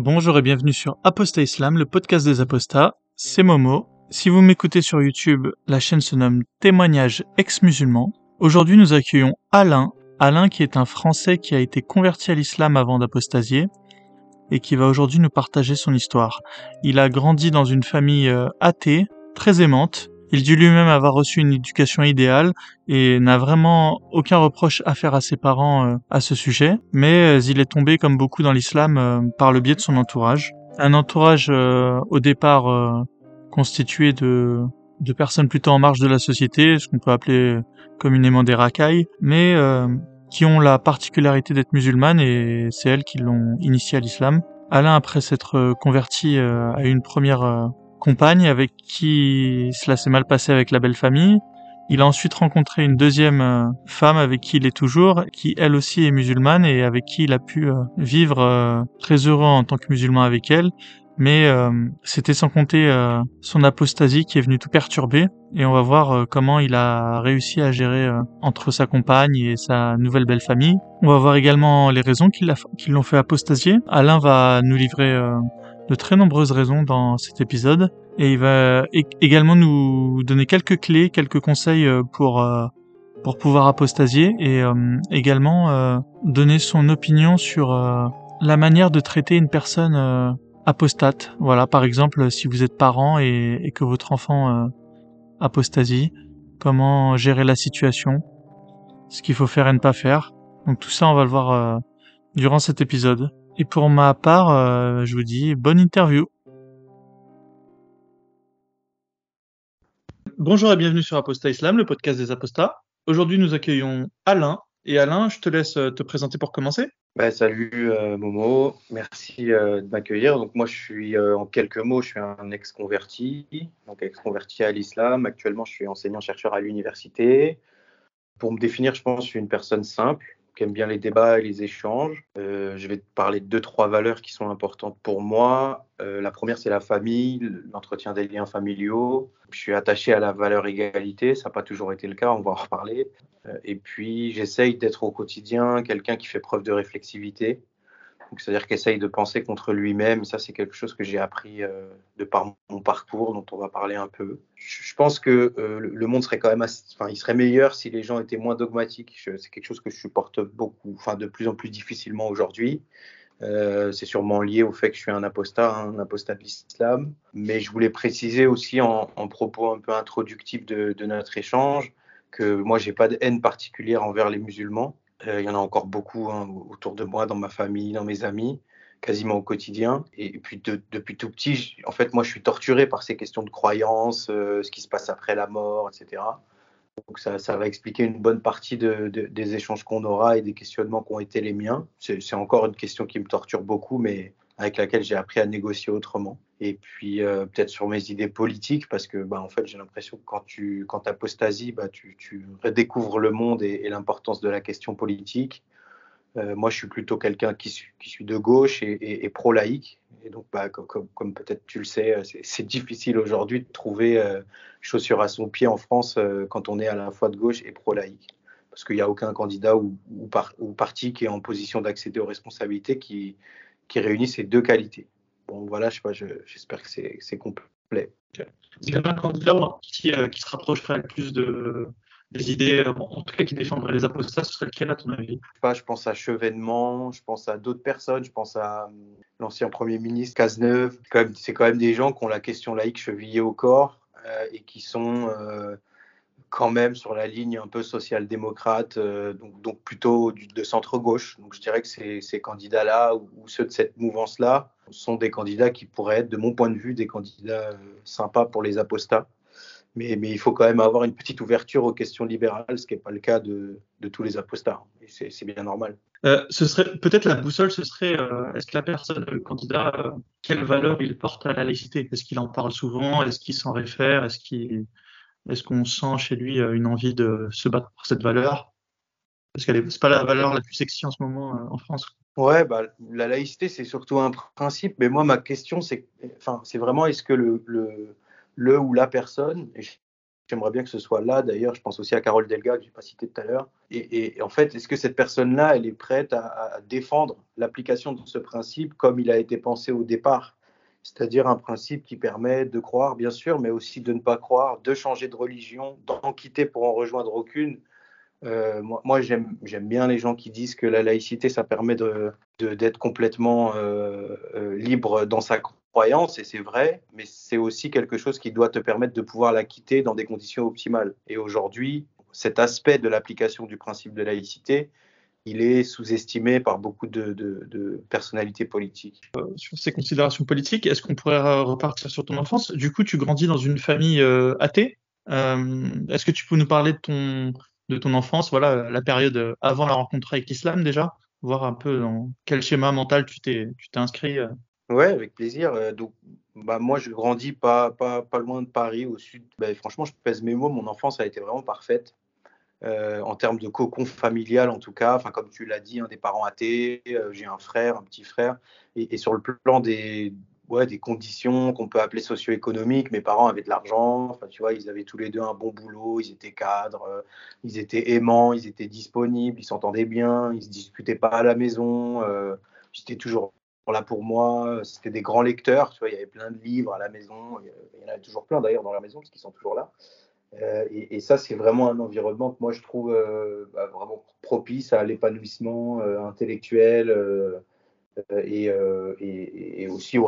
Bonjour et bienvenue sur Apostat Islam, le podcast des apostats. C'est Momo. Si vous m'écoutez sur YouTube, la chaîne se nomme Témoignage ex-musulman. Aujourd'hui, nous accueillons Alain. Alain qui est un Français qui a été converti à l'islam avant d'apostasier et qui va aujourd'hui nous partager son histoire. Il a grandi dans une famille euh, athée, très aimante. Il dit lui-même avoir reçu une éducation idéale et n'a vraiment aucun reproche à faire à ses parents euh, à ce sujet, mais euh, il est tombé comme beaucoup dans l'islam par le biais de son entourage. Un entourage au départ constitué de, de personnes plutôt en marge de la société, ce qu'on peut appeler communément des racailles, mais qui ont la particularité d'être musulmanes et c'est elles qui l'ont initié à l'islam. Alain, après s'être euh, converti euh, à une première euh, compagne avec qui cela s'est mal passé avec la belle famille, il a ensuite rencontré une deuxième femme avec qui il est toujours, qui elle aussi est musulmane et avec qui il a pu vivre très heureux en tant que musulman avec elle mais euh, c'était sans compter euh, son apostasie qui est venue tout perturber et on va voir euh, comment il a réussi à gérer entre sa compagne et sa nouvelle belle famille. On va voir également les raisons qui l'ont fait apostasier. Alain va nous livrer de très nombreuses raisons dans cet épisode et il va également nous donner quelques clés, quelques conseils pour pour pouvoir apostasier et également donner son opinion sur la manière de traiter une personne apostate. Voilà, par exemple, si vous êtes parent et, que votre enfant euh, apostasie, comment gérer la situation, ce qu'il faut faire et ne pas faire. Donc tout ça, on va le voir euh, durant cet épisode. Et pour ma part, euh, je vous dis bonne interview. Bonjour et bienvenue sur Apostat Islam, le podcast des apostats. Aujourd'hui, nous accueillons Alain. Et Alain, je te laisse te présenter pour commencer. Bah, salut euh, Momo, merci euh, de m'accueillir. Donc moi je suis euh, en quelques mots, je suis un ex-converti, donc ex-converti à l'islam. Actuellement je suis enseignant-chercheur à l'université. Pour me définir, je pense que je suis une personne simple, qui aime bien les débats et les échanges. Euh, je vais parler de deux, trois valeurs qui sont importantes pour moi. Euh, la première, c'est la famille, l'entretien des liens familiaux. Je suis attaché à la valeur égalité, ça n'a pas toujours été le cas, on va en reparler. Euh, et puis, j'essaye d'être au quotidien quelqu'un qui fait preuve de réflexivité, c'est-à-dire qu'il essaye de penser contre lui-même. Ça, c'est quelque chose que j'ai appris euh, de par mon parcours, dont on va parler un peu. Je, pense que euh, le monde serait quand même, enfin, il serait meilleur si les gens étaient moins dogmatiques. C'est quelque chose que je supporte beaucoup, enfin, de plus en plus difficilement aujourd'hui. Euh, c'est sûrement lié au fait que je suis un apostat, hein, un apostat de l'islam. Mais je voulais préciser aussi en, propos un peu introductif de, de notre échange que moi, j'ai pas de haine particulière envers les musulmans. Euh, il y en a encore beaucoup hein, autour de moi, dans ma famille, dans mes amis, quasiment au quotidien. Et, puis depuis tout petit, en fait, moi, je suis torturé par ces questions de croyance, euh, ce qui se passe après la mort, etc. Donc ça, va expliquer une bonne partie de, des échanges qu'on aura et des questionnements qui ont été les miens. C'est encore une question qui me torture beaucoup, mais avec laquelle j'ai appris à négocier autrement. Et puis euh, peut-être sur mes idées politiques, parce que bah, en fait, j'ai l'impression que quand tu quand apostasies, bah, tu, tu redécouvres le monde et, l'importance de la question politique. Euh, moi, je suis plutôt quelqu'un qui, suis de gauche et, et, pro-laïque. Et donc, bah, comme, peut-être tu le sais, euh, c'est difficile aujourd'hui de trouver euh, chaussure à son pied en France quand on est à la fois de gauche et pro-laïque. Parce qu'il n'y a aucun candidat ou, ou, parti qui est en position d'accéder aux responsabilités qui, qui réunit ces deux qualités. Bon, voilà, je sais pas, j'espère que c'est complet. A un candidat qui, euh, qui se rapprocherait le plus de, des idées, euh, en tout cas qui défendrait les apostats, ce serait lequel à ton avis? Je, pas, je pense à Chevènement, je pense à d'autres personnes, je pense à euh, l'ancien Premier ministre Cazeneuve. C'est quand, même des gens qui ont la question laïque chevillée au corps et qui sont quand même sur la ligne un peu social-démocrate, euh, donc, plutôt de centre-gauche. Donc je dirais que ces, candidats-là ou, ceux de cette mouvance-là sont des candidats qui pourraient être, de mon point de vue, des candidats euh, sympas pour les apostats. Mais, il faut quand même avoir une petite ouverture aux questions libérales, ce qui n'est pas le cas de, tous les apostats. Et c'est bien normal. Euh, ce serait peut-être la boussole, ce serait est-ce que la personne, le candidat, quelle valeur il porte à la laïcité? Est-ce qu'il en parle souvent? Est-ce qu'il s'en réfère? Est-ce qu'il est-ce qu'on sent chez lui euh, une envie de se battre pour cette valeur? Parce qu'elle n'est pas la valeur la plus sexy en ce moment euh, en France. Ouais, bah, la laïcité, c'est surtout un principe. Mais moi, ma question, c'est enfin, vraiment est-ce que le, le, le, ou la personne, et J'aimerais bien que ce soit là. D'ailleurs, je pense aussi à Carole Delga, que je n'ai pas cité tout à l'heure. Et, en fait, est-ce que cette personne-là, elle est prête à, défendre l'application de ce principe comme il a été pensé au départ? C'est-à-dire un principe qui permet de croire, bien sûr, mais aussi de ne pas croire, de changer de religion, d'en quitter pour en rejoindre aucune. Euh, moi, j'aime bien les gens qui disent que la laïcité, ça permet d'être de, complètement euh, euh, libre dans sa croyance, et c'est vrai, mais c'est aussi quelque chose qui doit te permettre de pouvoir la quitter dans des conditions optimales. Et aujourd'hui, cet aspect de l'application du principe de laïcité, il est sous-estimé par beaucoup de, personnalités politiques. sur ces considérations politiques, est-ce qu'on pourrait repartir sur ton enfance? Du coup, tu grandis dans une famille athée. est-ce que tu peux nous parler de ton, de ton enfance, voilà, la période avant la rencontre avec l'islam déjà, voir un peu dans quel schéma mental tu t'es, tu t'es inscrit. Euh. Ouais, avec plaisir. Euh, donc, bah, moi, je grandis pas, pas, pas loin de Paris, au sud. Bah, franchement, je pèse mes mots, mon enfance a été vraiment parfaite. Euh, en termes de cocon familial, en tout cas, enfin, comme tu l'as dit, hein, des parents athées, j'ai un frère, un petit frère, et sur le plan des, ouais, des conditions qu'on peut appeler socio-économiques. Mes parents avaient de l'argent, enfin, tu vois, ils avaient tous les deux un bon boulot, ils étaient cadres, euh, ils étaient aimants, ils étaient disponibles, ils s'entendaient bien, ils se disputaient pas à la maison, euh, j'étais toujours là pour moi. C'était des grands lecteurs, tu vois, il y avait plein de livres à la maison, il y en avait toujours plein d'ailleurs dans la maison parce qu'ils sont toujours là. Euh, et, ça, c'est vraiment un environnement que moi je trouve bah, vraiment propice à l'épanouissement intellectuel euh, euh, et, aussi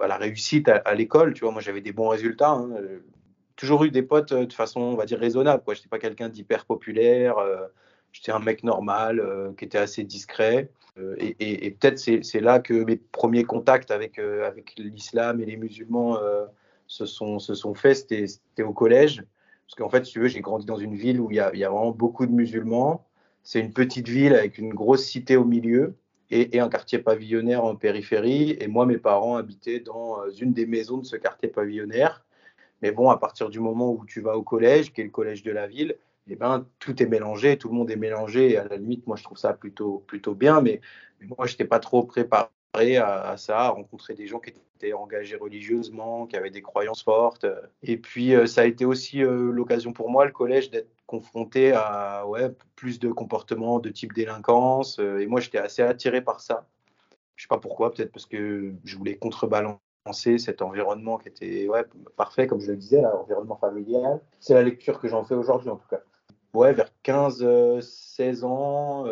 à la réussite à, l'école. Tu vois, moi j'avais des bons résultats. Hein. Toujours eu des potes euh, de façon, on va dire, raisonnable. Je n'étais pas quelqu'un d'hyper populaire. J'étais un mec normal qui était assez discret. et, peut-être c'est là que mes premiers contacts avec l'islam et les musulmans se, sont, se sont faits. C'était au collège. Parce qu'en fait, si tu veux, j'ai grandi dans une ville où il y, a, y a vraiment beaucoup de musulmans. C'est une petite ville avec une grosse cité au milieu et, un quartier pavillonnaire en périphérie. Et moi, mes parents habitaient dans euh, une des maisons de ce quartier pavillonnaire. Mais bon, à partir du moment où tu vas au collège, qui est le collège de la ville, eh ben, tout est mélangé, tout le monde est mélangé. Et à la limite, moi, je trouve ça plutôt, plutôt bien. Mais, moi, je n'étais pas trop préparé à, ça, à rencontrer des gens qui étaient engagés religieusement, qui avaient des croyances fortes. Et puis, euh, ça a été aussi euh, l'occasion pour moi, le collège, d'être confronté à ouais, plus de comportements de type délinquance. Euh, et moi, j'étais assez attiré par ça. Je sais pas pourquoi, peut-être parce que je voulais contrebalancer cet environnement qui était ouais, parfait, comme je le disais, l'environnement familial. C'est la lecture que j'en fais aujourd'hui, en tout cas. Ouais, vers 15-16 ans,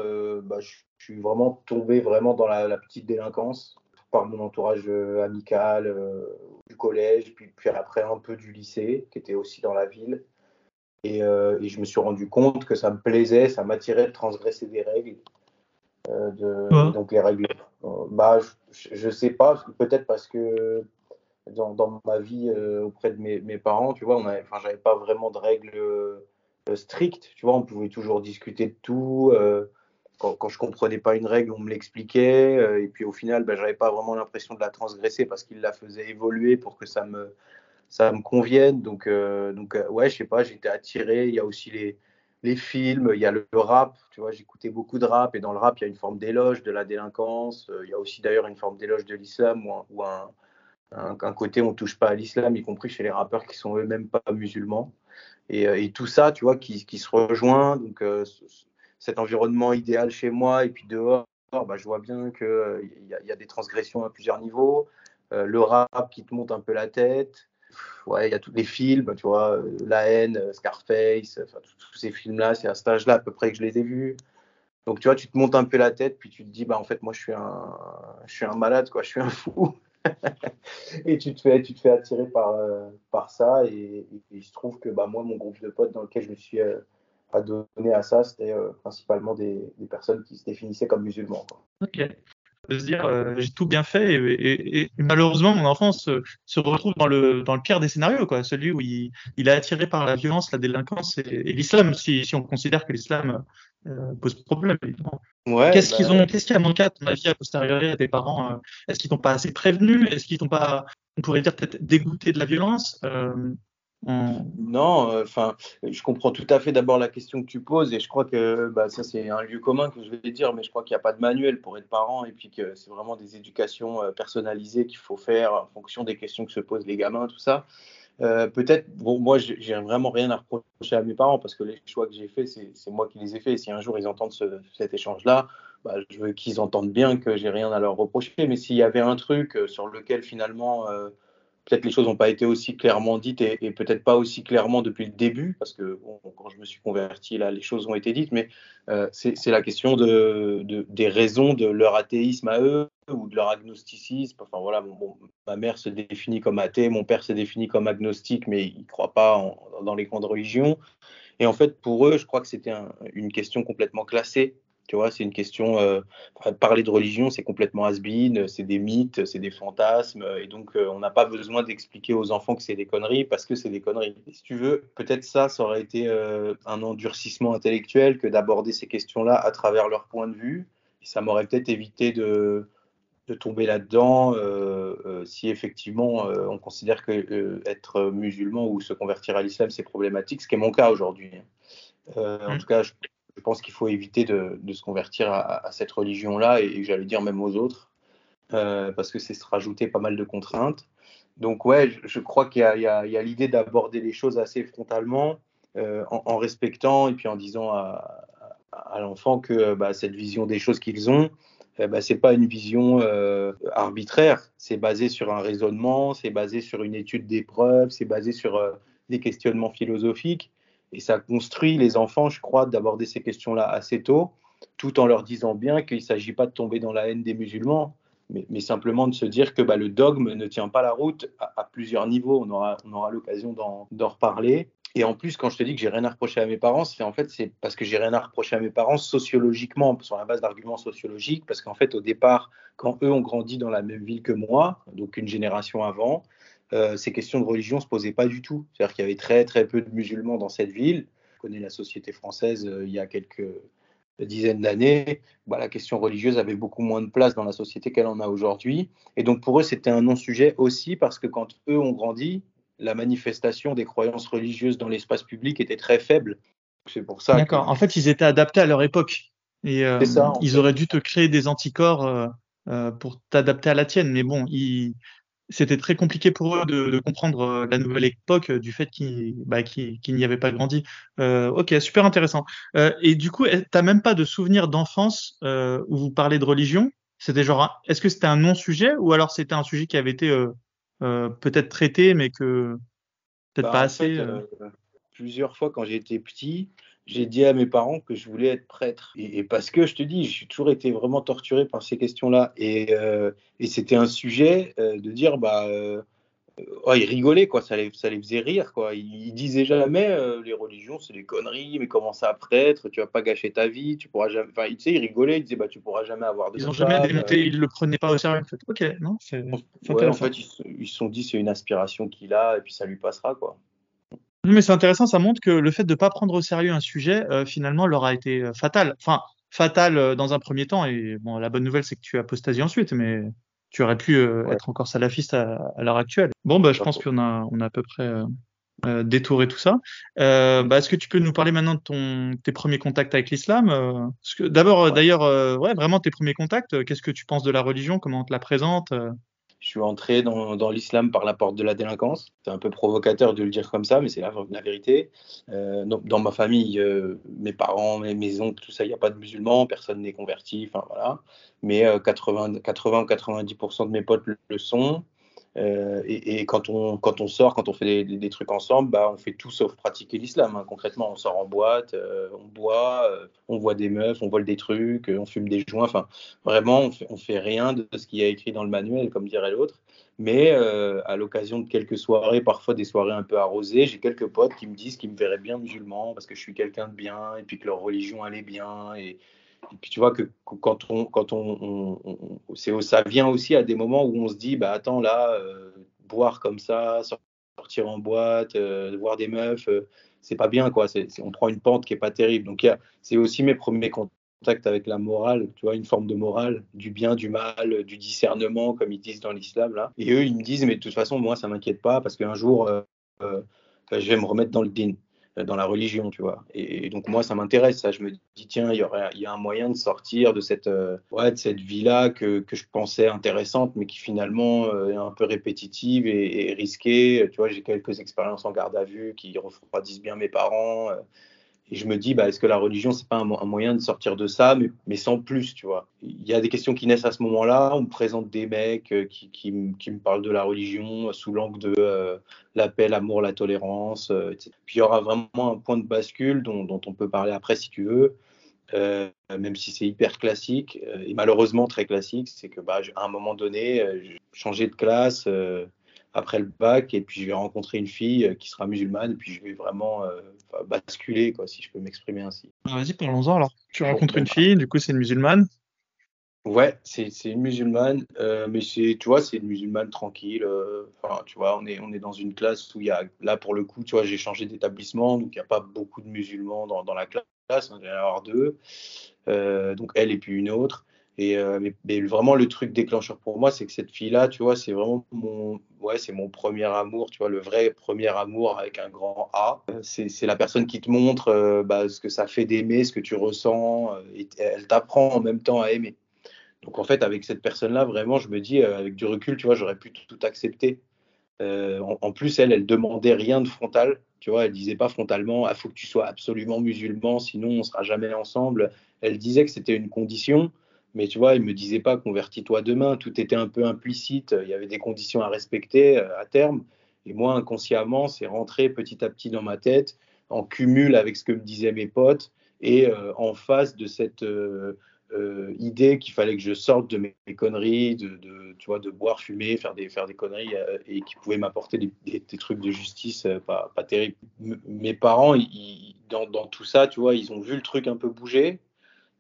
bah, je je suis vraiment tombé vraiment dans la, petite délinquance par mon entourage euh, amical euh, du collège, puis, puis après un peu du lycée, qui était aussi dans la ville. Et, euh, et je me suis rendu compte que ça me plaisait, ça m'attirait de transgresser des règles. de, Donc les règles, bah, je, ne sais pas, peut-être parce que dans, dans, ma vie auprès de mes, mes, parents, tu vois, on avait, j'avais pas vraiment de règles strictes, tu vois, on pouvait toujours discuter de tout quand, quand, je comprenais pas une règle, on me l'expliquait. Euh, et puis au final, je n'avais pas vraiment l'impression de la transgresser parce qu'il la faisait évoluer pour que ça me, convienne. Donc, euh, euh, ouais, je sais pas, j'étais attiré. Il y a aussi les, films, il y a le, rap. Tu vois, j'écoutais beaucoup de rap. Et dans le rap, il y a une forme d'éloge de la délinquance. il y a aussi d'ailleurs une forme d'éloge de l'islam ou, un, côté on touche pas à l'islam, y compris chez les rappeurs qui sont eux-mêmes pas musulmans. Et, tout ça, tu vois, qui, qui se rejoint. Donc, cet environnement idéal chez moi et puis dehors, bah, je vois bien qu'il euh, y, a des transgressions à plusieurs niveaux. Euh, le rap qui te monte un peu la tête. Ouais, il y a tous les films, tu vois, euh, La haine, Scarface, tous ces films-là, c'est à cet âge-là à peu près que je les ai vus. Donc, tu vois, tu te montes un peu la tête, puis tu te dis, bah, en fait, moi, je suis un, je suis un malade, quoi, je suis un fou. et tu te fais, tu te fais attirer par, par ça. Et, il se trouve que bah, moi, mon groupe de potes dans lequel je me suis à donner à ça, c'était euh, principalement des, personnes qui se définissaient comme musulmans. Ok. De se dire, euh, j'ai tout bien fait et, malheureusement, mon enfant se, retrouve dans le, dans le pire des scénarios, quoi, celui où il, il est attiré par la violence, la délinquance et, l'islam, si, si, on considère que l'islam euh, pose problème, évidemment. Ouais, qu'est-ce qu'ils bah ont, qu'est-ce qui a manqué à ton avis a posteriori à tes parents Est-ce qu'ils t'ont pas assez prévenu? Est-ce qu'ils t'ont pas, on pourrait dire peut-être dégoûté de la violence? Non, euh, enfin, je comprends tout à fait d'abord la question que tu poses et je crois que bah, ça c'est un lieu commun que je vais dire, mais je crois qu'il n'y a pas de manuel pour être parent et puis que c'est vraiment des éducations euh, personnalisées qu'il faut faire en fonction des questions que se posent les gamins, tout ça. Euh, peut-être, bon, moi, j'ai vraiment rien à reprocher à mes parents parce que les choix que j'ai faits, c'est moi qui les ai faits. Et si un jour ils entendent cet échange-là, bah, je veux qu'ils entendent bien que j'ai rien à leur reprocher. Mais s'il y avait un truc euh, sur lequel finalement peut-être les choses n'ont pas été aussi clairement dites et, peut-être pas aussi clairement depuis le début, parce que quand je me suis converti, là, les choses ont été dites, mais euh, c'est la question de, des raisons de leur athéisme à eux ou de leur agnosticisme. Enfin voilà, ma mère se définit comme athée, mon père se définit comme agnostique, mais il ne croit pas dans les grandes religions. Et en fait, pour eux, je crois que c'était une question complètement classée tu vois, c'est une question. Euh, parler de religion, c'est complètement has-been, c'est des mythes, c'est des fantasmes, et donc euh, on n'a pas besoin d'expliquer aux enfants que c'est des conneries parce que c'est des conneries. si tu veux, peut-être ça, ça aurait été euh, un endurcissement intellectuel que d'aborder ces questions-là à travers leur point de vue. Et ça m'aurait peut-être évité de, de tomber là-dedans si effectivement on considère que être musulman ou se convertir à l'islam c'est problématique, ce qui est mon cas aujourd'hui. Hein. En mmh. tout cas, je je pense qu'il faut éviter de, se convertir à, cette religion-là et, j'allais dire même aux autres, euh, parce que c'est se rajouter pas mal de contraintes. Donc ouais, je, crois qu'il y a, l'idée d'aborder les choses assez frontalement, euh, en, respectant et puis en disant à, l'enfant que bah, cette vision des choses qu'ils ont, ce eh ben, c'est pas une vision euh, arbitraire, c'est basé sur un raisonnement, c'est basé sur une étude des preuves, c'est basé sur des questionnements philosophiques. Et ça construit les enfants, je crois, d'aborder ces questions-là assez tôt, tout en leur disant bien qu'il ne s'agit pas de tomber dans la haine des musulmans, mais, simplement de se dire que bah, le dogme ne tient pas la route à, plusieurs niveaux. On aura, on aura l'occasion d'en reparler. Et en plus, quand je te dis que j'ai rien à reprocher à mes parents, c'est en fait c'est parce que j'ai rien à reprocher à mes parents sociologiquement, sur la base d'arguments sociologiques, parce qu'en fait au départ, quand eux ont grandi dans la même ville que moi, donc une génération avant, euh, ces questions de religion ne se posaient pas du tout. C'est-à-dire qu'il y avait très très peu de musulmans dans cette ville. Je connais la société française euh, il y a quelques dizaines d'années. Bah, la question religieuse avait beaucoup moins de place dans la société qu'elle en a aujourd'hui. Et donc pour eux, c'était un non-sujet aussi parce que quand eux ont grandi, la manifestation des croyances religieuses dans l'espace public était très faible. C'est pour ça. D'accord. En fait, ils étaient adaptés à leur époque. Et euh, ils auraient dû te créer des anticorps pour t'adapter à la tienne. Mais bon, ils, c'était très compliqué pour eux de, comprendre euh, la nouvelle époque euh, du fait qu'ils bah, n'y avaient pas grandi. Euh, ok, super intéressant. et du coup, tu n'as même pas de souvenir d'enfance où vous parlez de religion? C'était genre, est-ce que c'était un non-sujet ou alors c'était un sujet qui avait été peut-être traité mais que peut-être bah, pas assez Plusieurs fois quand j'étais petit, j'ai dit à mes parents que je voulais être prêtre. Et, parce que je te dis, j'ai toujours été vraiment torturé par ces questions-là. Et, euh, c'était un sujet euh, de dire, bah, euh, oh, ils rigolaient, quoi. Ça les, ça les faisait rire, quoi. Ils, disaient jamais, les religions, c'est des conneries, mais comment ça, prêtre Tu vas pas gâcher ta vie, tu pourras jamais. Enfin, tu sais, ils rigolaient, ils disaient, bah, tu pourras jamais avoir de. Ils ont jamais démonté, ils le prenaient pas au sérieux. En fait. Ok, non, c'est. en fait, ils se sont dit, c'est une aspiration qu'il a, et puis ça lui passera, quoi. Mais c'est intéressant, ça montre que le fait de ne pas prendre au sérieux un sujet, euh, finalement, leur a été euh, fatal. Enfin, fatal euh, dans un premier temps. Et bon, la bonne nouvelle, c'est que tu as ensuite, mais tu aurais pu être encore salafiste à, l'heure actuelle. Bon, bah, je pense qu'on a, on a à peu près détouré tout ça. Bah, est-ce que tu peux nous parler maintenant de ton, tes premiers contacts avec l'islam D'abord, d'ailleurs, ouais, vraiment tes premiers contacts. Qu'est-ce que tu penses de la religion Comment on te la présente je suis entré dans, l'islam par la porte de la délinquance. C'est un peu provocateur de le dire comme ça, mais c'est la, vérité. Euh, dans, ma famille, euh, mes parents, mes, oncles, tout ça, il n'y a pas de musulmans, personne n'est converti, enfin voilà. Mais 80, euh, 80 ou 90% de mes potes le sont. Euh, et, quand, on, quand on sort, quand on fait des, trucs ensemble, bah, on fait tout sauf pratiquer l'islam. Hein. Concrètement, on sort en boîte, euh, on boit, euh, on voit des meufs, on vole des trucs, on fume des joints. Enfin, vraiment, on fait, fait rien de ce qui est écrit dans le manuel, comme dirait l'autre. Mais à l'occasion de quelques soirées, parfois des soirées un peu arrosées, j'ai quelques potes qui me disent qu'ils me verraient bien musulman parce que je suis quelqu'un de bien et puis que leur religion allait bien et puis tu vois que quand on, quand on, ça vient aussi à des moments où on se dit, bah attends là, euh, boire comme ça, sortir en boîte, euh, voir des meufs, euh, c'est pas bien quoi. On prend une pente qui est pas terrible. Donc c'est aussi mes premiers contacts avec la morale, tu vois, une forme de morale, du bien, du mal, du discernement comme ils disent dans l'islam là. Et eux ils me disent, mais de toute façon moi ça m'inquiète pas parce qu'un jour je vais me remettre dans le din. Dans la religion, tu vois. Et, donc moi, ça m'intéresse, ça. Je me dis, tiens, il y, a un moyen de sortir de cette, ouais, de cette vie-là que, que, je pensais intéressante, mais qui finalement est un peu répétitive et, et risquée. Tu vois, j'ai quelques expériences en garde à vue qui refroidissent bien mes parents. Et je me dis, bah, est-ce que la religion, c'est pas un, moyen de sortir de ça, mais, mais, sans plus, tu vois? Il y a des questions qui naissent à ce moment-là. On me présente des mecs euh, qui, qui, me parlent de la religion sous l'angle de euh, l'appel, l'amour, la tolérance. Euh, etc. Puis il y aura vraiment un point de bascule dont, dont on peut parler après si tu veux. même si c'est hyper classique et malheureusement très classique, c'est que bah, à un moment donné, j'ai changé de classe, après le bac et puis je vais rencontrer une fille euh, qui sera musulmane et puis je vais vraiment euh, basculer quoi si je peux m'exprimer ainsi. Ah, vas-y parlons-en alors. Tu rencontres une fille, du coup c'est une musulmane? Ouais, c'est une musulmane, euh, mais c'est tu vois c'est une musulmane tranquille. Enfin tu vois on est on est dans une classe où il y a là pour le coup tu vois j'ai changé d'établissement donc il n'y a pas beaucoup de musulmans dans, dans la classe, il va y en avoir deux. donc elle et puis une autre. Euh, mais, vraiment, le truc déclencheur pour moi, c'est que cette fille-là, tu vois, c'est vraiment mon, ouais, c'est mon premier amour, tu vois, le vrai premier amour avec un grand A. Euh, c'est la personne qui te montre euh, bah, ce que ça fait d'aimer, ce que tu ressens, et elle t'apprend en même temps à aimer. Donc en fait, avec cette personne-là, vraiment, je me dis, avec du recul, tu vois, j'aurais pu tout, accepter. En, plus, elle, elle demandait rien de frontal. Tu vois, elle disait pas frontalement, il ah, faut que tu sois absolument musulman, sinon on sera jamais ensemble. Elle disait que c'était une condition. Mais tu vois, il me disait pas convertis-toi demain. Tout était un peu implicite. Il y avait des conditions à respecter euh, à terme. Et moi, inconsciemment, c'est rentré petit à petit dans ma tête, en cumul avec ce que me disaient mes potes et euh, en face de cette euh, idée qu'il fallait que je sorte de mes, conneries, de, tu vois, de boire, fumer, faire des, faire des conneries et qui pouvaient m'apporter des, trucs de justice pas, pas terribles. mes parents, dans, dans, tout ça, tu vois, ils ont vu le truc un peu bouger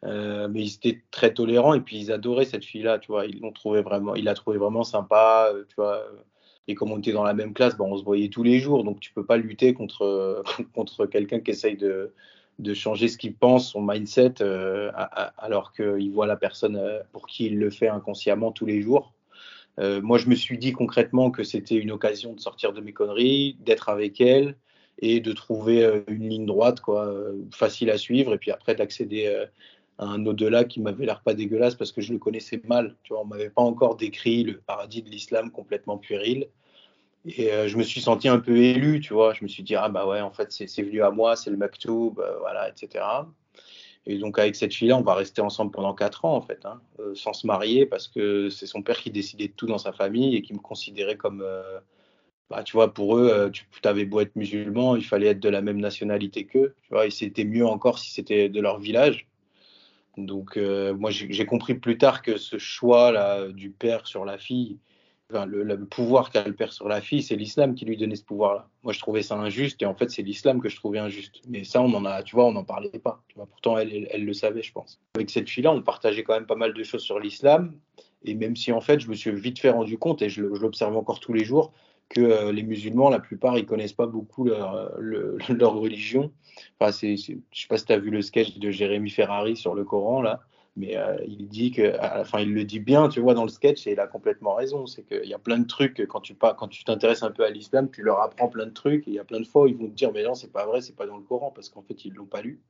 euh, mais ils étaient très tolérants et puis ils adoraient cette fille-là, tu vois. Ils l'ont trouvé vraiment, il l'a trouvé vraiment sympa, euh, tu vois. Et comme on était dans la même classe, ben, on se voyait tous les jours, donc tu peux pas lutter contre contre quelqu'un qui essaye de de changer ce qu'il pense, son mindset, euh, alors qu'il voit la personne pour qui il le fait inconsciemment tous les jours. moi, je me suis dit concrètement que c'était une occasion de sortir de mes conneries, d'être avec elle et de trouver une ligne droite, quoi, facile à suivre, et puis après d'accéder un au-delà qui m'avait l'air pas dégueulasse parce que je le connaissais mal. Tu vois, on m'avait pas encore décrit le paradis de l'islam complètement puéril. Et euh, je me suis senti un peu élu, tu vois. Je me suis dit, ah bah ouais, en fait, c'est venu à moi, c'est le maktoub, euh, voilà, etc. Et donc, avec cette fille-là, on va rester ensemble pendant quatre ans, en fait, hein, euh, sans se marier, parce que c'est son père qui décidait de tout dans sa famille et qui me considérait comme. bah, tu vois, pour eux, tu avais beau être musulman, il fallait être de la même nationalité qu'eux, tu vois, et c'était mieux encore si c'était de leur village. Donc, euh, moi, j'ai compris plus tard que ce choix-là du père sur la fille, le, pouvoir qu'a le père sur la fille, c'est l'islam qui lui donnait ce pouvoir-là. Moi, je trouvais ça injuste et en fait, c'est l'islam que je trouvais injuste. Mais ça, on en a, tu vois, on n'en parlait pas. pourtant, elle, elle, le savait, je pense. Avec cette fille-là, on partageait quand même pas mal de choses sur l'islam. Et même si, en fait, je me suis vite fait rendu compte, et je l'observe encore tous les jours, que euh, les musulmans, la plupart, ils connaissent pas beaucoup leur, leur religion. Enfin, c'est, je sais pas si tu as vu le sketch de Jérémy Ferrari sur le Coran, là, mais euh, il dit que, enfin, il le dit bien, tu vois, dans le sketch, et il a complètement raison. C'est qu'il y a plein de trucs, quand tu, quand tu t'intéresses un peu à l'islam, tu leur apprends plein de trucs, et il y a plein de fois où ils vont te dire, mais non, c'est pas vrai, c'est pas dans le Coran, parce qu'en fait, ils l'ont pas lu.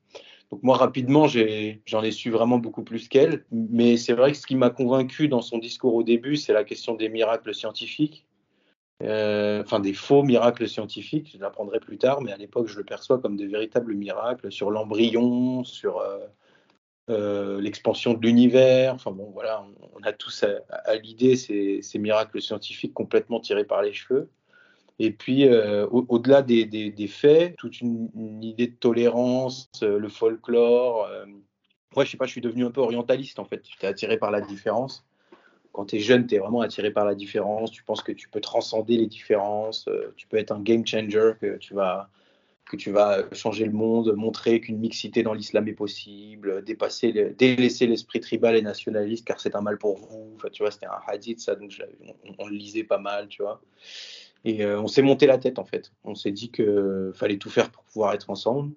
Donc, moi, rapidement, j'en ai, su vraiment beaucoup plus qu'elle, mais c'est vrai que ce qui m'a convaincu dans son discours au début, c'est la question des miracles scientifiques euh, enfin des faux miracles scientifiques, je l'apprendrai plus tard, mais à l'époque je le perçois comme de véritables miracles sur l'embryon, sur euh, euh, l'expansion de l'univers. Enfin bon, voilà, on, a tous à, l'idée ces, miracles scientifiques complètement tirés par les cheveux. Et puis, au-delà des, faits, toute une, idée de tolérance, le folklore. moi, je sais pas, je suis devenu un peu orientaliste en fait. J'étais attiré par la différence quand tu es jeune, tu es vraiment attiré par la différence, tu penses que tu peux transcender les différences, euh, tu peux être un game changer, que tu vas, que tu vas changer le monde, montrer qu'une mixité dans l'islam est possible, dépasser, délaisser l'esprit tribal et nationaliste car c'est un mal pour vous. Enfin, tu vois, c'était un hadith, ça, on, le lisait pas mal, tu vois. Et euh, on s'est monté la tête en fait. On s'est dit qu'il fallait tout faire pour pouvoir être ensemble.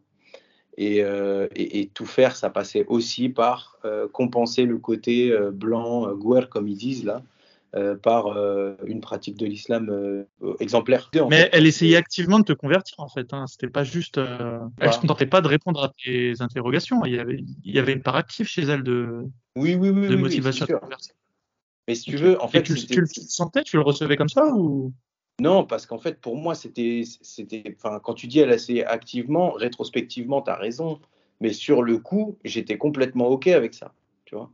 Euh, et, tout faire, ça passait aussi par euh, compenser le côté euh, blanc, guerre, comme ils disent là, par une pratique de l'islam exemplaire. Mais elle essayait activement de te convertir en fait. Hein. C'était pas juste. Elle se contentait pas de répondre à tes interrogations. Il y avait, il y avait une part active chez elle de, oui, oui, oui, de motivation à convertir. Mais si tu veux, en fait, tu, tu, le sentais, tu le recevais comme ça ou non, parce qu'en fait, pour moi, c'était, quand tu dis elle essayait activement, rétrospectivement, tu as raison, mais sur le coup, j'étais complètement ok avec ça, tu vois.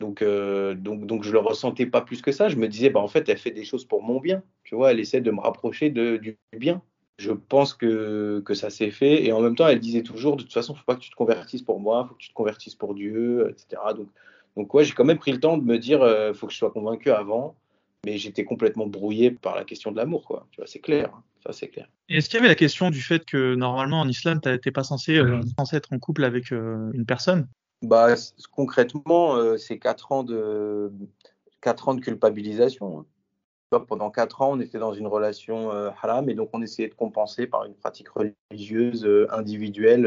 Donc, euh, donc, donc, je le ressentais pas plus que ça. Je me disais, bah, en fait, elle fait des choses pour mon bien. Tu vois, elle essaie de me rapprocher du bien. Je pense que, que ça s'est fait. Et en même temps, elle disait toujours, de toute façon, faut pas que tu te convertisses pour moi, faut que tu te convertisses pour Dieu, etc. Donc, donc ouais, j'ai quand même pris le temps de me dire, euh, faut que je sois convaincu avant. Mais j'étais complètement brouillé par la question de l'amour, quoi. Tu vois, c'est clair. Hein. Ça, c'est clair. Est-ce qu'il y avait la question du fait que normalement en islam, tu n'étais pas censé, euh, censé être en couple avec une personne? Bah, concrètement, euh, c'est 4 ans de quatre ans de culpabilisation. Hein. Pendant 4 ans, on était dans une relation euh, haram et donc on essayait de compenser par une pratique religieuse euh, individuelle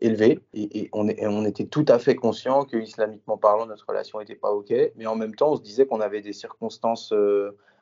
élevée. Et, on, était tout à fait conscient que, islamiquement parlant, notre relation n'était pas OK. Mais en même temps, on se disait qu'on avait des circonstances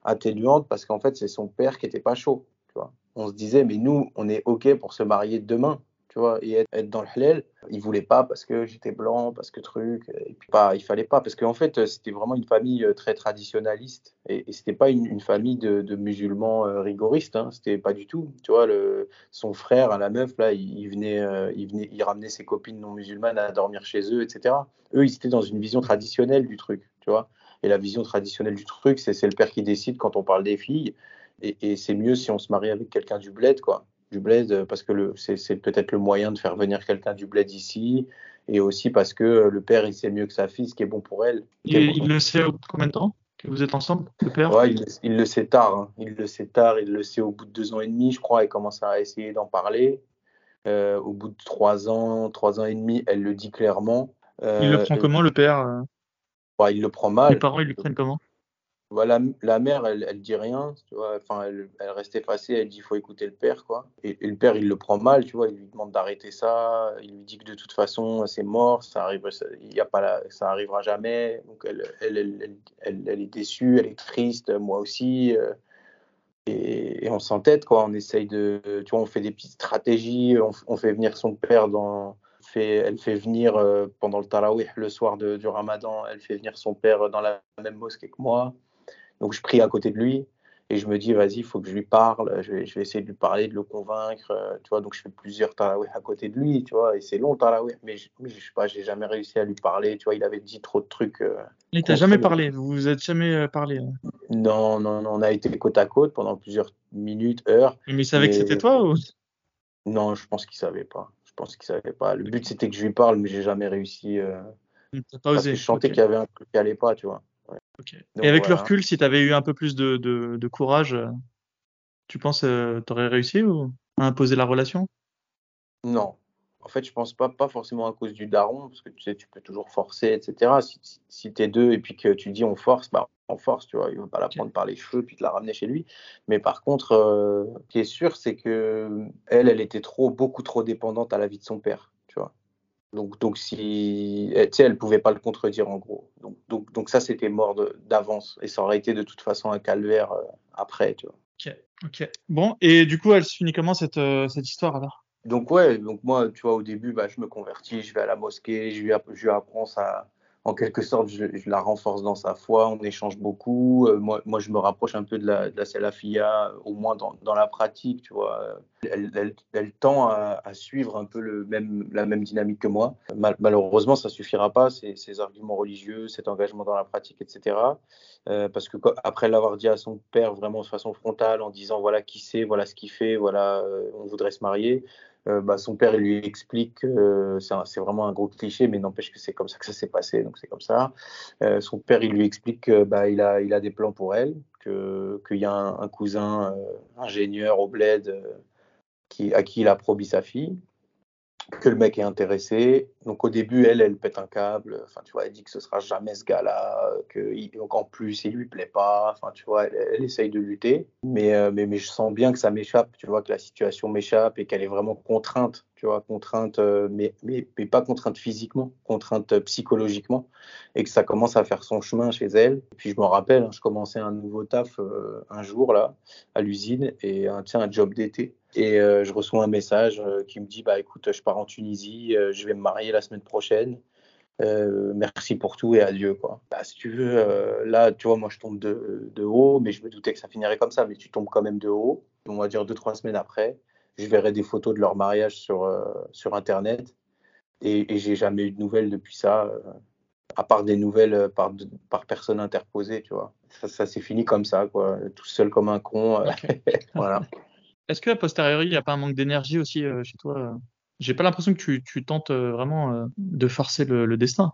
atténuantes parce qu'en fait, c'est son père qui n'était pas chaud. Tu vois. On se disait, mais nous, on est OK pour se marier demain tu vois, et être, dans le halal. Il voulait pas parce que j'étais blanc, parce que truc, et puis pas, il fallait pas, parce qu'en fait, c'était vraiment une famille euh, très traditionnaliste, et, et c'était pas une, famille de, musulmans euh, rigoristes, hein, c'était pas du tout, tu vois, le, son frère, la meuf, là, il, venait, euh, il venait, il ramenait ses copines non musulmanes à dormir chez eux, etc. Eux, ils étaient dans une vision traditionnelle du truc, tu vois, et la vision traditionnelle du truc, c'est le père qui décide quand on parle des filles, et, et c'est mieux si on se marie avec quelqu'un du bled, quoi du bled euh, parce que c'est peut-être le moyen de faire venir quelqu'un du bled ici et aussi parce que euh, le père il sait mieux que sa fille ce qui est bon pour elle. il le sait au bout de combien de temps que vous êtes ensemble, le père? Ouais, il, le sait tard. Hein. Il le sait tard. Il le sait au bout de deux ans et demi, je crois. Il commence à essayer d'en parler. Euh, au bout de trois ans, trois ans et demi, elle le dit clairement. il le prend comment le père? Ouais, Il le prend mal. Les parents ils le prennent comment? Voilà, la mère, elle, elle dit rien, tu vois. Enfin, elle, elle reste effacée, elle dit il faut écouter le père, quoi. Et, le père, il le prend mal, tu vois. Il lui demande d'arrêter ça. Il lui dit que de toute façon, c'est mort, ça arrive, ça, y a pas ça arrivera jamais. Donc, elle, elle, elle, est déçue, elle est triste, moi aussi. Euh, et, on s'entête, quoi. On essaye de, tu vois, on fait des petites stratégies. On, fait venir son père dans, fait, elle fait venir euh, pendant le tarawih le soir de, du ramadan, elle fait venir son père dans la même mosquée que moi. Donc je prie à côté de lui et je me dis, vas-y, il faut que je lui parle, je vais, je vais, essayer de lui parler, de le convaincre, euh, tu vois. Donc je fais plusieurs tarawih à côté de lui, tu vois, et c'est long tarawih, mais je, je sais pas, j'ai jamais réussi à lui parler, tu vois, il avait dit trop de trucs. Euh, il t'a jamais parlé, vous vous êtes jamais euh, parlé hein. Non, non, non, on a été côte à côte pendant plusieurs minutes, heures. Mais il savait que c'était toi ou? Non, je pense qu'il savait pas. Je pense qu'il savait pas. Le but c'était que je lui parle, mais j'ai jamais réussi. Euh... Pas osé. je sentais qu'il y avait un truc qui allait pas, tu vois et avec le recul, si tu avais eu un peu plus de, de, courage, euh, tu penses que euh, tu aurais réussi ou à imposer la relation? Non. En fait, je pense pas, pas forcément à cause du daron, parce que tu sais, tu peux toujours forcer, etc. Si, si, tu es deux et puis que tu dis on force, bah on force, tu vois. Il va pas la prendre par les cheveux puis te la ramener chez lui. Mais par contre, euh, ce qui est sûr, c'est que elle, elle était trop, beaucoup trop dépendante à la vie de son père. Donc, donc si, eh, tu sais, elle pouvait pas le contredire en gros. Donc, donc, donc ça, c'était mort d'avance et ça aurait été de toute façon un calvaire euh, après, tu vois. Ok, ok. Bon, et du coup, elle se finit comment cette, euh, cette histoire alors? Donc ouais, donc moi, tu vois, au début, bah, je me convertis, je vais à la mosquée, je lui, je lui apprends ça, en quelque sorte, je, la renforce dans sa foi, on échange beaucoup. Euh, moi, moi, je me rapproche un peu de la, de au moins dans, la pratique, tu vois. Elle, tend à, suivre un peu le même, la même dynamique que moi. malheureusement, ça suffira pas, ces, ces, arguments religieux, cet engagement dans la pratique, etc. Euh, parce que après l'avoir dit à son père vraiment de façon frontale, en disant voilà qui c'est, voilà ce qu'il fait, voilà, euh, on voudrait se marier, euh, bah, son père lui explique, euh, c'est vraiment un gros cliché, mais n'empêche que c'est comme ça que ça s'est passé, donc c'est comme ça. Euh, son père il lui explique qu'il bah, a, il a des plans pour elle, qu'il y a un, cousin ingénieur au bled qui, à qui il a promis sa fille. Que le mec est intéressé. Donc au début, elle, elle pète un câble. Enfin, tu vois, elle dit que ce sera jamais ce gars-là, que donc en plus, il lui plaît pas. Enfin, tu vois, elle, essaye de lutter. Mais, euh, mais, mais je sens bien que ça m'échappe, tu vois, que la situation m'échappe et qu'elle est vraiment contrainte, tu vois, contrainte, euh, mais, mais, pas contrainte physiquement, contrainte euh, psychologiquement, et que ça commence à faire son chemin chez elle. Et puis je me rappelle, hein, je commençais un nouveau taf un jour là, à l'usine, et un, tiens, un job d'été. Et euh, je reçois un message euh, qui me dit bah écoute, je pars en Tunisie, euh, je vais me marier la semaine prochaine. merci pour tout et adieu quoi. Bah, si tu veux, là tu vois moi je tombe de, de, haut, mais je me doutais que ça finirait comme ça, mais tu tombes quand même de haut. On va dire deux trois semaines après, je verrai des photos de leur mariage sur sur internet et, et j'ai jamais eu de nouvelles depuis ça, à part des nouvelles par par personne interposée, tu vois. Ça, ça s'est fini comme ça quoi, tout seul comme un con. voilà. Est-ce qu'à posteriori, il n'y a pas un manque d'énergie aussi euh, chez toi J'ai pas l'impression que tu, tu tentes euh, vraiment euh, de forcer le, le destin.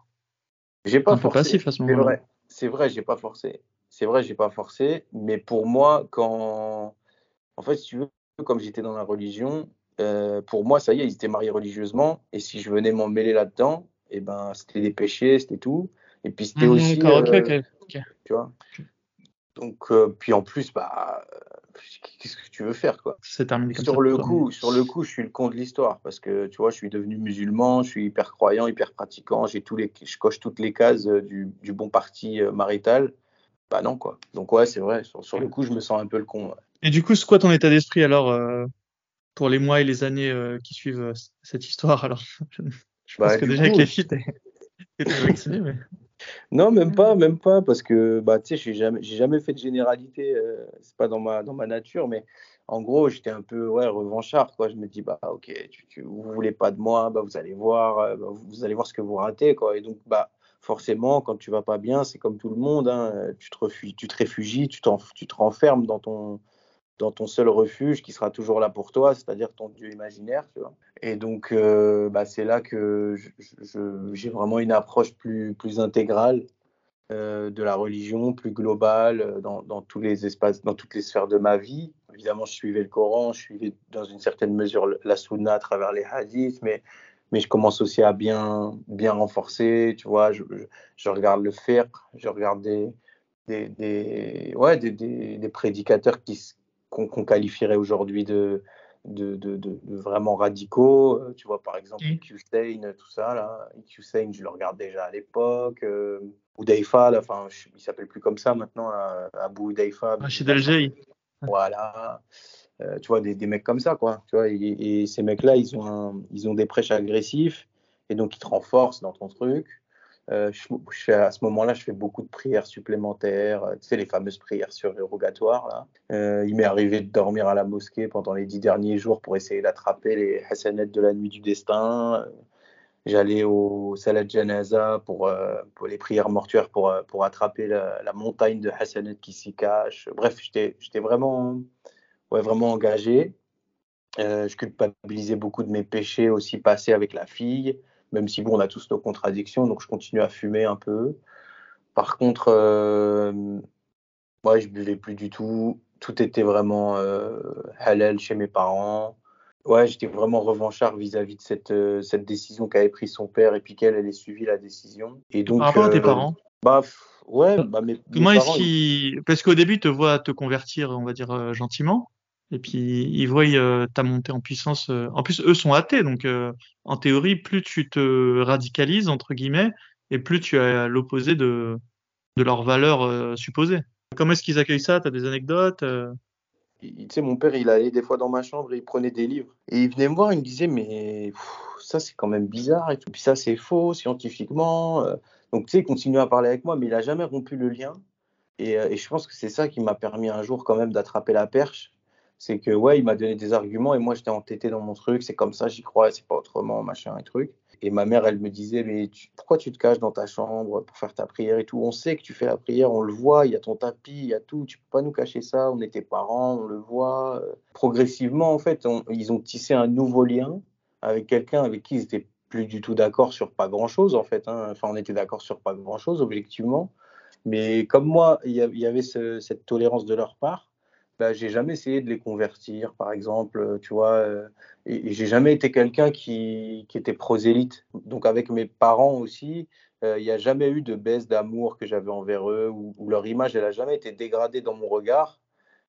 J'ai pas forcé. à ce moment-là. C'est vrai, j'ai pas forcé. C'est vrai, j'ai pas forcé. Mais pour moi, quand, en fait, si tu veux, comme j'étais dans la religion, pour moi, ça y est, ils étaient mariés religieusement. Et si je venais m'en mêler là-dedans, et eh ben, c'était des péchés, c'était tout. Et puis c'était mmh, aussi. Tu vois. Donc, puis en plus, bah, qu'est-ce que tu veux faire quoi? C'est terminé sur le coup, sur le coup, je suis le con de l'histoire parce que tu vois, je suis devenu musulman, je suis hyper croyant, hyper pratiquant, j'ai tous les, je coche toutes les cases euh, du, du bon parti euh, marital. Bah non quoi. Donc ouais, c'est vrai. Sur, le coup, je me sens un peu le con. Et du coup, c'est quoi ton état d'esprit alors euh, pour les mois et les années qui suivent cette histoire alors? Je bah, que déjà avec les filles, t'es vacciné, mais. Non, même pas, même pas, parce que bah, tu sais, j'ai jamais, j'ai jamais fait de généralité, euh, c'est pas dans ma, dans ma nature, mais en gros, j'étais un peu ouais, revanchard, quoi. Je me dis, bah, ok, tu, tu, vous voulez pas de moi, bah, vous allez voir, euh, bah, vous allez voir ce que vous ratez, quoi. Et donc, bah, forcément, quand tu vas pas bien, c'est comme tout le monde, hein, tu, te refugies, tu te réfugies, tu, tu te renfermes dans ton, dans ton seul refuge qui sera toujours là pour toi, c'est-à-dire ton Dieu imaginaire. Et donc, euh, bah, c'est là que j'ai vraiment une approche plus, plus intégrale euh, de la religion, plus globale euh, dans, dans, tous les espaces, dans toutes les sphères de ma vie. Évidemment, je suivais le Coran, je suivais dans une certaine mesure la Sunna à travers les hadiths, mais, mais je commence aussi à bien, bien renforcer. Tu vois, je, regarde le faire, je regarde des, des, ouais, des, des prédicateurs qui, qu'on qualifierait aujourd'hui de, de, de, de, vraiment radicaux. Euh, tu vois, par exemple, mmh. tout ça, là. Hussein, je le regarde déjà à l'époque. Euh, Oudaifa, là, enfin, il s'appelle plus comme ça maintenant, là, Abu Oudaifa. Rachid Algeri. Voilà. Euh, tu vois, des, des, mecs comme ça, quoi. Tu vois, et, ces mecs-là, ils, ont ils ont des prêches agressifs et donc ils te renforcent dans ton truc. Euh, à ce moment-là, je fais beaucoup de prières supplémentaires, euh, tu sais, les fameuses prières surérogatoires. Euh, il m'est arrivé de dormir à la mosquée pendant les dix derniers jours pour essayer d'attraper les hasanettes de la nuit du destin. J'allais au Salat Janaza pour, pour les prières mortuaires pour, pour attraper la, montagne de hasanettes qui s'y cache. Bref, j'étais vraiment, ouais, vraiment engagé. je culpabilisais beaucoup de mes péchés aussi passés avec la fille même si bon, on a tous nos contradictions, donc je continue à fumer un peu. Par contre, euh, moi, je buvais plus du tout. Tout était vraiment euh, halal chez mes parents. Ouais, j'étais vraiment revanchard vis-à-vis de cette, euh, cette décision qu'avait prise son père et puis qu'elle, elle ait suivi la décision. Et donc, Par rapport à tes parents? Bah, ouais, bah, mes, Comment est-ce qu'ils. Parce qu'au début, ils te voient te convertir, on va dire, gentiment. Et puis ils voient euh, ta montée en puissance. Euh. En plus, eux sont athées, donc euh, en théorie, plus tu te radicalises entre guillemets, et plus tu es à l'opposé de de leurs valeurs supposées. Comment est-ce qu'ils accueillent ça? T'as des anecdotes Tu sais, mon père, il allait des fois dans ma chambre, et il prenait des livres et il venait me voir, il me disait mais ça c'est quand même bizarre et tout. Puis ça c'est faux scientifiquement. Donc tu sais, il continuait à parler avec moi, mais il a jamais rompu le lien. Et je pense que c'est ça qui m'a permis un jour quand même d'attraper la perche c'est que ouais, il m'a donné des arguments et moi j'étais entêté dans mon truc, c'est comme ça, j'y crois, c'est pas autrement, machin et truc. Et ma mère, elle me disait, mais pourquoi tu te caches dans ta chambre pour faire ta prière et tout? On sait que tu fais la prière, on le voit, il y a ton tapis, il y a tout, tu peux pas nous cacher ça, on est tes parents, on le voit. Progressivement, en fait, ils ont tissé un nouveau lien avec quelqu'un avec qui ils étaient plus du tout d'accord sur pas grand-chose, en fait. Hein. Enfin, on était d'accord sur pas grand-chose, objectivement. Mais comme moi, il y avait cette tolérance de leur part, bah, j'ai jamais essayé de les convertir, par exemple, tu vois, et, j'ai jamais été quelqu'un qui, qui, était prosélyte. Donc avec mes parents aussi, il n'y a jamais eu de baisse d'amour que j'avais envers eux, ou, leur image, elle n'a jamais été dégradée dans mon regard.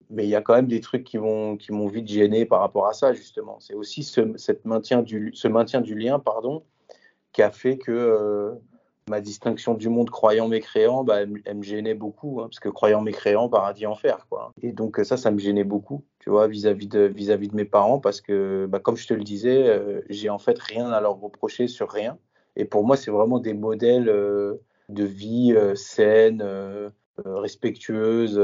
Mais il y a quand même des trucs qui m'ont qui m'ont vite gêné par rapport à ça, justement. C'est aussi ce, maintien du, ce maintien du lien, pardon, qui a fait que ma distinction du monde croyant mécréant, bah, elle, me gênait beaucoup, hein, parce que croyant mécréant, paradis enfer, quoi. Et donc ça, ça me gênait beaucoup, tu vois, vis-à-vis de, vis-à-vis de mes parents, parce que, bah, comme je te le disais, euh, j'ai en fait rien à leur reprocher sur rien. Et pour moi, c'est vraiment des modèles euh, de vie euh, saine, respectueuse,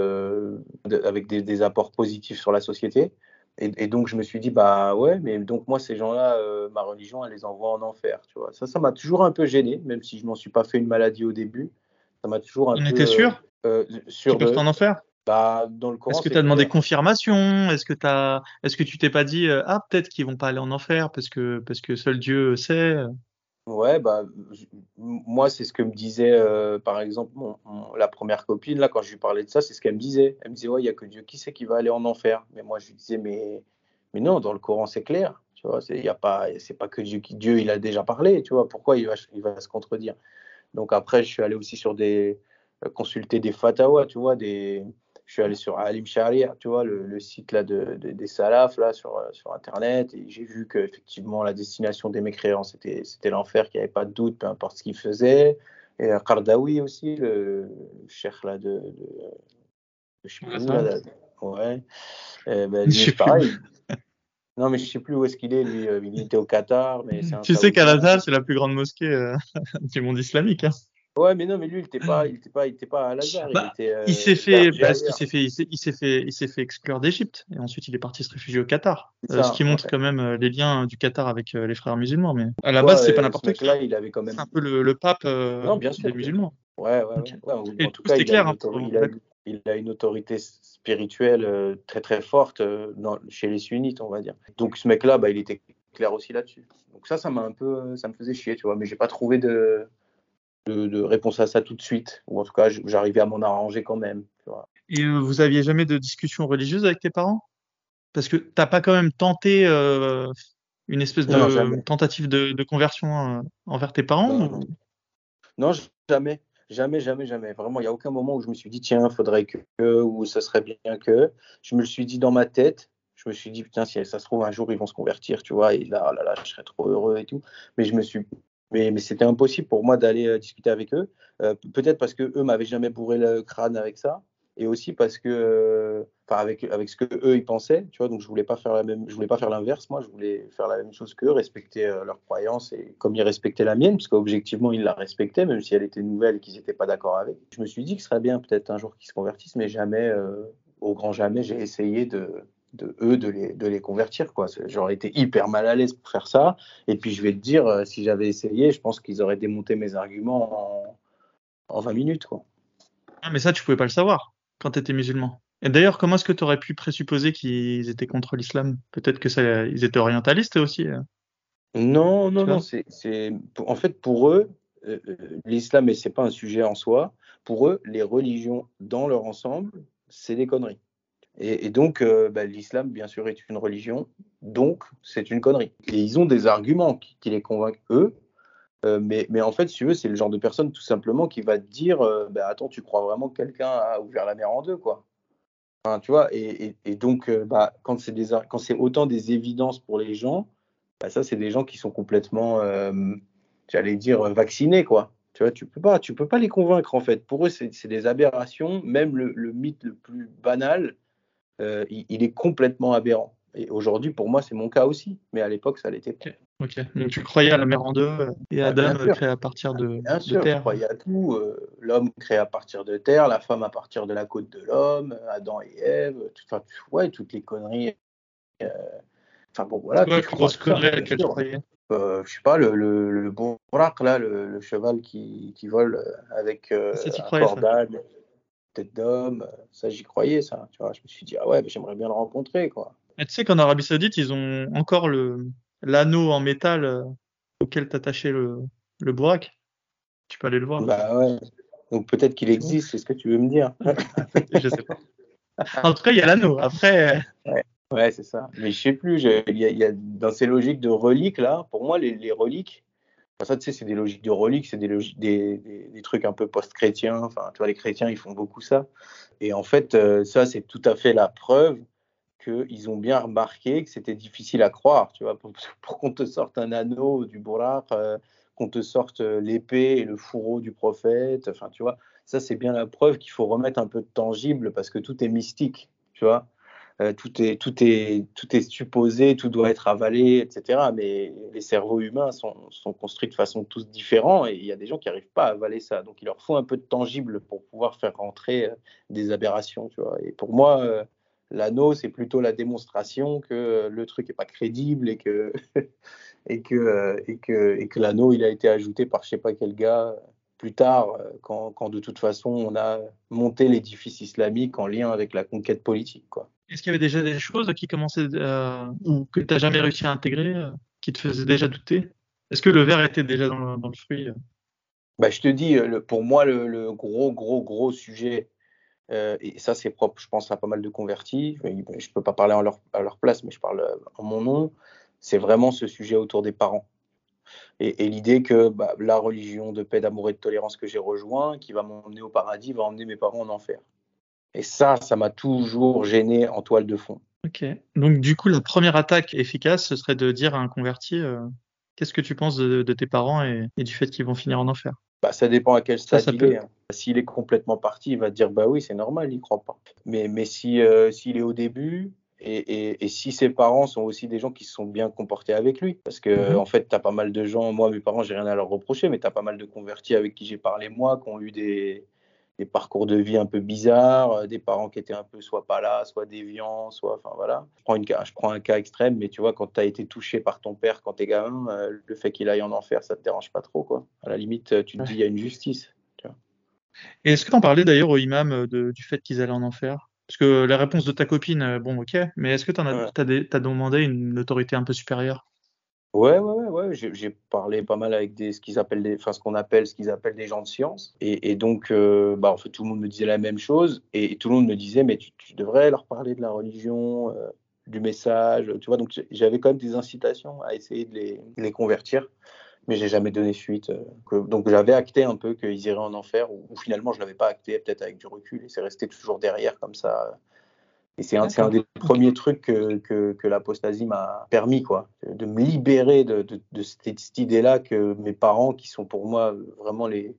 avec des, apports positifs sur la société. Et, donc, je me suis dit, bah ouais, mais donc moi, ces gens-là, euh, ma religion, elle les envoie en enfer, tu vois. Ça, ça m'a toujours un peu gêné, même si je m'en suis pas fait une maladie au début. Ça m'a toujours un On peu. était sûr? euh, sur Ils peuvent en enfer? Bah, dans le Est-ce que tu as demandé confirmation? Est-ce que, as... Est-ce que tu t'es pas dit, euh, ah, peut-être qu'ils vont pas aller en enfer parce que, parce que seul Dieu sait? Ouais, bah, moi, c'est ce que me disait, euh, par exemple, la première copine, là, quand je lui parlais de ça, c'est ce qu'elle me disait. Elle me disait, ouais, il n'y a que Dieu qui sait qui va aller en enfer. Mais moi, je lui disais, mais, mais non, dans le Coran, c'est clair. Tu vois, c'est, y a pas, c'est pas que Dieu Dieu, il a déjà parlé, tu vois, pourquoi il va, il va se contredire? Donc après, je suis allé aussi sur des, euh, consulter des fatwas, tu vois, des, je suis allé sur Alim Sharia, tu vois, le, site là de, des salafs là sur, euh, sur internet, et j'ai vu qu'effectivement la destination des mécréants c'était c'était l'enfer, qu'il n'y avait pas de doute, peu importe ce qu'ils faisaient. Et Qardawi aussi, le, chef là de, de, je sais plus là, ouais, eh ben, pareil. Non, mais je sais plus où est-ce qu'il est, lui. Euh, il était au Qatar. Mais tu sais qu'Al-Azhar, c'est la plus grande mosquée euh, du monde islamique. Hein. Ouais, mais non, mais lui, il n'était pas, il était pas, il était pas à Lazare. il, bah, était, il s'est fait, parce qu'il s'est fait, il s'est fait, il s'est fait exclure d'Égypte et ensuite il est parti se réfugier au Qatar. Euh, ce qui montre quand même euh, les liens du Qatar avec euh, les frères musulmans. Mais à la base, c'est pas n'importe quoi. Là, il avait quand même. C'est un peu le, le pape non, bien sûr, des musulmans. Ouais, ouais, ouais. En, tout cas, il, clair, a il, a, il, a une autorité spirituelle très très forte dans, chez les sunnites, on va dire. Donc ce mec-là, bah, il était clair aussi là-dessus. Donc ça, ça m'a un peu, ça me faisait chier, tu vois. Mais j'ai pas trouvé de de, réponse à ça tout de suite. Ou en tout cas, j'arrivais à m'en arranger quand même. Et euh, vous aviez jamais de discussion religieuse avec tes parents? Parce que t'as pas quand même tenté euh, une espèce de tentative de, conversion euh, envers tes parents non. jamais. Jamais, jamais, jamais. Vraiment, il n'y a aucun moment où je me suis dit, tiens, il faudrait que, ou ça serait bien que. Je me le suis dit dans ma tête. Je me suis dit, putain, si ça se trouve, un jour, ils vont se convertir, tu vois, et là, oh là, là, je serais trop heureux et tout. Mais je me suis mais, c'était impossible pour moi d'aller euh, discuter avec eux. Euh, peut-être parce que eux m'avaient jamais bourré le crâne avec ça, et aussi parce que, euh, avec avec ce que eux ils pensaient, tu vois. Donc je voulais pas faire la même, je voulais pas faire l'inverse. Moi, je voulais faire la même chose qu'eux, respecter leurs croyances et comme ils respectaient la mienne, parce qu'objectivement ils la respectaient, même si elle était nouvelle et qu'ils n'étaient pas d'accord avec. Je me suis dit que ce serait bien peut-être un jour qu'ils se convertissent, mais jamais, au grand jamais, j'ai essayé de de eux de les, de les convertir. quoi. J'aurais été hyper mal à l'aise pour faire ça. Et puis je vais te dire, euh, si j'avais essayé, je pense qu'ils auraient démonté mes arguments en, en 20 minutes. Quoi. Ah, mais ça, tu pouvais pas le savoir quand tu étais musulman. Et d'ailleurs, comment est-ce que tu aurais pu présupposer qu'ils étaient contre l'islam? Peut-être que ça, ils étaient orientalistes aussi euh. Non, non, non. C'est, en fait, pour eux, euh, l'islam, et c'est pas un sujet en soi, pour eux, les religions dans leur ensemble, c'est des conneries. Et, donc, euh, bah, l'islam, bien sûr, est une religion, donc c'est une connerie. Et ils ont des arguments qui, les convainquent, eux, euh, mais, en fait, si tu veux, c'est le genre de personne, tout simplement, qui va te dire euh, bah, Attends, tu crois vraiment que quelqu'un a ouvert la mer en deux, quoi Tu vois, et, donc, bah, quand c'est autant des évidences pour les gens, ça, c'est des gens qui sont complètement, j'allais dire, vaccinés, quoi. Tu vois, tu peux pas, peux pas les convaincre en fait. Pour eux, c'est des aberrations. Même le, mythe le plus banal, euh, il, est complètement aberrant. Et aujourd'hui, pour moi, c'est mon cas aussi. Mais à l'époque, ça l'était pas. Ok. Donc tu croyais à la mer en deux euh, et Adam créé à partir de, bien sûr, terre. Je croyais à tout. Euh, l'homme créé à partir de terre, la femme à partir de la côte de l'homme, Adam et Ève, tout, ouais, toutes les conneries. Enfin bon, voilà. Quoi, grosse connerie à laquelle tu croyais euh, je sais pas, le, le, le là, le, cheval qui, qui vole avec euh, un cordage, tête d'homme, ça j'y croyais, ça. Tu vois, je me suis dit, ah ouais, j'aimerais bien le rencontrer, quoi. Et tu sais qu'en Arabie Saoudite, ils ont encore le l'anneau en métal euh, auquel t'attachais le, le bourrac. Tu peux aller le voir. Bah ouais. Donc peut-être qu'il existe, c'est ce que tu veux me dire. je sais pas. en tout cas, il y a l'anneau. Après. Ouais, c'est ça. Mais je sais plus, il y, a, dans ces logiques de reliques, là, pour moi, les, reliques, ça, tu sais, c'est des logiques de reliques, c'est des, des, des, trucs un peu post-chrétiens. Enfin, tu vois, les chrétiens, ils font beaucoup ça. Et en fait, euh, ça, c'est tout à fait la preuve qu'ils ont bien remarqué que c'était difficile à croire, tu vois, pour, qu'on te sorte un anneau du bourrard, euh, qu'on te sorte euh, l'épée et le fourreau du prophète, enfin, tu vois, ça, c'est bien la preuve qu'il faut remettre un peu de tangible parce que tout est mystique, tu vois. Euh, tout, est, tout, est, tout est supposé, tout doit être avalé, etc. Mais les cerveaux humains sont, sont construits de façon tous différents et il y a des gens qui n'arrivent pas à avaler ça. Donc il leur faut un peu de tangible pour pouvoir faire rentrer euh, des aberrations. Tu vois. Et pour moi, euh, l'anneau, c'est plutôt la démonstration que le truc n'est pas crédible et que, et que, et que, et que l'anneau, il a été ajouté par je sais pas quel gars plus tard, quand, quand, de toute façon on a monté l'édifice islamique en lien avec la conquête politique. Quoi. Est-ce qu'il y avait déjà des choses qui commençaient euh, ou que tu n'as jamais réussi à intégrer, euh, qui te faisaient déjà douter? Est-ce que le verre était déjà dans le, fruit euh? bah, Je te dis, pour moi, le, gros, gros, gros sujet, et ça c'est propre, je pense, à pas mal de convertis, je ne peux pas parler à leur, à leur, place, mais je parle en mon nom, c'est vraiment ce sujet autour des parents. Et, l'idée que bah, la religion de paix, d'amour et de tolérance que j'ai rejoint, qui va m'emmener au paradis, va emmener mes parents en enfer. Et ça, ça m'a toujours gêné en toile de fond. Ok. Donc, du coup, la première attaque efficace, ce serait de dire à un converti euh, Qu'est-ce que tu penses de, tes parents et, du fait qu'ils vont finir en enfer? Bah, Ça dépend à quel stade il est. Hein. S'il est complètement parti, il va dire Bah oui, c'est normal, il ne croit pas. Mais, mais si, euh, s'il est au début, et, et, si ses parents sont aussi des gens qui se sont bien comportés avec lui. Parce que, mhm. en fait, tu as pas mal de gens, moi, mes parents, j'ai rien à leur reprocher, mais tu as pas mal de convertis avec qui j'ai parlé, moi, qui ont eu des, des parcours de vie un peu bizarres, euh, des parents qui étaient un peu soit pas là, soit déviants, soit. Enfin voilà. Je prends, une, je prends un cas extrême, mais tu vois, quand tu as été touché par ton père quand tu es gamin, euh, le fait qu'il aille en enfer, ça te dérange pas trop, quoi. À la limite, tu te dis, il y a une justice. Et est-ce que tu en parlais d'ailleurs au imam du fait qu'ils allaient en enfer? Parce que la réponse de ta copine, bon, ok, mais est-ce que tu as, as, demandé une autorité un peu supérieure? Ouais, ouais, ouais, J'ai parlé pas mal avec des, ce qu'ils appellent des, enfin, ce qu'on appelle, ce qu'ils appellent des gens de science. Et, donc, euh, bah, en fait, tout le monde me disait la même chose. Et, tout le monde me disait, mais tu, devrais leur parler de la religion, euh, du message, tu vois. Donc, j'avais quand même des incitations à essayer de les, les convertir. Mais j'ai jamais donné suite. Euh, donc, j'avais acté un peu qu'ils iraient en enfer, ou, finalement, je l'avais pas acté, peut-être avec du recul. Et c'est resté toujours derrière, comme ça et c'est un, un, des premiers trucs que, que, l'apostasie m'a permis, quoi, de me libérer de, de, cette, idée-là que mes parents, qui sont pour moi vraiment les.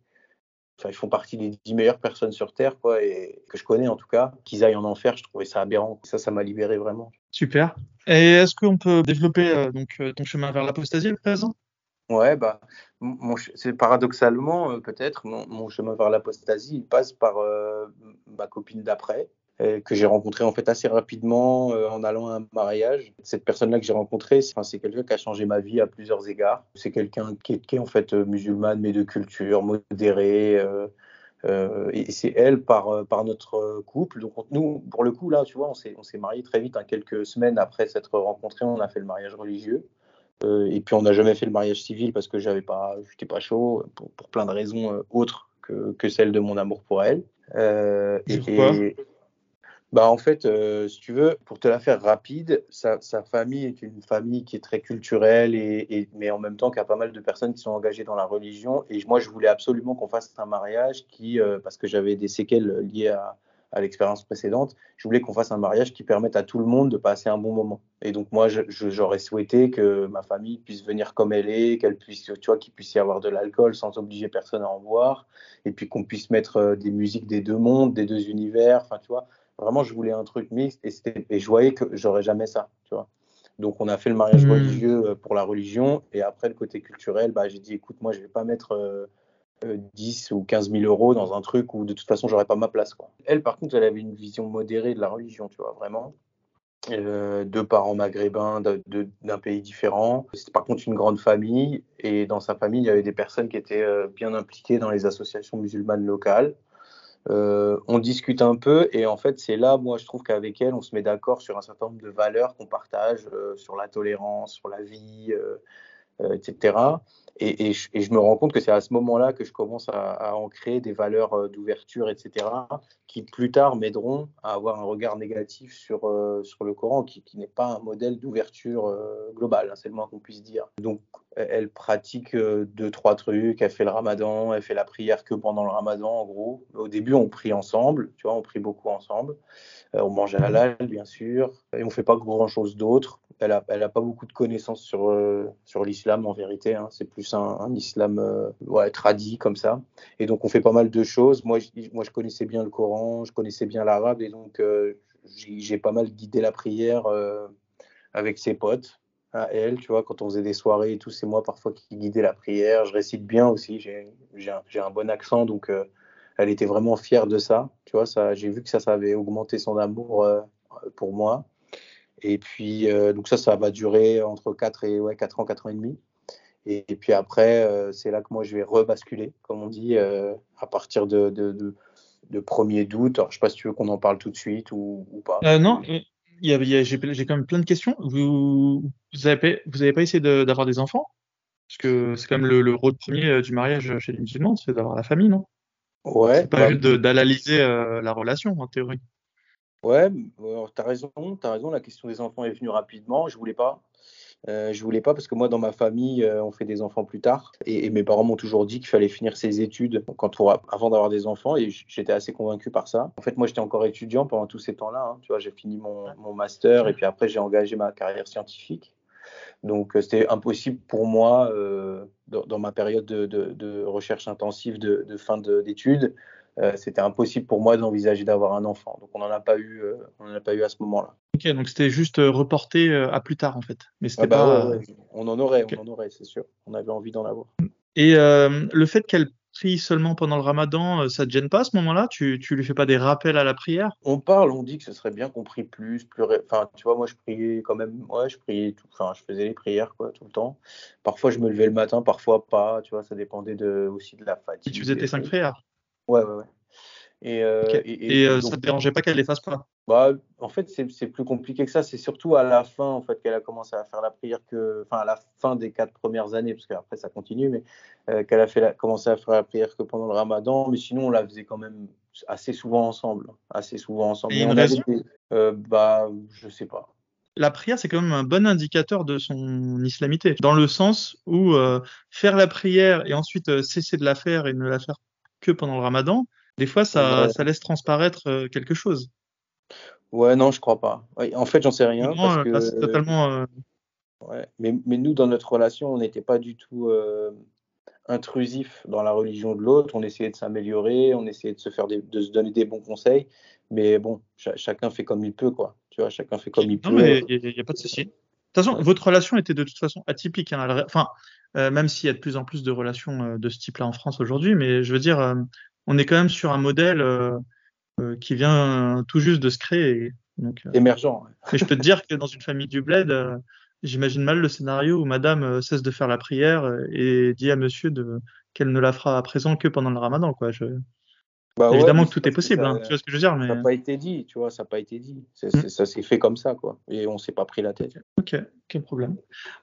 Enfin, ils font partie des dix meilleures personnes sur Terre, quoi, et que je connais en tout cas, qu'ils aillent en enfer, je trouvais ça aberrant. Ça, ça m'a libéré vraiment. Super. Et est-ce qu'on peut développer euh, donc, euh, ton chemin vers l'apostasie à présent? Ouais, bah, c'est paradoxalement, euh, peut-être, mon, chemin vers l'apostasie, il passe par ma copine d'après, que j'ai rencontré en fait assez rapidement euh, en allant à un mariage. Cette personne-là que j'ai rencontrée, c'est quelqu'un qui a changé ma vie à plusieurs égards. C'est quelqu'un qui, qui est, en fait euh, musulmane mais de culture modérée. et c'est elle par, par notre couple. Donc nous, pour le coup là, tu vois, on s'est on s'est marié très vite. Hein, quelques semaines après s'être rencontrés, on a fait le mariage religieux. et puis on n'a jamais fait le mariage civil parce que j'avais pas, j'étais pas chaud pour, pour, plein de raisons autres que, que celle de mon amour pour elle. et, bah en fait, euh, si tu veux, pour te la faire rapide, sa, famille est une famille qui est très culturelle, et, mais en même temps qu'il y a pas mal de personnes qui sont engagées dans la religion. Et moi, je voulais absolument qu'on fasse un mariage qui, euh, parce que j'avais des séquelles liées à, à l'expérience précédente, je voulais qu'on fasse un mariage qui permette à tout le monde de passer un bon moment. Et donc moi, j'aurais souhaité que ma famille puisse venir comme elle est, qu'elle puisse, tu vois, qu'il puisse y avoir de l'alcool sans obliger personne à en boire, et puis qu'on puisse mettre euh, des musiques des deux mondes, des deux univers, enfin tu vois Vraiment, je voulais un truc mixte et, et je voyais que j'aurais jamais ça, tu vois. Donc, on a fait le mariage hmm. religieux euh, pour la religion. Et après, le côté culturel, bah, j'ai dit, écoute, moi, je vais pas mettre 10 euh, euh, ou 15 000 euros dans un truc où de toute façon, j'aurais pas ma place. Quoi. Elle, par contre, elle avait une vision modérée de la religion, tu vois, vraiment. deux parents maghrébins d'un pays différent. C'était par contre une grande famille. Et dans sa famille, il y avait des personnes qui étaient bien impliquées dans les associations musulmanes locales. Euh, on discute un peu et en fait c'est là moi je trouve qu'avec elle on se met d'accord sur un certain nombre de valeurs qu'on partage euh, sur la tolérance, sur la vie, euh, etc. Et, je, me rends compte que c'est à ce moment-là que je commence à, en créer des valeurs euh, d'ouverture, etc., qui plus tard m'aideront à avoir un regard négatif sur, euh, sur le Coran, qui, n'est pas un modèle d'ouverture euh, globale, hein, c'est le moins qu'on puisse dire. Donc, elle pratique deux, trois trucs, elle fait le ramadan, elle fait la prière que pendant le ramadan, en gros. Au début, on prie ensemble, tu vois, on prie beaucoup ensemble. on mange à la halal, bien sûr, et on fait pas grand-chose d'autre elle n'a a pas beaucoup de connaissances sur, sur l'islam en vérité. Hein. C'est plus un, islam euh, ouais, tradit comme ça. Et donc on fait pas mal de choses. Moi, je, moi, je connaissais bien le Coran, je connaissais bien l'arabe et donc euh, j'ai pas mal guidé la prière avec ses potes à elle. Tu vois, quand on faisait des soirées et tout, c'est moi parfois qui guidais la prière. Je récite bien aussi. J'ai un, un, bon accent donc elle était vraiment fière de ça. Tu vois, j'ai vu que ça, ça avait augmenté son amour pour moi. Et puis, euh, donc ça, ça va durer entre 4 et ouais, 4 ans, 4 ans et demi. Et, puis après, euh, c'est là que moi, je vais rebasculer, comme on dit, euh, à partir de, de, de, 1er d'août. Alors, je ne sais pas si tu veux qu'on en parle tout de suite ou, ou pas. non, j'ai quand même plein de questions. Vous n'avez pas, vous avez pas essayé d'avoir des enfants? Parce que c'est quand même le, rôle premier du mariage chez les musulmans, c'est d'avoir la famille, non? Ouais. C'est pas bah, juste d'analyser la relation, en théorie. Ouais, tu as raison, tu raison. La question des enfants est venue rapidement. Je voulais pas. Euh, je voulais pas parce que moi, dans ma famille, euh, on fait des enfants plus tard. Et, mes parents m'ont toujours dit qu'il fallait finir ses études quand avant d'avoir des enfants. Et j'étais assez convaincu par ça. En fait, moi, j'étais encore étudiant pendant tous ces temps-là. Hein. Tu vois, j'ai fini mon, master et puis après, j'ai engagé ma carrière scientifique. Donc, euh, c'était impossible pour moi, euh, dans, ma période de, de recherche intensive de, fin d'études, euh, c'était impossible pour moi d'envisager d'avoir un enfant. Donc on n'en a pas eu, euh, on a pas eu à ce moment-là. Ok, donc c'était juste euh, reporté à plus tard en fait. Mais c'était ah bah pas. On en aurait, on en aurait, c'est sûr. On avait envie d'en avoir. Et le fait qu'elle prie seulement pendant le Ramadan, ça te gêne pas à ce moment-là? Tu tu lui fais pas des rappels à la prière? On parle, on dit que ce serait bien qu'on prie plus, plus. Enfin, tu vois, moi je priais quand même. Ouais, je priais tout. Enfin, je faisais les prières quoi tout le temps. Parfois je me levais le matin, parfois pas. Tu vois, ça dépendait de aussi de la fatigue. tu faisais tes cinq prières? Ouais, ouais, ouais. Et, euh, et, euh, ça ne te dérangeait pas qu'elle les fasse pas? Bah, En fait, c'est plus compliqué que ça. C'est surtout à la fin en fait, qu'elle a commencé à faire la prière, que, enfin à la fin des quatre premières années, parce qu'après ça continue, mais euh, qu'elle a fait commencé à faire la prière que pendant le ramadan. Mais sinon, on la faisait quand même assez souvent ensemble. Assez souvent ensemble. Et une raison? bah, Je sais pas. La prière, c'est quand même un bon indicateur de son islamité, dans le sens où faire la prière et ensuite cesser de la faire et ne la faire que pendant le ramadan, des fois, ça, ça laisse transparaître euh, quelque chose. Ouais, non, je crois pas. en fait, j'en sais rien. parce que... c'est totalement. Euh, ouais. Mais, mais, nous, dans notre relation, on n'était pas du tout euh, intrusif dans la religion de l'autre. On essayait de s'améliorer, on essayait de se faire de se donner des bons conseils. Mais bon, chacun fait comme il peut, quoi. Tu vois, chacun fait comme il peut. Non, mais il n'y a, pas de souci. De toute façon, votre relation était de toute façon atypique. Hein. Enfin, même s'il y a de plus en plus de relations de ce type-là en France aujourd'hui, mais je veux dire, on est quand même sur un modèle euh, euh, qui vient tout juste de se créer. Donc, euh, Émergent. Mais je peux te dire que dans une famille du bled, j'imagine mal le scénario où madame cesse de faire la prière et dit à monsieur de, qu'elle ne la fera à présent que pendant le ramadan. Quoi. Je... Bah Évidemment que tout est possible, hein, tu vois ce que je veux dire. Mais... Ça n'a pas été dit, tu vois, ça n'a pas été dit. Hmm. Ça s'est fait comme ça, quoi. Et on s'est pas pris la tête. Ok, quel problème.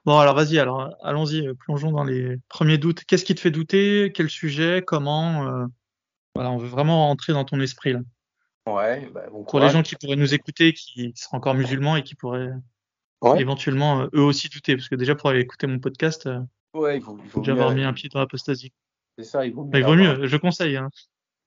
Bon, alors vas-y, alors allons-y, plongeons dans les premiers doutes. Qu'est-ce qui te fait douter? Quel sujet? Comment? Voilà, on veut vraiment entrer dans ton esprit là. Ouais, bah, Pour les gens qui pourraient nous écouter, qui sont encore musulmans et qui pourraient éventuellement euh, eux aussi douter, parce que déjà pour aller écouter mon podcast, euh, ouais, il faut, déjà avoir mis un pied dans l'apostasie. C'est ça, il vaut mieux. il vaut mieux, je conseille. Hein.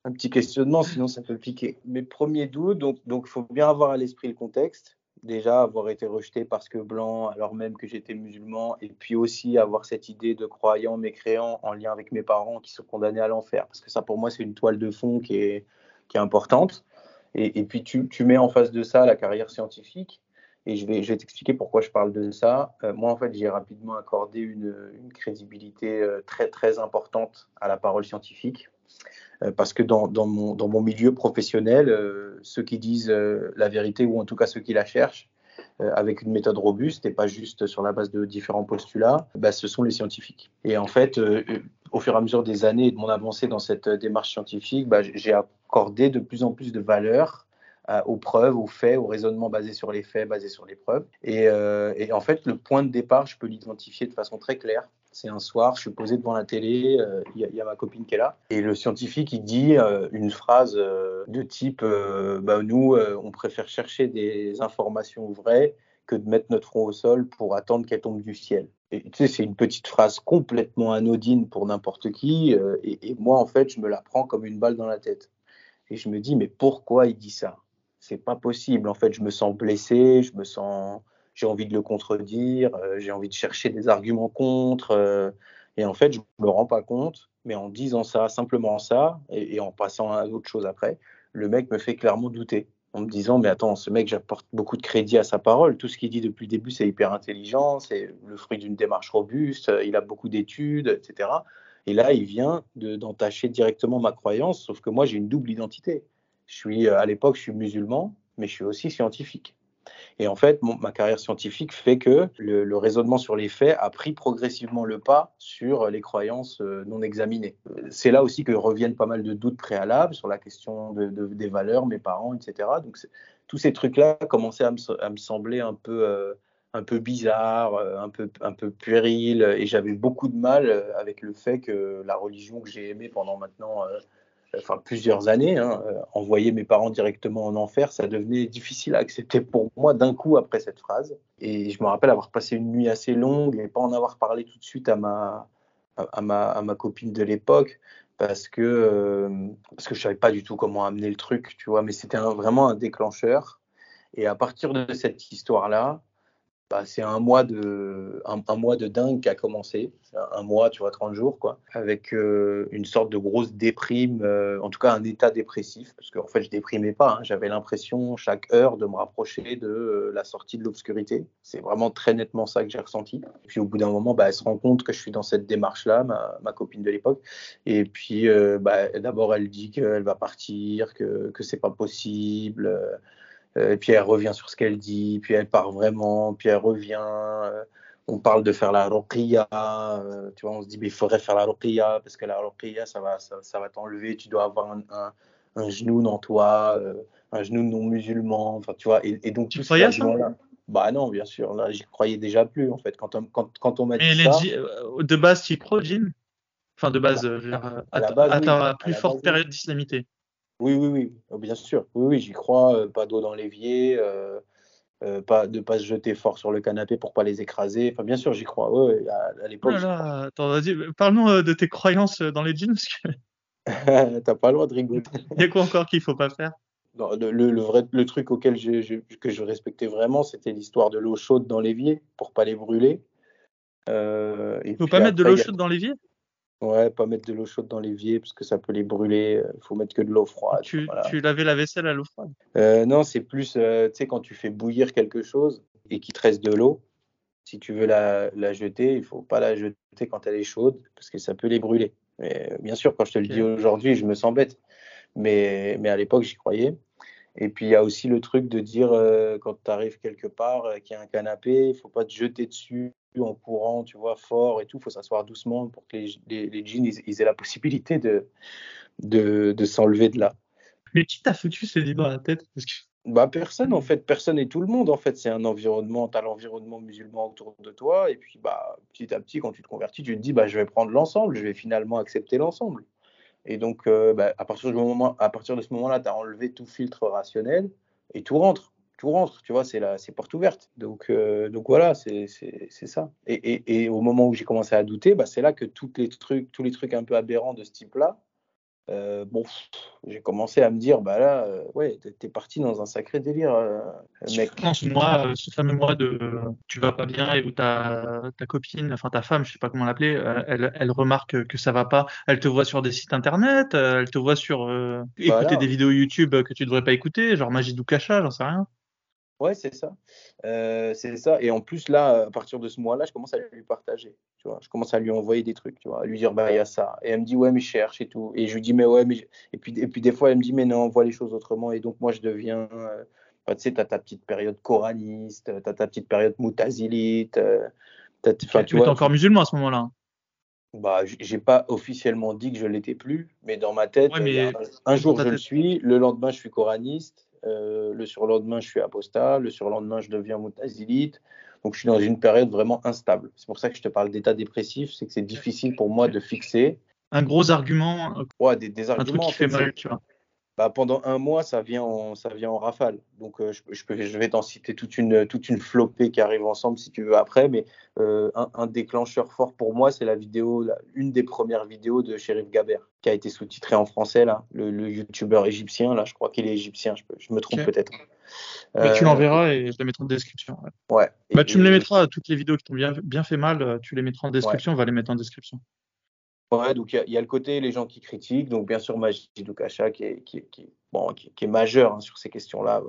Un petit questionnement, sinon ça peut piquer. Mes premiers doutes, donc il faut bien avoir à l'esprit le contexte déjà avoir été rejeté parce que blanc, alors même que j'étais musulman, et puis aussi avoir cette idée de croyant mécréant en lien avec mes parents qui sont condamnés à l'enfer. Parce que ça, pour moi, c'est une toile de fond qui est, qui est importante. Et, puis, tu, tu, mets en face de ça la carrière scientifique. Et je vais, je vais t'expliquer pourquoi je parle de ça. Euh, moi, en fait, j'ai rapidement accordé une, une crédibilité euh, très, très importante à la parole scientifique. Euh, parce que dans, mon, milieu professionnel, euh, ceux qui disent euh, la vérité, ou en tout cas ceux qui la cherchent, avec une méthode robuste et pas juste sur la base de différents postulats, bah, ce sont les scientifiques. Et en fait, au fur et à mesure des années et de mon avancée dans cette démarche scientifique, bah, j'ai accordé de plus en plus de valeur aux preuves, aux faits, au raisonnement basé sur les faits, basé sur les preuves. Et, en fait, le point de départ, je peux l'identifier de façon très claire. C'est un soir, je suis posé devant la télé, euh, il y, a ma copine qui est là, et le scientifique il dit euh, une phrase euh, de type bah, Nous, on préfère chercher des informations vraies que de mettre notre front au sol pour attendre qu'elles tombent du ciel. Tu sais, c'est une petite phrase complètement anodine pour n'importe qui, et, et, moi, en fait, je me la prends comme une balle dans la tête. Et je me dis Mais pourquoi il dit ça? C'est pas possible. En fait, je me sens blessé, je me sens j'ai envie de le contredire, euh, j'ai envie de chercher des arguments contre. Euh, et en fait, je ne me rends pas compte, mais en disant ça, simplement ça, et, en passant à autre chose après, le mec me fait clairement douter. En me disant, mais attends, ce mec, j'apporte beaucoup de crédit à sa parole. Tout ce qu'il dit depuis le début, c'est hyper intelligent, c'est le fruit d'une démarche robuste, il a beaucoup d'études, etc. Et là, il vient d'entacher directement ma croyance, sauf que moi, j'ai une double identité. Je suis, à l'époque, je suis musulman, mais je suis aussi scientifique. Et en fait, ma carrière scientifique fait que le, raisonnement sur les faits a pris progressivement le pas sur les croyances euh, non examinées. C'est là aussi que reviennent pas mal de doutes préalables sur la question de, des valeurs, mes parents, etc. Donc tous ces trucs-là commençaient à me, sembler un peu, euh, un peu bizarres, euh, un peu, un peu puérils, et j'avais beaucoup de mal avec le fait que la religion que j'ai aimée pendant maintenant enfin plusieurs années, hein, euh, envoyer mes parents directement en enfer, ça devenait difficile à accepter pour moi d'un coup après cette phrase. Et je me rappelle avoir passé une nuit assez longue et pas en avoir parlé tout de suite à ma, à ma, à ma copine de l'époque parce que, euh, parce que je savais pas du tout comment amener le truc, tu vois, mais c'était vraiment un déclencheur. Et à partir de cette histoire-là, bah, c'est un mois de dingue qui a commencé, un, mois, tu vois, 30 jours, avec euh, une sorte de grosse déprime, euh, en tout cas un état dépressif, parce qu'en fait, je déprimais pas, hein. j'avais l'impression chaque heure de me rapprocher de euh, la sortie de l'obscurité. C'est vraiment très nettement ça que j'ai ressenti. Et puis au bout d'un moment, bah, elle se rend compte que je suis dans cette démarche-là, ma, ma copine de l'époque. Et puis bah, d'abord, elle dit qu'elle va partir, que que c'est pas possible et puis elle revient sur ce qu'elle dit, puis elle part vraiment, puis elle revient. Euh, on parle de faire la ruqya, euh, tu vois, on se dit, mais il faudrait faire la ruqya, parce que la ruqya, ça va, ça, va t'enlever, tu dois avoir un, un, genou en toi, un genou non musulman, enfin, tu vois, et, donc tu croyais ça Bah non, bien sûr, là, j'y croyais déjà plus, en fait, quand on, quand, quand on m'a dit ça. de base, tu y crois, Enfin, de base, à, ta plus forte période d'islamité. Oui, oui, oui, oh, bien sûr. Oui, oui, j'y crois. Euh, pas d'eau dans l'évier, euh, euh, pas de pas se jeter fort sur le canapé pour pas les écraser. Enfin, bien sûr, j'y crois. Oui, à, à l'époque. parle-nous de tes croyances dans les jeans. T'as pas le droit de rigoler. Il y a quoi encore qu'il faut pas faire? Le, le, vrai, le truc auquel je, que je respectais vraiment, c'était l'histoire de l'eau chaude dans l'évier pour pas les brûler. Euh, Il faut pas mettre de l'eau chaude dans l'évier? Ouais, pas mettre de l'eau chaude dans l'évier parce que ça peut les brûler. Il faut mettre que de l'eau froide. Tu, tu, lavais la vaisselle à l'eau froide? Euh, Non, c'est plus, euh, tu sais, quand tu fais bouillir quelque chose et qu'il te reste de l'eau, si tu veux la, la, jeter, il faut pas la jeter quand elle est chaude parce que ça peut les brûler. Mais, bien sûr, quand je te le dis aujourd'hui, je me sens bête. Mais, mais à l'époque, j'y croyais. Et puis, il y a aussi le truc de dire, euh, quand tu arrives quelque part, euh, qu'il y a un canapé, il faut pas te jeter dessus en courant, tu vois, fort et tout. Il faut s'asseoir doucement pour que les, les, jeans ils, aient la possibilité de, de, de s'enlever de là. Mais qui t'a foutu ces idées dans la tête? Bah, personne, en fait. Personne et tout le monde, en fait. C'est un environnement, tu as l'environnement musulman autour de toi. Et puis, bah, petit à petit, quand tu te convertis, tu te dis, bah, je vais prendre l'ensemble, je vais finalement accepter l'ensemble. Et donc, euh, bah, à, partir de ce moment-là, tu as enlevé tout filtre rationnel et tout rentre. Tout rentre, tu vois, c'est c'est porte ouverte. Donc, euh, donc voilà, c'est ça. Et, et, et, au moment où j'ai commencé à douter, bah, c'est là que tous les trucs, tous les trucs un peu aberrants de ce type-là, euh, bon, j'ai commencé à me dire, bah là, euh, ouais, t'es parti dans un sacré délire, euh, mec. ce mois, ce fameux mois de tu vas pas bien et où ta, ta copine, enfin ta femme, je sais pas comment l'appeler, elle, elle remarque que ça va pas. Elle te voit sur des sites internet, elle te voit sur écouter des vidéos YouTube que tu devrais pas écouter, genre Magie Doukacha, j'en sais rien. Ouais, c'est ça. Euh, c'est ça. Et en plus, là, à partir de ce mois-là, je commence à lui partager. Tu vois, je commence à lui envoyer des trucs, tu vois, à lui dire, bah, il y a ça. Et elle me dit, ouais, mais je cherche et tout. Et je lui dis, mais ouais, mais. Et puis, et puis des fois, elle me dit, mais non, on voit les choses autrement. Et donc, moi, je deviens. Euh, bah, tu sais, tu as ta petite période coraniste, tu as ta petite période moutazilite. Euh, tu es encore musulman à ce moment-là bah, j'ai pas officiellement dit que je l'étais plus, mais dans ma tête, un, jour je le suis, le lendemain je suis coraniste, euh, le surlendemain, je suis apostat. Le surlendemain, je deviens moutazilite. Donc je suis dans une période vraiment instable. C'est pour ça que je te parle d'état dépressif, c'est que c'est difficile pour moi de fixer. Un gros argument. Ouais, des, des arguments. Un truc qui fait mal, tu vois bah, pendant un mois, ça vient en, ça vient en rafale. Donc, euh, je, je, peux, je, vais t'en citer toute une, toute une flopée qui arrive ensemble si tu veux après. Mais euh, un, un, déclencheur fort pour moi, c'est la vidéo, la, une des premières vidéos de Shérif Gaber, qui a été sous-titrée en français, là, le, le youtubeur égyptien. Là, je crois qu'il est égyptien, je, peux, je me trompe okay. peut-être. Mais tu l'enverras et je les mettrai en description. Ouais. ouais. Bah, et, tu me les mettras, toutes les vidéos qui t'ont bien, bien fait mal, tu les mettras en description, ouais. on va les mettre en description. Ouais, donc il y, y, a le côté les gens qui critiquent, donc bien sûr Majid Oukasha qui est, qui, qui, bon, qui, qui est majeur hein, sur ces questions-là.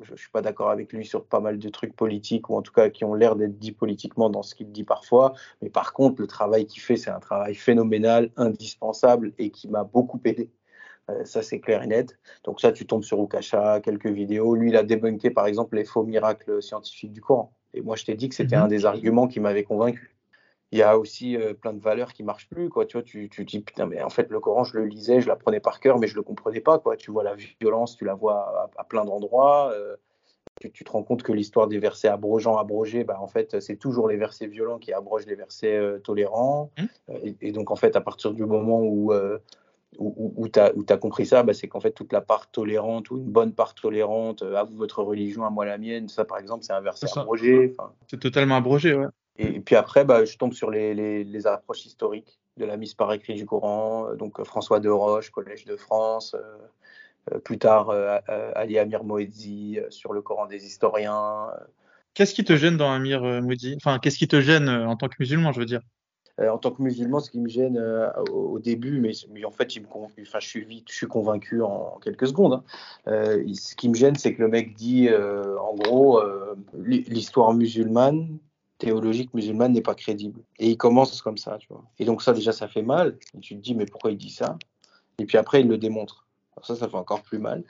Je ne suis pas d'accord avec lui sur pas mal de trucs politiques, ou en tout cas qui ont l'air d'être dits politiquement dans ce qu'il dit parfois. Mais par contre, le travail qu'il fait, c'est un travail phénoménal, indispensable et qui m'a beaucoup aidé. Euh, ça, c'est clair et net. Donc ça, tu tombes sur Oukasha, quelques vidéos. Lui, il a débunké, par exemple, les faux miracles scientifiques du Coran. Et moi, je t'ai dit que c'était mmh. un des arguments qui m'avait convaincu il y a aussi euh, plein de valeurs qui marchent plus quoi tu vois tu, tu dis putain mais en fait le Coran je le lisais je l'apprenais par cœur mais je le comprenais pas quoi tu vois la violence tu la vois à, à plein d'endroits euh, tu, tu, te rends compte que l'histoire des versets abrogeants abrogés bah en fait c'est toujours les versets violents qui abrogent les versets euh, tolérants mmh. et, et, donc en fait à partir du moment où euh, où, où tu as, as, compris ça, bah, c'est qu'en fait, toute la part tolérante ou une bonne part tolérante, euh, à vous votre religion, à moi la mienne, ça par exemple, c'est un verset abrogé. C'est totalement abrogé, ouais. Et puis après, bah, je tombe sur les, les, les, approches historiques de la mise par écrit du Coran. Donc François de Roche, Collège de France, euh, plus tard euh, Ali Amir Moedzi sur le Coran des historiens. Qu'est-ce qui te gêne dans Amir Moedzi Enfin, qu'est-ce qui te gêne en tant que musulman, je veux dire? Euh, en tant que musulman, ce qui me gêne euh, au, au, début, mais, mais, en fait, il me enfin, je suis vite, je suis convaincu en quelques secondes. Hein. Euh, ce qui me gêne, c'est que le mec dit, euh, en gros, euh, l'histoire musulmane, théologique musulmane n'est pas crédible. Et il commence comme ça, tu vois. Et donc ça, déjà, ça fait mal. Et tu te dis, mais pourquoi il dit ça? Et puis après, il le démontre. Alors ça, ça fait encore plus mal.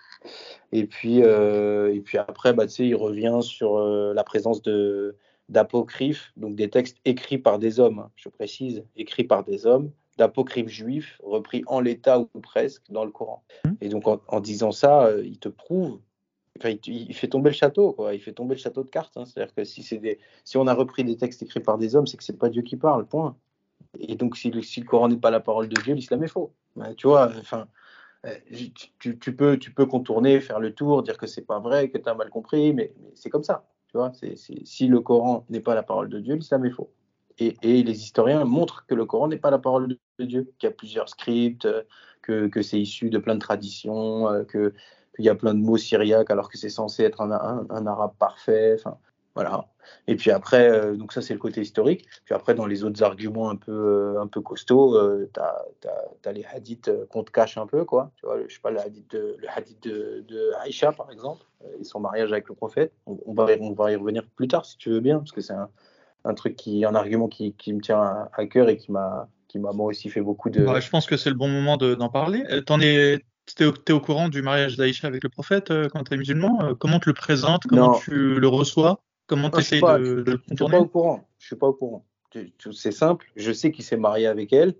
Et puis, et puis après, bah, tu sais, il revient sur la présence de d'apocryphes, donc des textes écrits par des hommes, hein, je précise, écrits par des hommes, d'apocryphes juifs, repris en l'état ou presque dans le Coran. Mmh. Et donc en, en disant ça, euh, il te prouve, enfin, il, fait tomber le château, quoi. il fait tomber le château de cartes. Hein. C'est-à-dire que si, on a repris des textes écrits par des hommes, c'est que c'est pas Dieu qui parle, point. Et donc si le, Coran n'est pas la parole de Dieu, l'islam est faux. Tu vois, enfin, euh, tu, peux, tu peux contourner, faire le tour, dire que c'est pas vrai, que tu as mal compris, mais, c'est comme ça. Tu vois, si le Coran n'est pas la parole de Dieu, l'islam est faux. Et, les historiens montrent que le Coran n'est pas la parole de Dieu, qu'il y a plusieurs scripts, que, que c'est issu de plein de traditions, euh, que, qu'il y a plein de mots syriaques alors que c'est censé être un, un, arabe parfait. Voilà. Et puis après, euh, donc ça c'est le côté historique. Puis après, dans les autres arguments un peu, euh, un peu costauds, euh, tu as, les hadiths qu'on te cache un peu, quoi. Tu vois, je sais pas, le hadith de, le hadith de, de Aïcha, par exemple, et son mariage avec le prophète. On, va, on va y revenir plus tard, si tu veux bien, parce que c'est un, un, truc qui, un argument qui, qui me tient à, cœur et qui m'a moi aussi fait beaucoup de. Bah, je pense que c'est le bon moment d'en parler. T'en tu es, au courant du mariage d'Aïcha avec le prophète euh, quand tu es musulman Comment tu le présentes Comment non. tu le reçois Comment tu essayes de, de, le contourner Je suis pas au courant. Je suis pas au courant. C'est simple. Je sais qu'il s'est marié avec elle.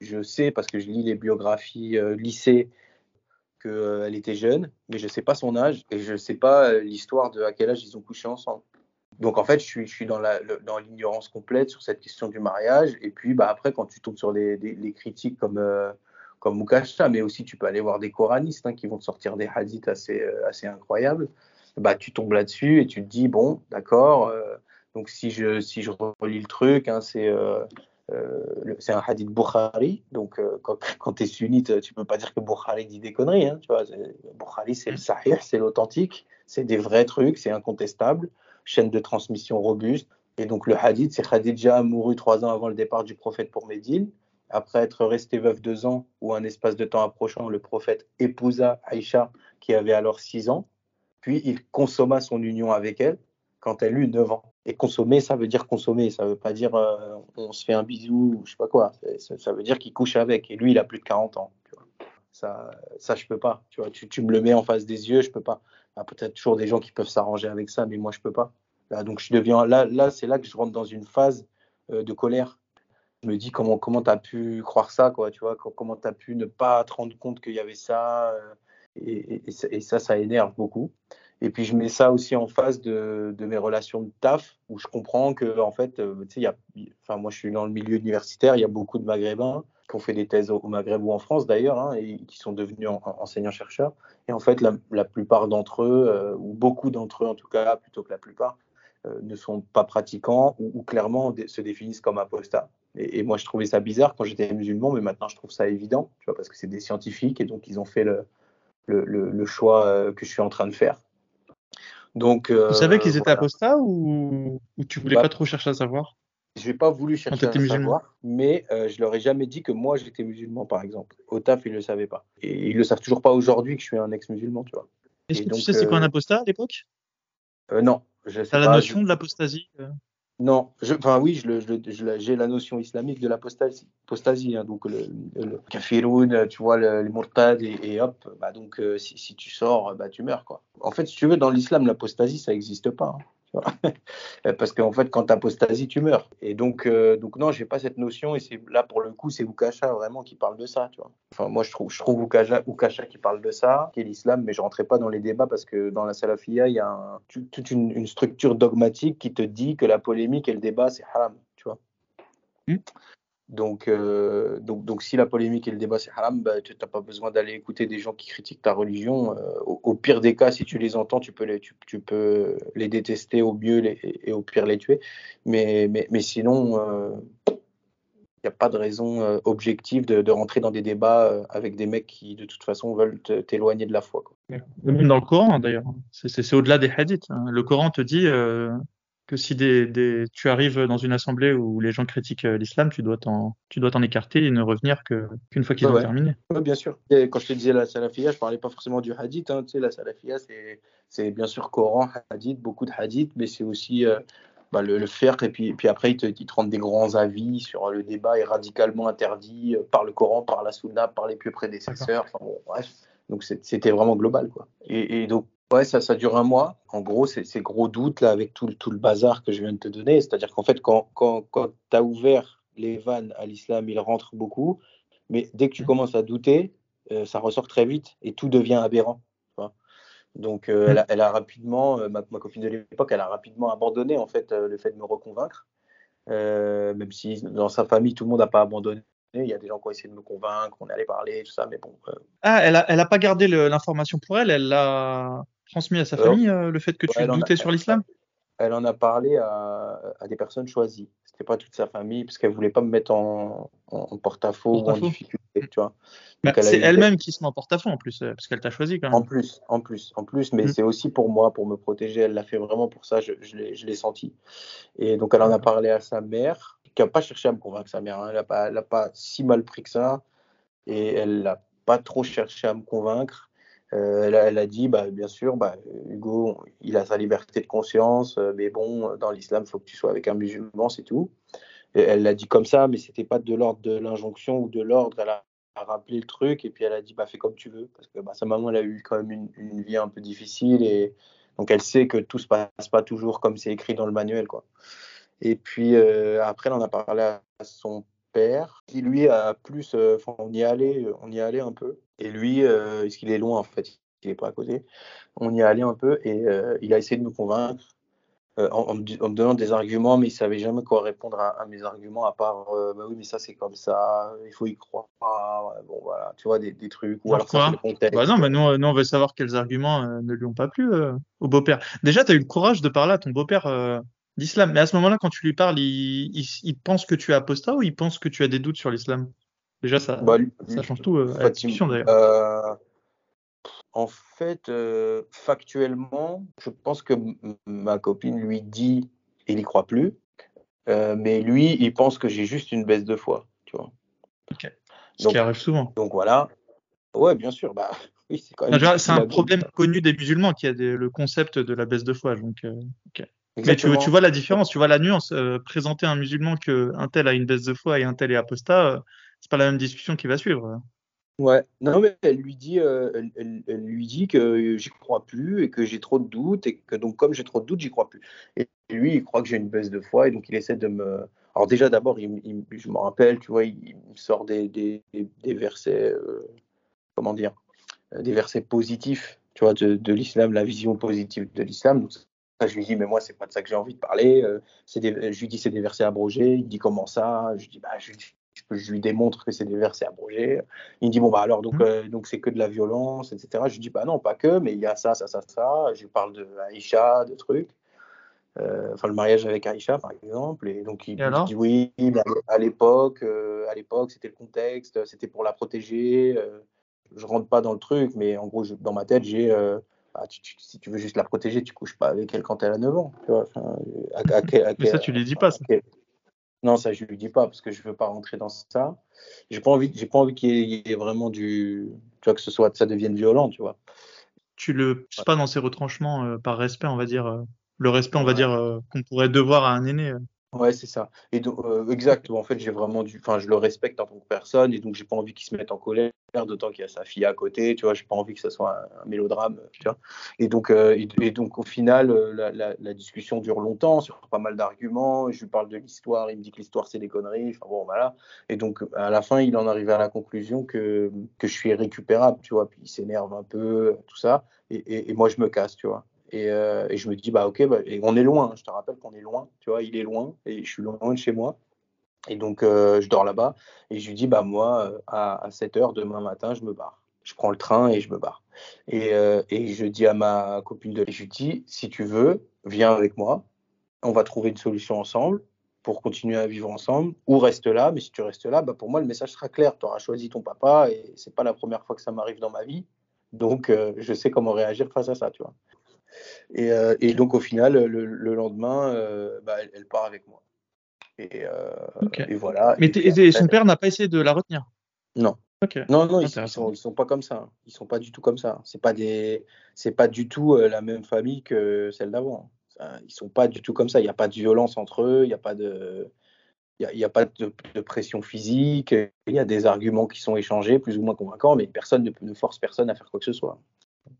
Je sais parce que je lis les biographies euh, lycée qu'elle euh, était jeune, mais je sais pas son âge et je sais pas euh, l'histoire de à quel âge ils ont couché ensemble. Donc en fait, je suis, je suis dans, l'ignorance complète sur cette question du mariage. Et puis bah, après, quand tu tombes sur les, les, les critiques comme, euh, comme Mukasha, mais aussi tu peux aller voir des coranistes hein, qui vont te sortir des hadiths assez, euh, assez incroyables. Bah, tu tombes là-dessus et tu te dis, bon, d'accord, euh, donc si je, si je relis le truc, hein, c'est euh, un hadith Bukhari, donc quand, quand tu es sunnite, tu peux pas dire que Bukhari dit des conneries, hein, tu vois, Bukhari c'est le sahih, c'est l'authentique, c'est des vrais trucs, c'est incontestable, chaîne de transmission robuste, et donc le hadith, c'est Khadija a mouru trois ans avant le départ du prophète pour Médine, après être resté veuf deux ans ou un espace de temps approchant, le prophète épousa Aïcha qui avait alors six ans, puis il consomma son union avec elle quand elle eut 9 ans. Et consommer, ça veut dire consommer, ça veut pas dire euh, on se fait un bisou ou je sais pas quoi. Ça, veut dire qu'il couche avec. Et lui, il a plus de 40 ans. Tu vois. Ça, ça, je peux pas. Tu, me le mets en face des yeux, je peux pas. Ah, Peut-être toujours des gens qui peuvent s'arranger avec ça, mais moi, je peux pas. Là, donc, je deviens là, là c'est là que je rentre dans une phase euh, de colère. Je me dis comment comment tu as pu croire ça, quoi, tu vois, comment tu as pu ne pas te rendre compte qu'il y avait ça. Euh, et, et, ça, ça énerve beaucoup. Et puis je mets ça aussi en face de, mes relations de taf, où je comprends que, en fait, euh, tu sais, enfin, moi je suis dans le milieu universitaire, il y a beaucoup de Maghrébins qui ont fait des thèses au, Maghreb ou en France d'ailleurs, hein, et qui sont devenus enseignants-chercheurs. Et en fait, la, plupart d'entre eux, euh, ou beaucoup d'entre eux en tout cas, plutôt que la plupart, ne sont pas pratiquants ou, clairement se définissent comme apostats. Et, moi, je trouvais ça bizarre quand j'étais musulman, mais maintenant, je trouve ça évident, tu vois, parce que c'est des scientifiques et donc ils ont fait le, le, le, choix que je suis en train de faire. Donc, euh, tu savais qu'ils étaient apostats ou, ou tu voulais bah, pas trop chercher à savoir? Je n'ai pas voulu chercher à savoir, mais euh, je leur ai jamais dit que moi j'étais musulman, par exemple. Au taf, ils le savaient pas. Et ils le savent toujours pas aujourd'hui que je suis un ex-musulman, tu vois. Est-ce que tu sais c'est quoi un euh, apostat à l'époque? Non, je sais la notion de l'apostasie non, enfin oui, j'ai la notion islamique de l'apostasie, hein, donc le, le, kafiroun, tu vois, le, les et, hop, bah donc euh, si, tu sors, bah tu meurs quoi. En fait, si tu veux, dans l'islam, l'apostasie ça n'existe pas. Hein. Parce qu'en fait, quand tu apostasies, tu meurs. Et donc, euh, donc non, j'ai pas cette notion. Et c'est là, pour le coup, c'est Ukasha vraiment qui parle de ça. Tu vois. Moi, je trouve, je qui parle de ça, qui est l'islam, mais je rentrais pas dans les débats parce que dans la salafia, il y a toute une, structure dogmatique qui te dit que la polémique et le débat, c'est haram. Tu vois. Hmm. Donc, euh, donc, donc, si la polémique et le débat c'est haram, bah, tu n'as pas besoin d'aller écouter des gens qui critiquent ta religion. Euh, au, pire des cas, si tu les entends, tu peux les, tu, peux les détester au mieux et au pire les tuer. Mais, mais, mais sinon, il euh, n'y a pas de raison objective de, rentrer dans des débats avec des mecs qui, de toute façon, veulent t'éloigner de la foi. Même dans le Coran, d'ailleurs. C'est au-delà des hadiths. Hein. Le Coran te dit que si des, tu arrives dans une assemblée où les gens critiquent euh, l'islam, tu dois t'en tu dois t'en écarter et ne revenir qu'une fois qu'ils ont terminé. Oui, bien sûr. quand je te disais la salafia, je parlais pas forcément du hadith. Hein. Tu sais, la salafia, c'est bien sûr Coran, hadith, beaucoup de hadith, mais c'est aussi euh, bah, le, le faire et puis, puis après ils te, ils te, rendent des grands avis sur le débat est radicalement interdit euh, par le Coran, par la Sunna, par les plus prédécesseurs. Enfin, bon, bref. Donc c'était vraiment global quoi. Et, et donc Ouais, ça, ça dure un mois. En gros, c'est ces gros doutes là avec tout, tout, le bazar que je viens de te donner. C'est-à-dire qu'en fait, quand, quand, quand tu as ouvert les vannes à l'islam, il rentre beaucoup. Mais dès que tu commences à douter, euh, ça ressort très vite et tout devient aberrant. Donc, euh, elle, a, elle, a, rapidement, euh, ma, ma, copine de l'époque, elle a rapidement abandonné en fait le fait de me reconvaincre. même si dans sa famille, tout le monde n'a pas abandonné. Il y a des gens qui ont essayé de me convaincre, on est allé parler, tout ça, mais bon. Ah, elle n'a elle a pas gardé l'information pour elle, elle l'a transmis à sa famille euh, le fait que tu doutais sur l'islam? Elle en a parlé à, des personnes choisies. C'était pas toute sa famille parce qu'elle voulait pas me mettre en, porte-à-faux ou en difficulté, tu vois. Bah, c'est elle-même qui se met en porte-à-faux en plus, euh, parce qu'elle t'a choisi quand même. En plus, en plus, en plus, mais mm. c'est aussi pour moi, pour me protéger. Elle l'a fait vraiment pour ça, je, je l'ai senti. Et donc elle en a parlé à sa mère, qui a pas cherché à me convaincre sa mère. Hein. Elle n'a pas, pas si mal pris que ça, et elle n'a pas trop cherché à me convaincre. Euh, elle, a dit, bah, bien sûr, bah, Hugo, il a sa liberté de conscience, euh, mais bon, dans l'islam, il faut que tu sois avec un musulman, c'est tout. elle l'a dit comme ça, mais c'était pas de l'ordre de l'injonction ou de l'ordre. Elle a, rappelé le truc et puis elle a dit, bah, fais comme tu veux, parce que bah, sa maman, elle a eu quand même une, vie un peu difficile et donc elle sait que tout se passe pas toujours comme c'est écrit dans le manuel, quoi. Et puis euh, après, on a parlé à son père, qui lui a plus, on y allait, on y allait un peu. Et lui, euh, est-ce qu'il est loin en fait Il n'est pas à côté. On y est allé un peu et euh, il a essayé de me convaincre euh, en, me, donnant des arguments, mais il savait jamais quoi répondre à, mes arguments à part bah oui, mais ça c'est comme ça, il faut y croire. bon voilà, tu vois des, trucs. Ou alors ça, bah non, mais nous, nous, on veut savoir quels arguments ne lui ont pas plu au beau-père. Déjà, tu as eu le courage de parler à ton beau-père d'islam, mais à ce moment-là, quand tu lui parles, il, il pense que tu es apostat ou il pense que tu as des doutes sur l'islam? Déjà, ça, bah, ça change tout euh, à la discussion d'ailleurs. Euh, en fait, euh, factuellement, je pense que ma copine lui dit il n'y croit plus, mais lui, il pense que j'ai juste une baisse de foi, tu vois. Ce qui arrive souvent. Donc voilà. Ouais, bien sûr. Bah, oui, c'est un problème connu des musulmans qui a le concept de la baisse de foi. Donc, Mais tu, tu, vois la différence, tu vois la nuance. présenter un musulman qu'un tel a une baisse de foi et un tel est apostat, c'est pas la même discussion qui va suivre. Ouais, non, mais elle lui dit, euh, elle, lui dit que j'y crois plus et que j'ai trop de doutes et que donc comme j'ai trop de doutes, j'y crois plus. Et lui, il croit que j'ai une baisse de foi et donc il essaie de me. Alors déjà, d'abord, il, je me rappelle, tu vois, il, me sort des, des, des versets, euh, comment dire, des versets positifs tu vois, de, l'islam, la vision positive de l'islam. Donc, je lui dis, mais moi, c'est pas de ça que j'ai envie de parler. Euh, des, je lui dis, c'est des versets abrogés. Il dit, comment ça? Je lui dis, bah, je, je, lui démontre que c'est des versets abrogés. Il me dit, bon, bah alors, donc, mmh. euh, donc c'est que de la violence, etc. Je lui dis, bah non, pas que, mais il y a ça, ça, ça, ça. Je lui parle de Aïcha, de trucs. Euh, enfin, le mariage avec Aïcha, par exemple. Et donc, il, me dit, oui, à l'époque, à l'époque, c'était le contexte, c'était pour la protéger je rentre pas dans le truc, mais en gros, dans ma tête, j'ai. Euh, bah, si tu veux juste la protéger, tu couches pas avec elle quand elle a 9 ans. Tu vois, mais ça, tu lui dis pas, ça. Non, ça, je lui dis pas parce que je veux pas rentrer dans ça. J'ai pas envie, j'ai pas envie qu'il y, ait vraiment du. Tu vois, que ce soit, ça devienne violent, tu vois. Tu le pousses pas dans ses retranchements euh, par respect, on va dire. Euh, le respect, on va dire, qu'on pourrait devoir à un aîné. Ouais, c'est ça. Et donc, exact. En fait, j'ai vraiment du. Enfin, je le respecte en tant que personne et donc j'ai pas envie qu'il se mette en colère d'autant qu'il y a sa fille à côté, tu vois, j'ai pas envie que ce soit un, mélodrame, vois. Et donc, euh, et, donc au final, euh, la, discussion dure longtemps sur pas mal d'arguments. Je lui parle de l'histoire, il me dit que l'histoire c'est des conneries. Enfin bon, voilà. Et donc à la fin, il en arrive à la conclusion que, que je suis récupérable, tu vois. Puis il s'énerve un peu, tout ça. Et, et, moi, je me casse, tu vois. Et, euh, et, je me dis, bah ok, bah, on est loin, je te rappelle qu'on est loin, tu vois, il est loin, et je suis loin de chez moi. Et donc, euh, je dors là-bas et je lui dis, bah, moi, euh, à, 7 h demain matin, je me barre. Je prends le train et je me barre. Et, et je dis à ma copine de je lui dis, si tu veux, viens avec moi. On va trouver une solution ensemble pour continuer à vivre ensemble ou reste là. Mais si tu restes là, bah, pour moi, le message sera clair. Tu auras choisi ton papa et c'est pas la première fois que ça m'arrive dans ma vie. Donc, je sais comment réagir face à ça, tu vois. Et, et donc, au final, le, lendemain, bah, elle part avec moi. Euh, et, voilà. Mais son père n'a pas essayé de la retenir? Non. Non, non, ils sont, sont pas comme ça. Ils sont pas du tout comme ça. C'est pas des, c'est pas du tout euh, la même famille que celle d'avant. Ils sont pas du tout comme ça. Il n'y a pas de violence entre eux. Il n'y a pas de, il y a, pas de, pression physique. Il y a des arguments qui sont échangés, plus ou moins convaincants, mais personne ne, ne force personne à faire quoi que ce soit.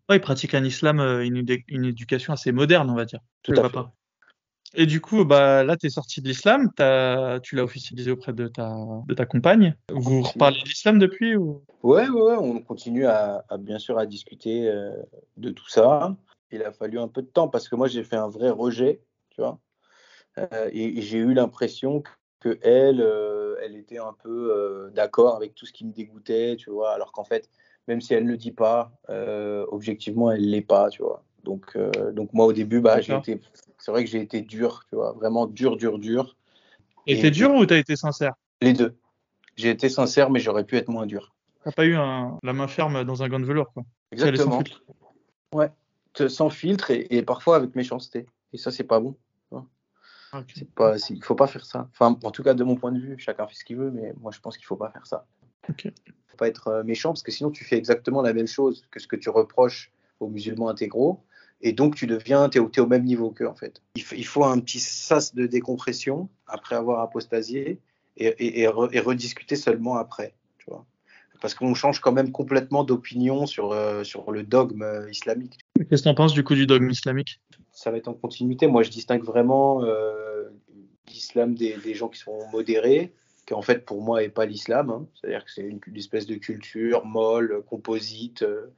Ouais, ils pratiquent un islam, euh, une, une, éducation assez moderne, on va dire. Tout à fait. Et du coup, bah, là, tu es sorti de l'islam, tu l'as officialisé auprès de ta, de ta compagne. Vous reparlez d'islam depuis ou... ouais, ouais, ouais, on continue à, bien sûr à discuter euh, de tout ça. Il a fallu un peu de temps parce que moi, j'ai fait un vrai rejet, tu vois. Euh, et, j'ai eu l'impression que elle, euh, elle était un peu d'accord avec tout ce qui me dégoûtait, tu vois, alors qu'en fait, même si elle ne le dit pas, objectivement, elle l'est pas, tu vois. Donc, donc moi, au début, bah, j'ai été c'est vrai que j'ai été dur, tu vois, vraiment dur, dur, dur. Et t'es dur ou t'as été sincère? Les deux. J'ai été sincère, mais j'aurais pu être moins dur. T'as pas eu la main ferme dans un gant de velours, quoi. Exactement. Sans filtre. Ouais, sans filtre et, parfois avec méchanceté. Et ça, c'est pas bon. Okay. Pas, il faut pas faire ça. Enfin, en tout cas, de mon point de vue, chacun fait ce qu'il veut, mais moi, je pense qu'il faut pas faire ça. Ok. Faut pas être euh, méchant parce que sinon, tu fais exactement la même chose que ce que tu reproches aux musulmans intégraux et donc, tu deviens, tu es, au même niveau qu'eux, en fait. Il, faut un petit sas de décompression après avoir apostasié et, et, rediscuter seulement après, tu vois. Parce qu'on change quand même complètement d'opinion sur, euh, sur le dogme islamique. Qu'est-ce que tu en penses du coup du dogme islamique? Ça va être en continuité. Moi, je distingue vraiment euh, l'islam des, des, gens qui sont modérés, qui en fait pour moi n'est pas l'islam. Hein. C'est-à-dire que c'est une, espèce de culture molle, composite. Euh,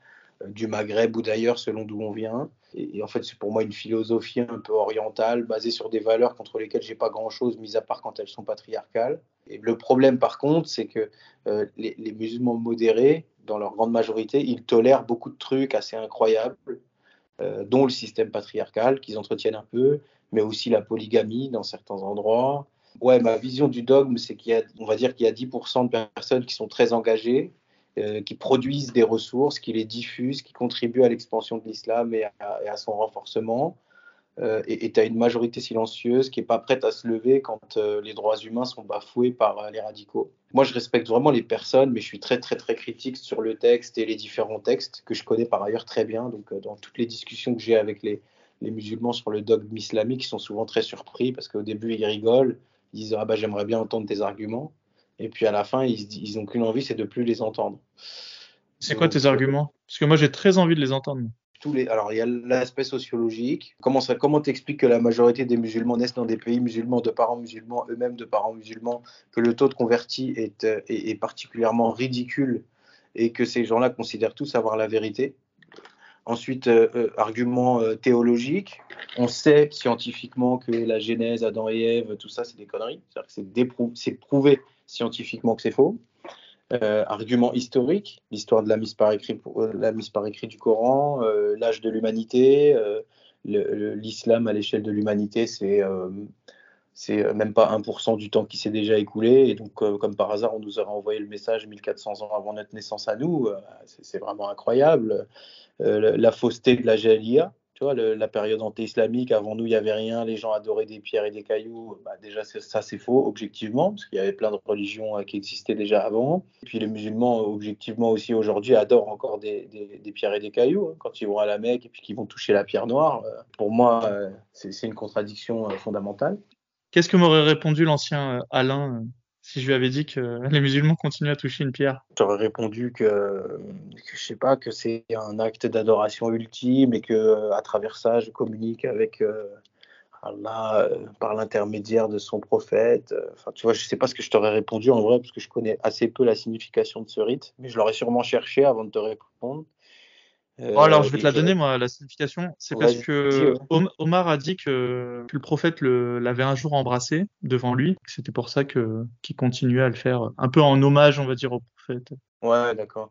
du Maghreb ou d'ailleurs selon d'où on vient. Et, en fait, c'est pour moi une philosophie un peu orientale, basée sur des valeurs contre lesquelles j'ai pas grand-chose, mis à part quand elles sont patriarcales. Et le problème, par contre, c'est que euh, les, musulmans modérés, dans leur grande majorité, ils tolèrent beaucoup de trucs assez incroyables, euh, dont le système patriarcal qu'ils entretiennent un peu, mais aussi la polygamie dans certains endroits. Ouais, ma vision du dogme, c'est qu'il y a, on va dire qu'il y a 10% de personnes qui sont très engagées, euh, qui produisent des ressources, qui les diffusent, qui contribuent à l'expansion de l'islam et, à son renforcement. Euh, et tu as une majorité silencieuse qui n'est pas prête à se lever quand euh, les droits humains sont bafoués par les radicaux. Moi, je respecte vraiment les personnes, mais je suis très, très, très critique sur le texte et les différents textes que je connais par ailleurs très bien. Donc, dans toutes les discussions que j'ai avec les, les, musulmans sur le dogme islamique, ils sont souvent très surpris parce qu'au début, ils rigolent, ils disent Ah, bah, j'aimerais bien entendre tes arguments. Et puis à la fin, ils, n'ont qu'une envie, c'est de plus les entendre. C'est quoi tes arguments? Parce que moi, j'ai très envie de les entendre. Tous les, alors, il y a l'aspect sociologique. Comment ça, comment t'expliques que la majorité des musulmans naissent dans des pays musulmans, de parents musulmans, eux-mêmes de parents musulmans, que le taux de convertis est, est, est particulièrement ridicule et que ces gens-là considèrent tous avoir la vérité? Ensuite, argument théologique. On sait scientifiquement que la Genèse, Adam et Ève, tout ça, c'est des conneries. C'est prouvé scientifiquement que c'est faux. argument historique, l'histoire de la mise par écrit, écrit du Coran, l'âge de l'humanité, l'islam à l'échelle de l'humanité, c'est euh, même pas 1% du temps qui s'est déjà écoulé. Et donc, euh, comme par hasard, on nous aura envoyé le message 1400 ans avant notre naissance à nous. Euh, c'est vraiment incroyable. La fausseté de la Jalia, tu vois, la période anté-islamique, avant nous, il n'y avait rien, les gens adoraient des pierres et des cailloux. Bah, déjà, ça, c'est faux, objectivement, parce qu'il y avait plein de religions qui existaient déjà avant. Et puis, les musulmans, objectivement aussi, aujourd'hui, adorent encore des, pierres et des cailloux. Hein, quand ils vont à la Mecque et puis qu'ils vont toucher la pierre noire, pour moi, c'est une contradiction fondamentale. Qu'est-ce que m'aurait répondu l'ancien euh, Alain euh, si je lui avais dit que les musulmans continuent à toucher une pierre J'aurais répondu que, je sais pas, que c'est un acte d'adoration ultime et que à travers ça, je communique avec euh, Allah par l'intermédiaire de son prophète. Enfin, tu vois, je sais pas ce que je t'aurais répondu en vrai parce que je connais assez peu la signification de ce rite, mais je l'aurais sûrement cherché avant de te répondre. Oh, alors, je vais te la donner, moi, la signification. C'est parce que Omar a dit que, le prophète l'avait un jour embrassé devant lui. C'était pour ça que qu'il continuait à le faire, un peu en hommage, on va dire, au prophète. Ouais, d'accord.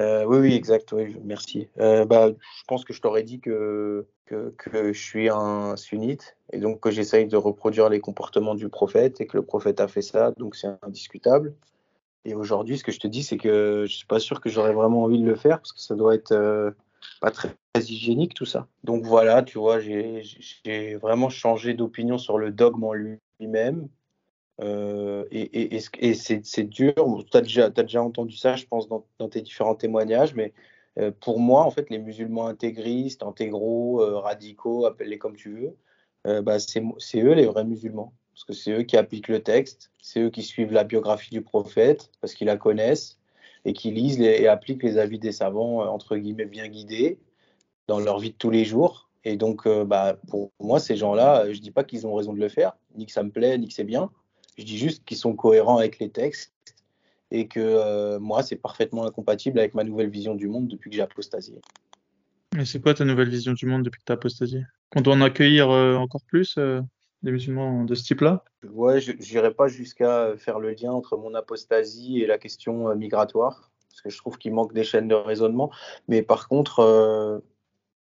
Euh, oui, oui, exact. Oui, merci. Euh, bah, je pense que je t'aurais dit que, que, que, je suis un sunnite et donc que j'essaye de reproduire les comportements du prophète et que le prophète a fait ça, donc c'est indiscutable. Et aujourd'hui, ce que je te dis, c'est que je suis pas sûr que j'aurais vraiment envie de le faire parce que ça doit être euh, pas très, hygiénique tout ça. Donc voilà, tu vois, j'ai vraiment changé d'opinion sur le dogme en lui-même. Euh, et, c'est dur. Tu as déjà, entendu ça, je pense, dans, dans tes différents témoignages, mais euh, pour moi, en fait, les musulmans intégristes, intégraux, radicaux, appelle-les comme tu veux, bah, c'est eux les vrais musulmans parce que c'est eux qui appliquent le texte, c'est eux qui suivent la biographie du prophète, parce qu'ils la connaissent, et qui lisent et appliquent les avis des savants, euh, entre guillemets, bien guidés, dans leur vie de tous les jours. Et donc, euh, bah, pour moi, ces gens-là, euh, je ne dis pas qu'ils ont raison de le faire, ni que ça me plaît, ni que c'est bien. Je dis juste qu'ils sont cohérents avec les textes et que moi, c'est parfaitement incompatible avec ma nouvelle vision du monde depuis que j'ai apostasié. Mais c'est quoi ta nouvelle vision du monde depuis que tu as apostasié Qu'on doit en accueillir encore plus des musulmans de ce type-là? Ouais, je n'irai pas jusqu'à faire le lien entre mon apostasie et la question euh, migratoire, parce que je trouve qu'il manque des chaînes de raisonnement. Mais par contre, euh,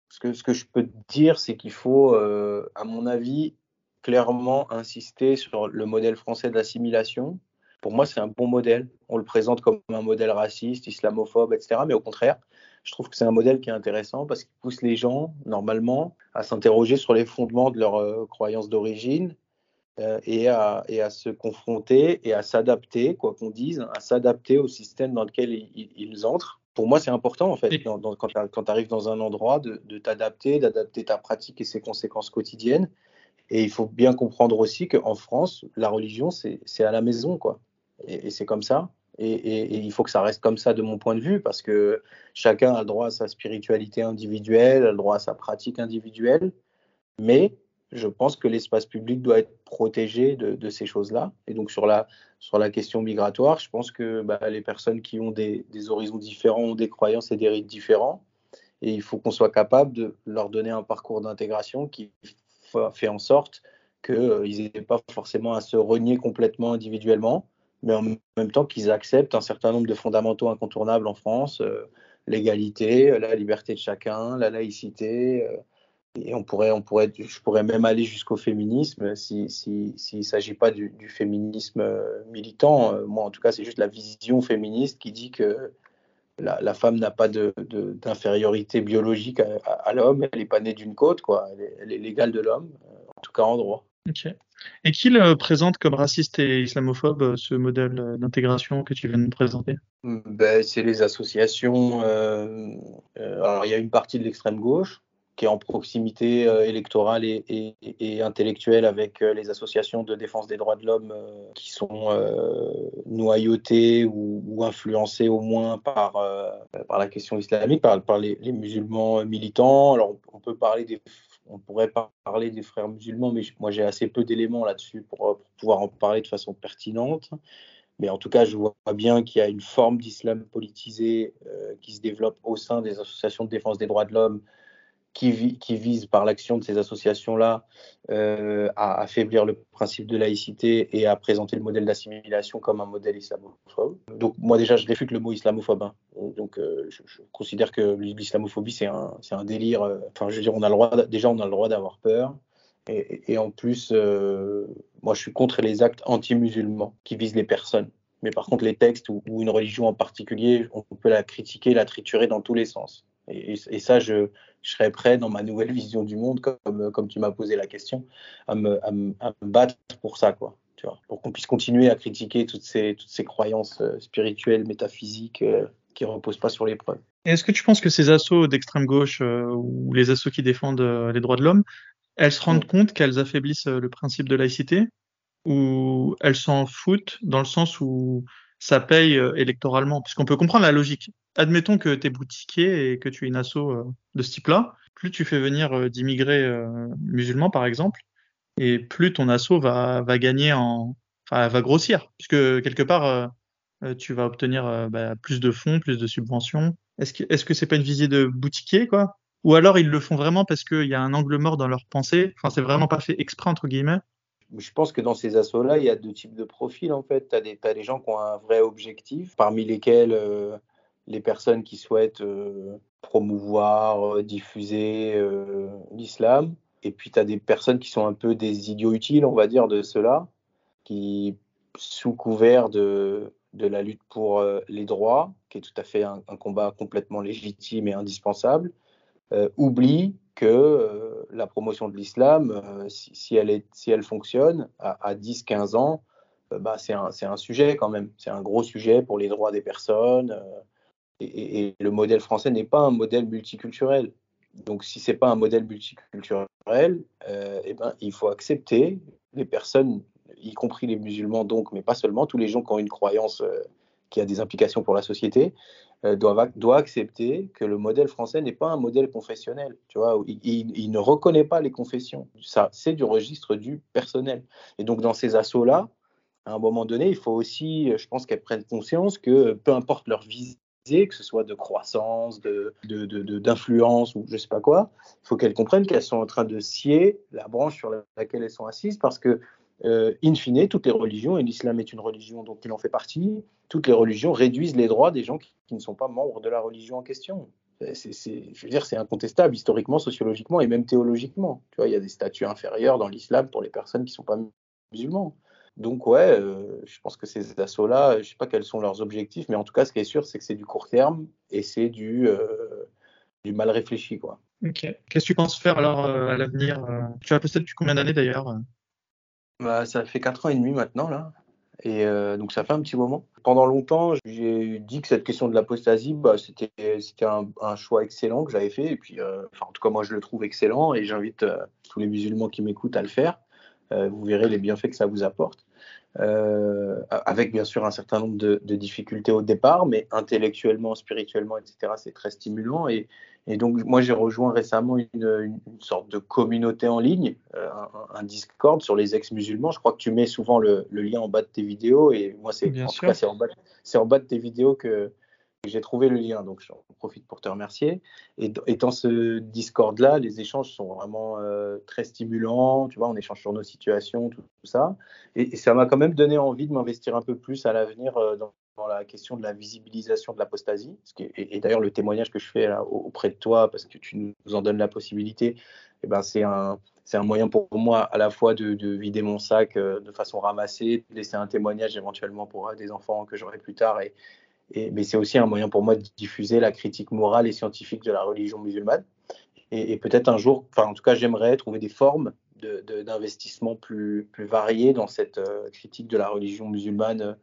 ce, que, je peux te dire, c'est qu'il faut, euh, à mon avis, clairement insister sur le modèle français d'assimilation. Pour moi, c'est un bon modèle. On le présente comme un modèle raciste, islamophobe, etc. Mais au contraire, je trouve que c'est un modèle qui est intéressant parce qu'il pousse les gens, normalement, à s'interroger sur les fondements de leurs euh, croyances d'origine euh, et, à, et, à, se confronter et à s'adapter, quoi qu'on dise, à s'adapter au système dans lequel ils, entrent. Pour moi, c'est important, en fait, quand tu arrives dans un endroit, de, t'adapter, d'adapter ta pratique et ses conséquences quotidiennes. Et il faut bien comprendre aussi qu'en France, la religion, c'est à la maison, quoi. et c'est comme ça. Et, il faut que ça reste comme ça de mon point de vue, parce que chacun a le droit à sa spiritualité individuelle, a le droit à sa pratique individuelle, mais je pense que l'espace public doit être protégé de, ces choses-là. Et donc sur la, sur la question migratoire, je pense que bah, les personnes qui ont des, horizons différents ont des croyances et des rites différents, et il faut qu'on soit capable de leur donner un parcours d'intégration qui fait en sorte qu'ils n'aient pas forcément à se renier complètement individuellement, mais en même temps qu'ils acceptent un certain nombre de fondamentaux incontournables en France, euh, l'égalité, la liberté de chacun, la laïcité. Euh, et on pourrait, on pourrait, je pourrais même aller jusqu'au féminisme s'il si, si, ne s'agit pas du, féminisme euh, militant. Moi, en tout cas, c'est juste la vision féministe qui dit que la, femme n'a pas d'infériorité biologique à, l'homme. Elle n'est pas née d'une côte, quoi. Elle est, elle est l'égale de l'homme, en tout cas en droit. Et qui le présente comme raciste et islamophobe, euh, ce modèle euh, d'intégration que tu viens de nous présenter? Ben, C'est les associations. Euh, alors, il y a une partie de l'extrême gauche qui est en proximité électorale et, intellectuelle avec les associations de défense des droits de l'homme qui sont noyautées ou, influencées au moins par, par la question islamique, par, les, musulmans militants. Alors, on peut parler des on pourrait parler des frères musulmans, mais moi j'ai assez peu d'éléments là-dessus pour, pouvoir en parler de façon pertinente. Mais en tout cas, je vois bien qu'il y a une forme d'islam politisé qui se développe au sein des associations de défense des droits de l'homme qui, qui visent par l'action de ces associations-là euh, à affaiblir le principe de laïcité et à présenter le modèle d'assimilation comme un modèle islamophobe. Donc moi déjà, je réfute le mot islamophobe. Hein. Donc euh, je, considère que l'islamophobie, c'est un, délire. Euh, enfin, je veux dire, on a le droit, déjà, on a le droit d'avoir peur. Et, en plus, moi, je suis contre les actes anti-musulmans qui visent les personnes. Mais par contre, les textes ou une religion en particulier, on peut la critiquer, la triturer dans tous les sens. Et, ça, je, serais prêt dans ma nouvelle vision du monde, comme, comme tu m'as posé la question, à me, à, me, battre pour ça, quoi. Tu vois, pour qu'on puisse continuer à critiquer toutes ces, toutes ces croyances euh, spirituelles, métaphysiques, euh, qui ne reposent pas sur les preuves. Est-ce que tu penses que ces assauts d'extrême gauche euh, ou les assauts qui défendent les droits de l'homme, elles se rendent compte qu'elles affaiblissent le principe de laïcité ou elles s'en foutent dans le sens où ça paye électoralement Puisqu'on peut comprendre la logique admettons que tu es boutiquier et que tu es une asso euh, de ce type-là, plus tu fais venir euh, d'immigrés euh, musulmans, par exemple, et plus ton asso va, va gagner en, enfin, va grossir, puisque quelque part, tu vas obtenir bah, plus de fonds, plus de subventions. Est-ce que est-ce que c'est pas une visée de boutiquier, quoi? Ou alors ils le font vraiment parce qu'il y a un angle mort dans leur pensée. Enfin, c'est vraiment pas fait exprès entre guillemets. Je pense que dans ces assos-là, il y a deux types de profils en fait. Tu as, des gens qui ont un vrai objectif, parmi lesquels les personnes qui souhaitent euh, promouvoir, euh, diffuser euh, l'islam. Et puis, tu as des personnes qui sont un peu des idiots utiles, on va dire, de cela, qui, sous couvert de la lutte pour les droits, qui est tout à fait un, combat complètement légitime et indispensable, oublient que la promotion de l'islam, si, elle est, si elle fonctionne à, à 10-15 ans, bah, c'est un, sujet quand même. C'est un gros sujet pour les droits des personnes et, le modèle français n'est pas un modèle multiculturel. Donc, si c'est pas un modèle multiculturel, euh, eh ben, il faut accepter les personnes, y compris les musulmans, donc, mais pas seulement, tous les gens qui ont une croyance euh, qui a des implications pour la société, euh, doivent, doivent, accepter que le modèle français n'est pas un modèle confessionnel. Tu vois, il, ne reconnaît pas les confessions. Ça, c'est du registre du personnel. Et donc, dans ces assauts-là, à un moment donné, il faut aussi, je pense qu'elles prennent conscience que peu importe leur visée, que ce soit de croissance, d'influence de, de, ou je sais pas quoi, il faut qu'elles comprennent qu'elles sont en train de scier la branche sur laquelle elles sont assises parce que, euh, in fine, toutes les religions, et l'islam est une religion dont il en fait partie, toutes les religions réduisent les droits des gens qui, ne sont pas membres de la religion en question. C'est, je veux dire, c'est incontestable historiquement, sociologiquement et même théologiquement. Tu vois, il y a des statuts inférieurs dans l'islam pour les personnes qui ne sont pas musulmans. Donc ouais, euh, je pense que ces assauts-là, je ne sais pas quels sont leurs objectifs, mais en tout cas, ce qui est sûr, c'est que c'est du court terme et c'est du, euh, mal réfléchi. Quoi. Ok. Qu'est-ce que tu penses faire alors euh, à l'avenir Tu as posté depuis combien d'années d'ailleurs bah, Ça fait 4 ans et demi maintenant, là. Et donc ça fait un petit moment. Pendant longtemps, j'ai dit que cette question de l'apostasie, bah, c'était un, un, choix excellent que j'avais fait. Et puis, en tout cas, moi, je le trouve excellent et j'invite tous les musulmans qui m'écoutent à le faire. vous verrez les bienfaits que ça vous apporte. Euh, avec bien sûr un certain nombre de, difficultés au départ, mais intellectuellement, spirituellement, etc., c'est très stimulant. Et donc, moi, j'ai rejoint récemment une, une, sorte de communauté en ligne, euh, un, Discord sur les ex-musulmans. Je crois que tu mets souvent le, le, lien en bas de tes vidéos, et moi, c'est en tout cas, c'est en, bas, en bas de tes vidéos que, j'ai trouvé le lien, donc j'en profite pour te remercier. Et, dans ce Discord-là, les échanges sont vraiment euh, très stimulants. Tu vois, on échange sur nos situations, tout, ça. Et, ça m'a quand même donné envie de m'investir un peu plus à l'avenir euh, dans, la question de la visibilisation de l'apostasie. Et, et d'ailleurs, le témoignage que je fais auprès de toi, parce que tu nous en donnes la possibilité, eh ben, c'est un, un moyen pour moi à la fois de, vider mon sac euh, de façon ramassée, laisser un témoignage éventuellement pour des enfants que j'aurai plus tard et, mais c'est aussi un moyen pour moi de diffuser la critique morale et scientifique de la religion musulmane. Et, peut-être un jour, enfin en tout cas j'aimerais trouver des formes d'investissement plus, plus variées dans cette euh, critique de la religion musulmane,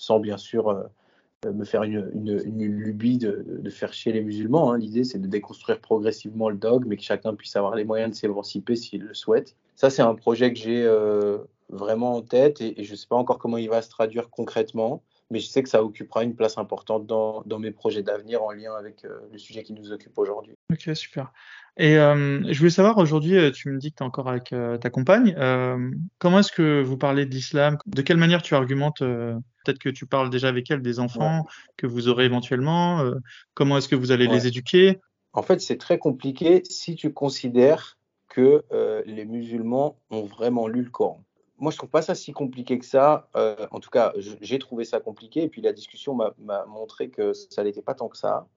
sans bien sûr euh, me faire une, lubie de, faire chier les musulmans. Hein. L'idée c'est de déconstruire progressivement le dogme et que chacun puisse avoir les moyens de s'émanciper s'il le souhaite. Ça c'est un projet que j'ai euh, vraiment en tête et je ne sais pas encore comment il va se traduire concrètement mais je sais que ça occupera une place importante dans, dans mes projets d'avenir en lien avec le sujet qui nous occupe aujourd'hui. Ok, super. Et je voulais savoir, aujourd'hui, tu me dis que tu es encore avec ta compagne. comment est-ce que vous parlez de l'islam De quelle manière tu argumentes Peut-être que tu parles déjà avec elle des enfants que vous aurez éventuellement. comment est-ce que vous allez les éduquer? En fait, c'est très compliqué si tu considères que les musulmans ont vraiment lu le Coran moi, je trouve pas ça si compliqué que ça. Euh, en tout cas, j'ai trouvé ça compliqué. Et puis, la discussion m'a montré que ça n'était pas tant que ça.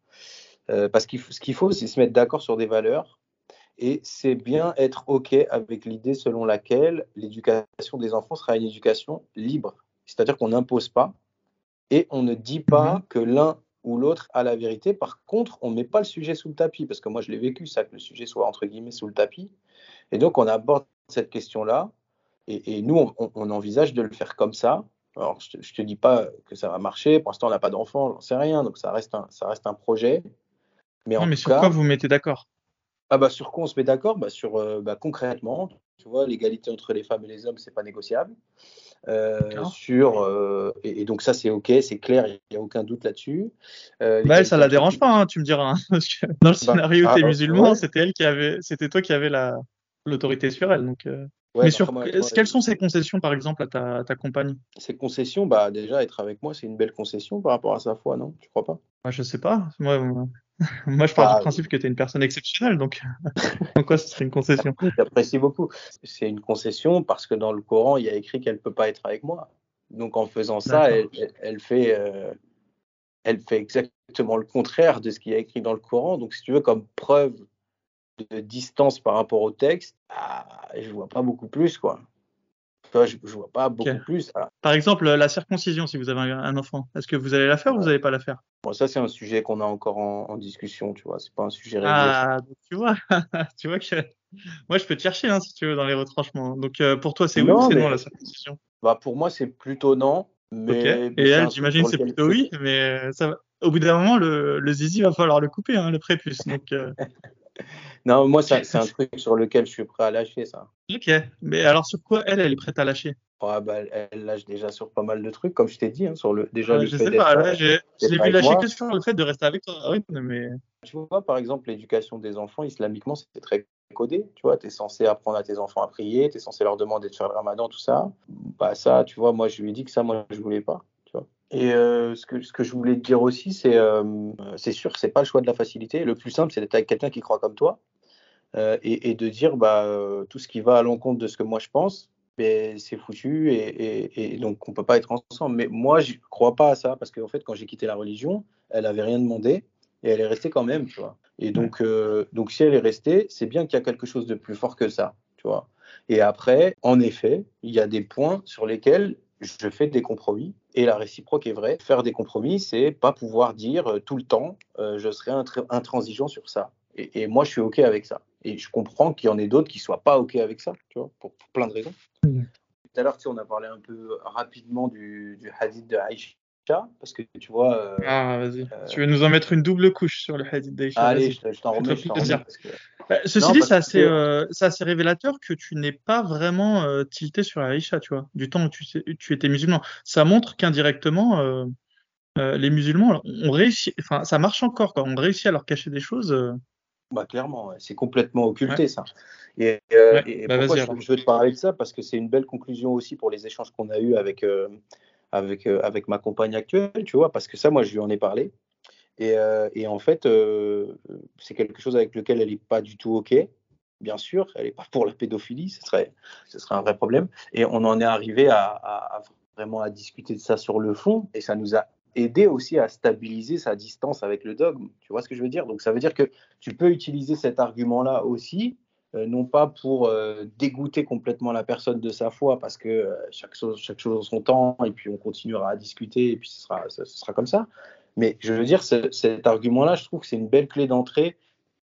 Euh, parce que ce qu'il faut, c'est se mettre d'accord sur des valeurs. Et c'est bien être OK avec l'idée selon laquelle l'éducation des enfants sera une éducation libre. C'est-à-dire qu'on n'impose pas et on ne dit pas mm-hmm. que l'un ou l'autre a la vérité. Par contre, on ne met pas le sujet sous le tapis, parce que moi, je l'ai vécu, ça, que le sujet soit entre guillemets sous le tapis. Et donc, on aborde cette question-là et, nous, on, envisage de le faire comme ça. Alors, je ne te, dis pas que ça va marcher. Pour l'instant, on n'a pas d'enfant, j'en sais rien. Donc, ça reste un, ça reste un projet. Mais, non, mais sur quoi vous mettez d'accord? Ah bah, Sur quoi on se met d'accord? Bah, Sur euh, bah, concrètement, tu vois, l'égalité entre les femmes et les hommes, c'est pas négociable. Euh, sur euh, et, donc ça c'est ok, c'est clair, il n'y a aucun doute là-dessus. Euh, bah, ça la dérange pas, hein, tu me diras. Hein, dans le bah, scénario où tu es musulman, c'était elle qui avait, c'était toi qui avais la l'autorité sur elle. Donc, mais sur quelles sont ces concessions, par exemple, à ta, compagne Ces concessions, bah déjà être avec moi, c'est une belle concession par rapport à sa foi, non? Tu crois pas? Bah, Je sais pas. Moi, moi je pars du bah, principe que tu es une personne exceptionnelle, donc en quoi ce serait une concession J'apprécie beaucoup. C'est une concession parce que dans le Coran, il y a écrit qu'elle peut pas être avec moi. Donc en faisant ça, elle, fait, euh, elle fait exactement le contraire de ce qui est écrit dans le Coran. Donc si tu veux, comme preuve de distance par rapport au texte, ah, je vois pas beaucoup plus, quoi. je, je vois pas beaucoup plus. Par exemple, la circoncision, si vous avez un enfant, est-ce que vous allez la faire ou vous n'allez pas la faire? Bon, Ça, c'est un sujet qu'on a encore en, discussion, tu vois. C'est pas un sujet réglé. Ah, tu vois, tu vois que moi, je peux te chercher, hein, si tu veux, dans les retranchements. Donc, euh, pour toi, c'est oui ou c'est non la circoncision? Bah, Pour moi, c'est plutôt non. Mais, Et elle, j'imagine, c'est plutôt oui, mais ça va... au bout d'un moment, le, le zizi va falloir le couper, hein, le prépuce. Donc, euh, non, moi, c'est un truc sur lequel je suis prêt à lâcher, ça. Ok, mais alors sur quoi elle, elle est prête à lâcher? Bah, elle, lâche déjà sur pas mal de trucs, comme je t'ai dit, hein, sur le déjà le je sais pas, j'ai vu lâcher que sur le fait de rester avec toi. Ah mais... Tu vois, par exemple, l'éducation des enfants, islamiquement, c'est très codé. Tu vois, tu es censé apprendre à tes enfants à prier, tu es censé leur demander de faire le ramadan, tout ça. Bah, ça, tu vois, moi, je lui ai dit que ça, moi, je voulais pas. Et euh, ce, que, ce que je voulais te dire aussi, c'est euh, c'est sûr, c'est pas le choix de la facilité. Le plus simple, c'est d'être avec quelqu'un qui croit comme toi euh, et, et, de dire bah, tout ce qui va à l'encontre de ce que moi je pense, ben, c'est foutu et, et, donc on peut pas être ensemble. Mais moi, je crois pas à ça parce qu'en fait, quand j'ai quitté la religion, elle avait rien demandé et elle est restée quand même, tu vois. Et donc, donc si elle est restée, c'est bien qu'il y a quelque chose de plus fort que ça, tu vois. Et après, en effet, il y a des points sur lesquels je fais des compromis et la réciproque est vraie. Faire des compromis, c'est pas pouvoir dire euh, tout le temps euh, je serai intransigeant sur ça. Et, moi, je suis OK avec ça. Et je comprends qu'il y en ait d'autres qui soient pas OK avec ça, tu vois, pour, plein de raisons. Tout à l'heure, tu on a parlé un peu rapidement du, du hadith de Aïcha parce que tu vois. Euh, ah, vas-y. tu veux nous en mettre une double couche sur le hadith d'Aïcha Allez, je, t'en remets. Je bah, ceci dit, c'est assez, euh, assez, révélateur que tu n'es pas vraiment euh, tilté sur Aïcha, tu vois, du temps où tu, tu étais musulman. Ça montre qu'indirectement, euh, les musulmans enfin, ça marche encore, quoi. On réussit à leur cacher des choses. Bah, clairement, c'est complètement occulté, ça. Et, bah, pourquoi je, veux te parler de ça? Parce que c'est une belle conclusion aussi pour les échanges qu'on a eus avec, avec, avec ma compagne actuelle, tu vois, parce que ça, moi, je lui en ai parlé. Euh, et, en fait, euh, c'est quelque chose avec lequel elle n'est pas du tout OK. Bien sûr, elle n'est pas pour la pédophilie, ce serait, ce serait un vrai problème. Et on en est arrivé à, vraiment à discuter de ça sur le fond, et ça nous a aidé aussi à stabiliser sa distance avec le dogme. Tu vois ce que je veux dire? Donc ça veut dire que tu peux utiliser cet argument-là aussi, euh, non pas pour dégoûter complètement la personne de sa foi, parce que chaque, chose, chaque chose en son temps, et puis on continuera à discuter, et puis ce sera, ce sera comme ça, mais je veux dire, cet argument-là, je trouve que c'est une belle clé d'entrée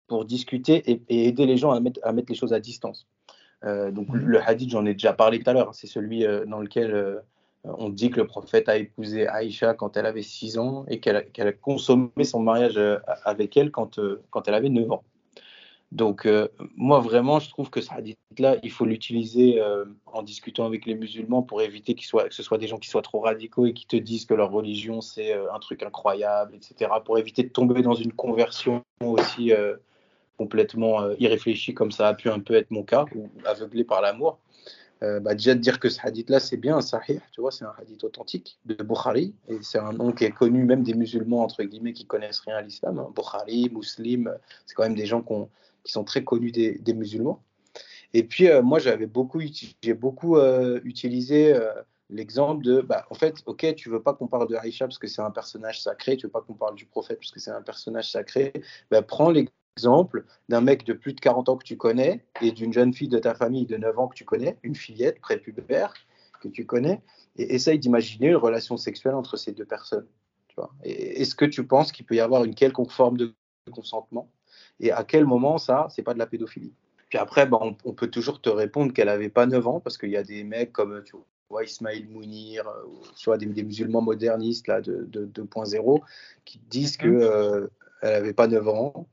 pour discuter et, aider les gens à mettre, à mettre, les choses à distance. Euh, donc mmh. le hadith, j'en ai déjà parlé tout à l'heure, c'est celui euh, dans lequel euh, on dit que le prophète a épousé Aïcha quand elle avait 6 ans et qu'elle a, consommé son mariage avec elle quand, quand elle avait 9 ans. Donc, euh, moi, vraiment, je trouve que ce hadith-là, il faut l'utiliser euh, en discutant avec les musulmans pour éviter que ce soit des gens qui soient trop radicaux et qui te disent que leur religion, c'est euh, un truc incroyable, etc. Pour éviter de tomber dans une conversion aussi complètement irréfléchie, comme ça a pu un peu être mon cas, ou aveuglé par l'amour. Bah, déjà de dire que ce hadith-là, c'est bien un sahih, tu vois, c'est un hadith authentique de Bukhari, et c'est un nom qui est connu même des musulmans, entre guillemets, qui connaissent rien à l'islam. Hein. Bukhari, Muslim, c'est quand même des gens qui ont qui sont très connus des, musulmans. Et puis, euh, moi, j'avais beaucoup, j'ai beaucoup euh, utilisé euh, l'exemple de, bah, en fait, ok, tu veux pas qu'on parle de Aïcha parce que c'est un personnage sacré, tu veux pas qu'on parle du prophète parce que c'est un personnage sacré, bah, prends l'exemple d'un mec de plus de 40 ans que tu connais et d'une jeune fille de ta famille de 9 ans que tu connais, une fillette prépubère que tu connais, et essaye d'imaginer une relation sexuelle entre ces deux personnes. Est-ce que tu penses qu'il peut y avoir une quelconque forme de consentement? Et à quel moment ça, c'est pas de la pédophilie? Puis après, bah, on, peut toujours te répondre qu'elle avait pas 9 ans, parce qu'il y a des mecs comme tu vois, Ismail Mounir, euh, tu vois, des, musulmans modernistes là, de, 2.0, qui disent qu'elle euh, avait pas 9 ans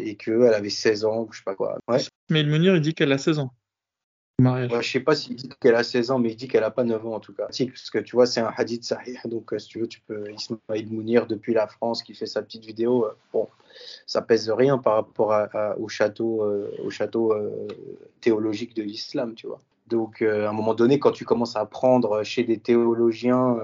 et qu'elle avait 16 ans, je sais pas quoi. Ouais. Ismail Mounir, il dit qu'elle a 16 ans. Ouais, je sais pas s'il dit qu'elle a 16 ans, mais il dit qu'elle a pas 9 ans en tout cas. Si, parce que tu vois, c'est un hadith sahih, donc euh, si tu veux, tu peux Ismail Mounir depuis la France qui fait sa petite vidéo. bon, ça pèse rien par rapport au château, euh, au château euh, théologique de l'islam, tu vois. Donc, euh, à un moment donné, quand tu commences à apprendre chez des théologiens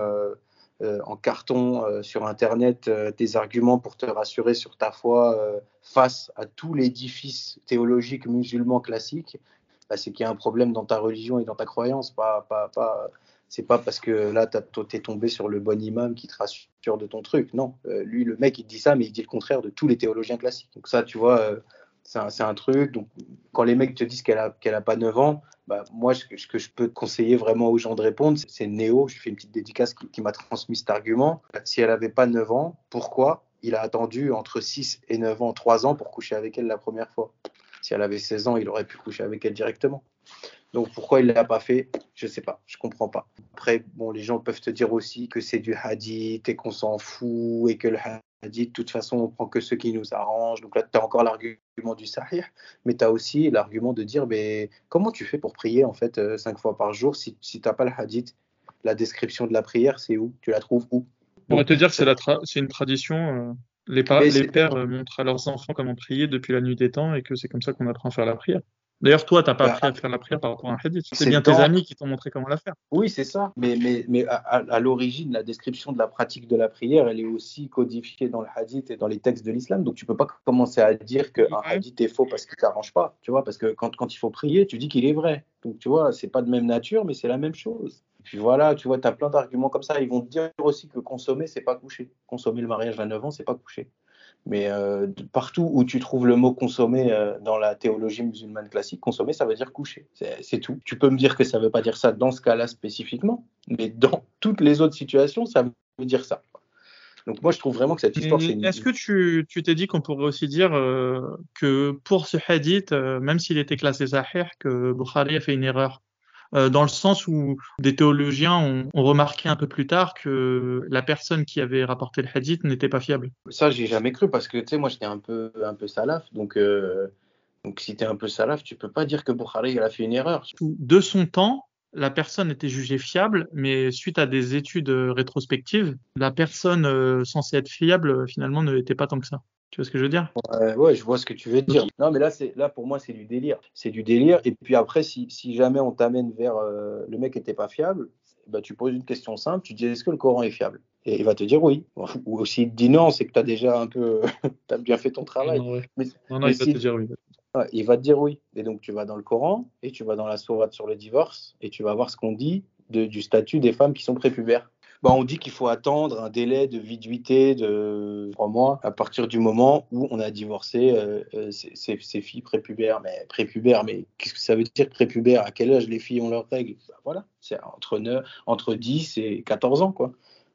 en carton sur Internet des arguments pour te rassurer sur ta foi face à tout l'édifice théologique musulman classique, bah, c'est qu'il y a un problème dans ta religion et dans ta croyance, pas, pas, pas c'est pas parce que là, tu es tombé sur le bon imam qui te rassure de ton truc. Non, euh, lui, le mec, il dit ça, mais il dit le contraire de tous les théologiens classiques. Donc ça, tu vois, euh, c'est un, truc. Donc quand les mecs te disent qu'elle a, qu'elle pas 9 ans, bah, moi, ce que, je peux conseiller vraiment aux gens de répondre, c'est Néo, je fais une petite dédicace qui, m'a transmis cet argument. Si elle avait pas 9 ans, pourquoi il a attendu entre 6 et 9 ans, 3 ans pour coucher avec elle la première fois? Si elle avait 16 ans, il aurait pu coucher avec elle directement. Donc pourquoi il ne l'a pas fait? Je ne sais pas, je ne comprends pas. Après, bon, les gens peuvent te dire aussi que c'est du hadith et qu'on s'en fout et que le hadith, de toute façon, on prend que ce qui nous arrange. Donc là, tu as encore l'argument du sahih, mais tu as aussi l'argument de dire, mais comment tu fais pour prier en fait euh, cinq fois par jour si, si tu n'as pas le hadith? La description de la prière, c'est où? Tu la trouves où? On va te dire que c'est, c'est une tradition. Euh, les, les pères euh, montrent à leurs enfants comment prier depuis la nuit des temps et que c'est comme ça qu'on apprend à faire la prière. D'ailleurs, toi, tu n'as pas bah, appris à faire la prière par rapport à un hadith. C'est bien tes amis qui t'ont montré comment la faire. Oui, c'est ça. Mais, mais, mais à, l'origine, la description de la pratique de la prière, elle est aussi codifiée dans le hadith et dans les textes de l'islam. Donc, tu peux pas commencer à dire qu'un hadith est faux parce qu'il t'arrange pas. Tu vois, parce que quand, quand il faut prier, tu dis qu'il est vrai. Donc, tu vois, c'est pas de même nature, mais c'est la même chose. Puis voilà, tu vois, tu as plein d'arguments comme ça. Ils vont te dire aussi que consommer, c'est pas coucher. Consommer le mariage à 9 ans, c'est pas coucher. Mais euh, partout où tu trouves le mot consommer euh, dans la théologie musulmane classique, consommer, ça veut dire coucher. C'est tout. Tu peux me dire que ça ne veut pas dire ça dans ce cas-là spécifiquement, mais dans toutes les autres situations, ça veut dire ça. Donc moi, je trouve vraiment que cette histoire, c'est Est-ce que tu t'es dit qu'on pourrait aussi dire euh, que pour ce hadith, même s'il était classé Zahir, que Bukhari a fait une erreur? Euh, dans le sens où des théologiens ont, remarqué un peu plus tard que la personne qui avait rapporté le hadith n'était pas fiable. Ça, j'ai jamais cru parce que tu sais, moi, j'étais un peu, un peu salaf, donc. Euh, donc, si tu es un peu salaf, tu peux pas dire que Bukhari a fait une erreur. De son temps, la personne était jugée fiable, mais suite à des études rétrospectives, la personne euh, censée être fiable, finalement, ne l'était pas tant que ça. Tu vois ce que je veux dire? Ouais, je vois ce que tu veux dire. Non, mais là, c'est là pour moi, c'est du délire. C'est du délire. Et puis après, si, si jamais on t'amène vers euh, le mec n'était pas fiable, bah, tu poses une question simple. Tu dis est-ce que le Coran est fiable? Et il va te dire oui. Ou s'il te dit non, c'est que tu as déjà un peu, as bien fait ton travail. Non, non, il va te dire oui. il va te dire oui. Et donc tu vas dans le Coran et tu vas dans la sourate sur le divorce et tu vas voir ce qu'on dit de, du statut des femmes qui sont prépubères. Bah, on dit qu'il faut attendre un délai de viduité de trois mois à partir du moment où on a divorcé euh, euh, filles prépubères. Mais prépubères, mais qu'est-ce que ça veut dire prépubères? À quel âge les filles ont leurs règles? Bah, Voilà, c'est entre, entre 10 et 14 ans, quoi.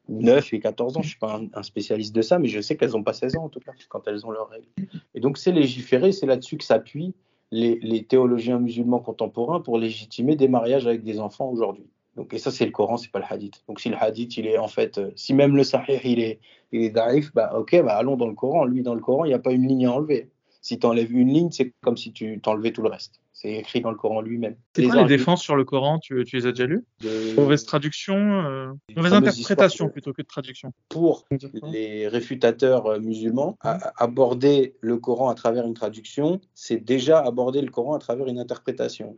9 et 14 ans, je ne suis pas un, spécialiste de ça, mais je sais qu'elles n'ont pas 16 ans en tout cas, quand elles ont leurs règles. Et donc c'est légiféré, c'est là-dessus que s'appuient les théologiens musulmans contemporains pour légitimer des mariages avec des enfants aujourd'hui. Donc, et ça, c'est le Coran, c'est pas le hadith. Donc, si le hadith, il est en fait, euh, si même le sahih, il est, il est daif, bah, ok, bah, allons dans le Coran. Lui, dans le Coran, il n'y a pas une ligne à enlever. Si tu enlèves une ligne, c'est comme si tu t'enlevais tout le reste. C'est écrit dans le Coran lui-même. C'est quoi les défenses sur le Coran? Tu, tu, les as déjà lues? De... Mauvaise traduction, euh... mauvaise interprétation plutôt que de traduction. Pour les réfutateurs euh, musulmans, aborder le Coran à travers une traduction, c'est déjà aborder le Coran à travers une interprétation.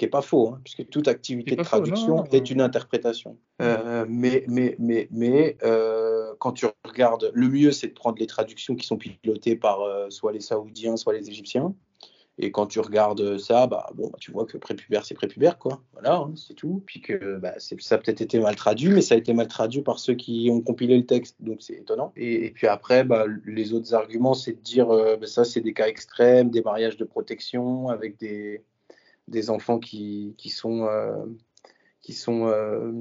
Qui n'est pas faux, hein, puisque toute activité de traduction est une interprétation. Euh, mais mais, mais, mais euh, quand tu regardes, le mieux, c'est de prendre les traductions qui sont pilotées par euh, soit les Saoudiens, soit les Égyptiens. Et quand tu regardes ça, bah, bon, bah, tu vois que prépubère, c'est prépubère, quoi. Voilà, hein, c'est tout. Puis que bah, ça a peut-être été mal traduit, mais ça a été mal traduit par ceux qui ont compilé le texte, donc c'est étonnant. Et, puis après, bah, les autres arguments, c'est de dire, bah, ça, c'est des cas extrêmes, des mariages de protection avec des, des enfants qui, qui sont, euh, qui sont euh,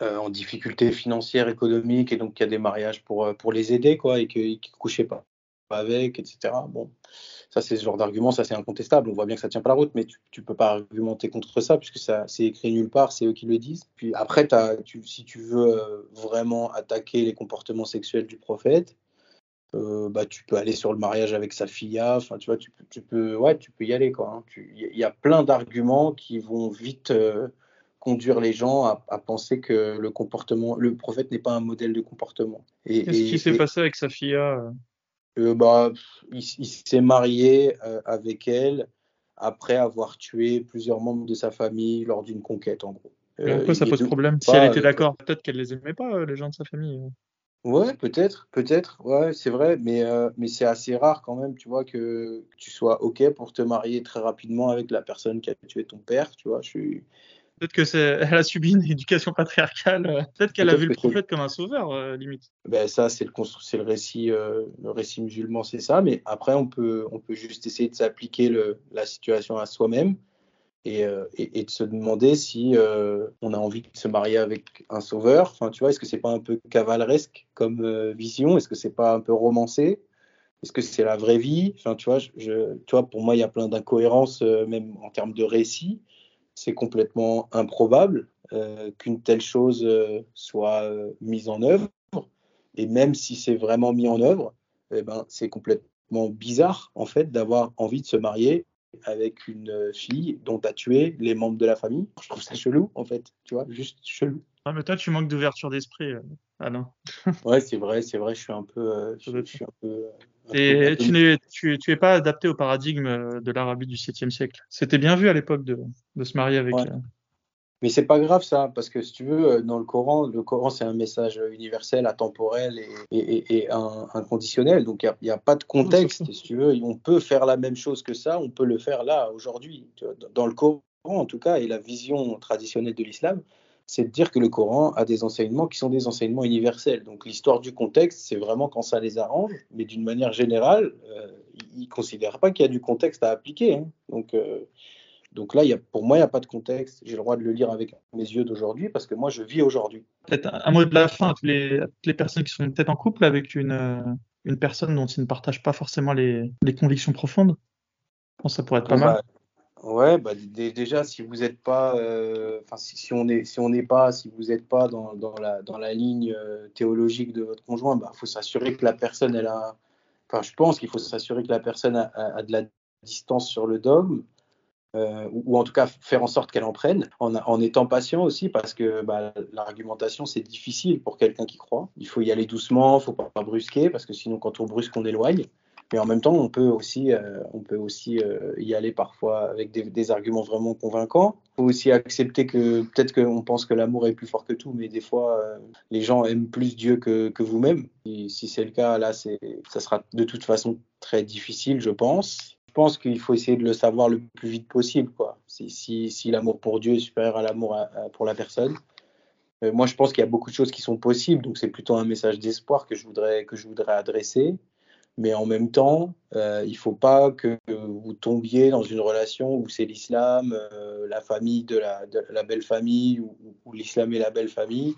en difficulté financière, économique, et donc il y a des mariages pour, pour les aider, quoi, et qu'ils ne couchaient pas avec, etc. Bon. Ça, c'est ce genre d'argument, ça c'est incontestable. On voit bien que ça tient pas la route, mais tu, ne peux pas argumenter contre ça puisque ça c'est écrit nulle part, c'est eux qui le disent. Puis après, si tu veux euh, vraiment attaquer les comportements sexuels du prophète, euh, bah, tu peux aller sur le mariage avec sa fille. Enfin, tu vois, tu, tu, peux, ouais, tu peux y aller quoi. Hein. Il y, a plein d'arguments qui vont vite euh, conduire les gens à, penser que le comportement, le prophète n'est pas un modèle de comportement. Qu'est-ce qui s'est passé avec sa fille bah, il, s'est marié euh, avec elle après avoir tué plusieurs membres de sa famille lors d'une conquête, en gros. pourquoi ça pose problème? Si elle était euh, d'accord, peut-être qu'elle les aimait pas, euh, les gens de sa famille. Ouais, peut-être, peut-être, ouais, c'est vrai, mais, mais c'est assez rare quand même, tu vois, que tu sois OK pour te marier très rapidement avec la personne qui a tué ton père, tu vois. Je suis, Peut-être qu'elle a subi une éducation patriarcale. Euh, peut-être qu'elle a vu le prophète comme un sauveur, euh, limite. Ben ça, c'est le, le récit, euh, le récit musulman, c'est ça. Mais après, on peut, on peut juste essayer de s'appliquer la situation à soi-même et, et, de se demander si on a envie de se marier avec un sauveur. Enfin, tu vois, est-ce que c'est pas un peu cavaleresque comme vision? Est-ce que c'est pas un peu romancé? Est-ce que c'est la vraie vie? Enfin, tu vois, tu vois, pour moi, il y a plein d'incohérences, même en termes de récit c'est complètement improbable euh, qu'une telle chose euh, soit euh, mise en œuvre. Et même si c'est vraiment mis en œuvre, eh ben, c'est complètement bizarre en fait d'avoir envie de se marier avec une fille dont tu as tué les membres de la famille. Je trouve ça chelou en fait, tu vois, juste chelou. Ah, mais toi, tu manques d'ouverture d'esprit, Alain. ouais, c'est vrai, c'est vrai, je suis un peu, je, suis un peu et tu n'es tu, tu es pas adapté au paradigme euh, de l'Arabie du 7e siècle. C'était bien vu à l'époque de, de, se marier avec. Ouais. Euh, Mais c'est pas grave ça, parce que si tu veux, euh, dans le Coran, le Coran c'est un message universel, atemporel et, et, et inconditionnel. Donc il n'y a, a, pas de contexte, si tu veux. On peut faire la même chose que ça, on peut le faire là, aujourd'hui. Dans le Coran en tout cas, et la vision traditionnelle de l'islam, c'est de dire que le Coran a des enseignements qui sont des enseignements universels. Donc l'histoire du contexte, c'est vraiment quand ça les arrange, mais d'une manière générale, euh, ils ne considèrent pas qu'il y a du contexte à appliquer. Hein. Donc, euh, donc là, y a, pour moi, il n'y a pas de contexte. J'ai le droit de le lire avec mes yeux d'aujourd'hui parce que moi, je vis aujourd'hui. Peut-être un mot de la fin à toutes les, les personnes qui sont peut-être en couple avec une, euh, une personne dont ils ne partagent pas forcément les, les convictions profondes. Je pense que ça pourrait être pas mal. Ouais, bah, déjà, si vous n'êtes pas, euh, enfin, si, si, on est, si on n'est pas, si vous n'êtes pas dans, dans, la, dans la ligne euh, théologique de votre conjoint, il bah, faut s'assurer que la personne, elle a, enfin, je pense qu'il faut s'assurer que la personne a, a, de la distance sur le dogme, euh, ou, en tout cas faire en sorte qu'elle en prenne, en, étant patient aussi, parce que bah, l'argumentation, c'est difficile pour quelqu'un qui croit. Il faut y aller doucement, il ne faut pas, brusquer, parce que sinon, quand on brusque, on éloigne. Mais en même temps, on peut aussi, euh, on peut aussi euh, y aller parfois avec des, arguments vraiment convaincants. Il faut aussi accepter que peut-être qu'on pense que l'amour est plus fort que tout, mais des fois, les gens aiment plus Dieu que, vous-même. Si c'est le cas, là, ça sera de toute façon très difficile, je pense. Pense qu'il faut essayer de le savoir le plus vite possible. Si, l'amour pour Dieu est supérieur à l'amour pour la personne. moi, je pense qu'il y a beaucoup de choses qui sont possibles, donc c'est plutôt un message d'espoir que je voudrais, que je voudrais adresser mais en même temps, euh, il ne faut pas que vous tombiez dans une relation où c'est l'islam, euh, la famille de la, belle famille, ou, l'islam et la belle famille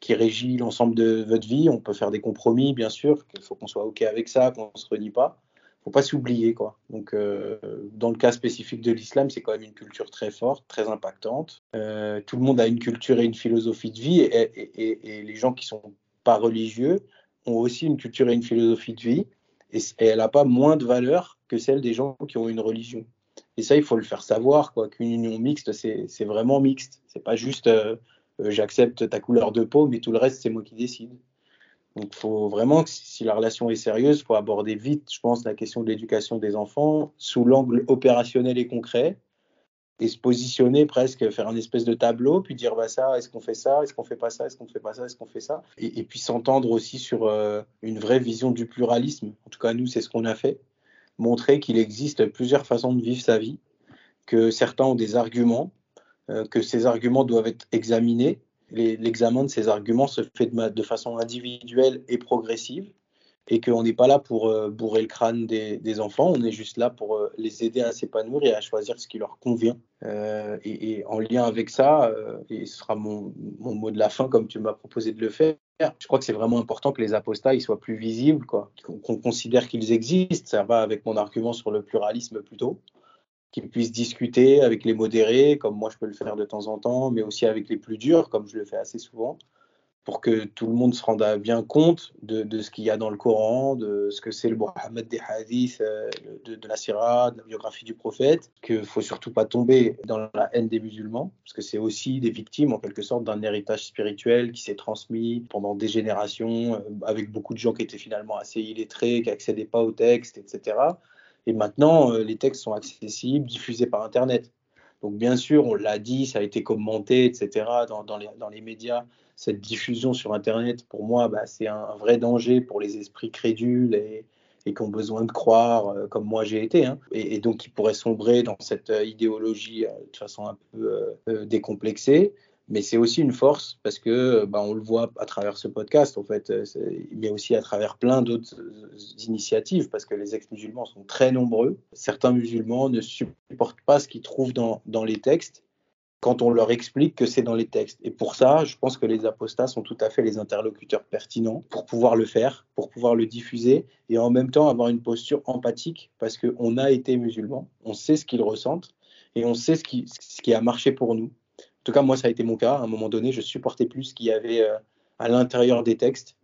qui régit l'ensemble de votre vie. On peut faire des compromis, bien sûr, il faut qu'on soit OK avec ça, qu'on ne se renie pas. Faut pas s'oublier. Quoi. Donc, euh, dans le cas spécifique de l'islam, c'est quand même une culture très forte, très impactante. Euh, tout le monde a une culture et une philosophie de vie, et, les gens qui sont pas religieux ont aussi une culture et une philosophie de vie et, elle n'a pas moins de valeur que celle des gens qui ont une religion. Et ça, il faut le faire savoir, quoi, qu'une union mixte, c'est vraiment mixte. C'est pas juste euh, j'accepte ta couleur de peau, mais tout le reste, c'est moi qui décide. Donc, faut vraiment que si la relation est sérieuse, il faut aborder vite, je pense, la question de l'éducation des enfants sous l'angle opérationnel et concret et se positionner presque, faire un espèce de tableau, puis dire bah ça, est-ce qu'on fait ça, est-ce qu'on fait pas ça, est-ce qu'on fait pas ça, est-ce qu'on fait ça, et, puis s'entendre aussi sur euh, une vraie vision du pluralisme. En tout cas, nous, c'est ce qu'on a fait, montrer qu'il existe plusieurs façons de vivre sa vie, que certains ont des arguments, euh, que ces arguments doivent être examinés. L'examen de ces arguments se fait de, façon individuelle et progressive, et qu'on n'est pas là pour euh, bourrer le crâne des, enfants, on est juste là pour euh, les aider à s'épanouir et à choisir ce qui leur convient. Euh, et, en lien avec ça, et ce sera mon, mot de la fin comme tu m'as proposé de le faire, je crois que c'est vraiment important que les apostats soient plus visibles, qu'on considère qu'ils existent. Ça va avec mon argument sur le pluralisme plutôt qu'ils puissent discuter avec les modérés, comme moi je peux le faire de temps en temps, mais aussi avec les plus durs, comme je le fais assez souvent, pour que tout le monde se rende bien compte de, ce qu'il y a dans le Coran, de ce que c'est le Mohammed des hadiths, euh, de, la sirah, de la biographie du prophète, qu'il ne faut surtout pas tomber dans la haine des musulmans, parce que c'est aussi des victimes en quelque sorte d'un héritage spirituel qui s'est transmis pendant des générations, euh, avec beaucoup de gens qui étaient finalement assez illettrés, qui n'accédaient pas aux textes, etc. Et maintenant, euh, les textes sont accessibles, diffusés par Internet. Donc bien sûr, on l'a dit, ça a été commenté, etc. dans, les, médias cette diffusion sur Internet, pour moi, bah, c'est un, vrai danger pour les esprits crédules et, qui ont besoin de croire, euh, comme moi j'ai été, hein. et, donc qui pourraient sombrer dans cette euh, idéologie euh, de façon un peu décomplexée. Mais c'est aussi une force parce que bah, on le voit à travers ce podcast, en fait, mais aussi à travers plein d'autres initiatives, parce que les ex-musulmans sont très nombreux. Certains musulmans ne supportent pas ce qu'ils trouvent dans, dans les textes quand on leur explique que c'est dans les textes. Et pour ça, je pense que les apostats sont tout à fait les interlocuteurs pertinents pour pouvoir le faire, pour pouvoir le diffuser et en même temps avoir une posture empathique parce qu'on a été musulmans, on sait ce qu'ils ressentent et on sait ce qui, ce qui a marché pour nous. En tout cas, moi, ça a été mon cas. À un moment donné, je supportais plus ce qu'il y avait euh, à l'intérieur des textes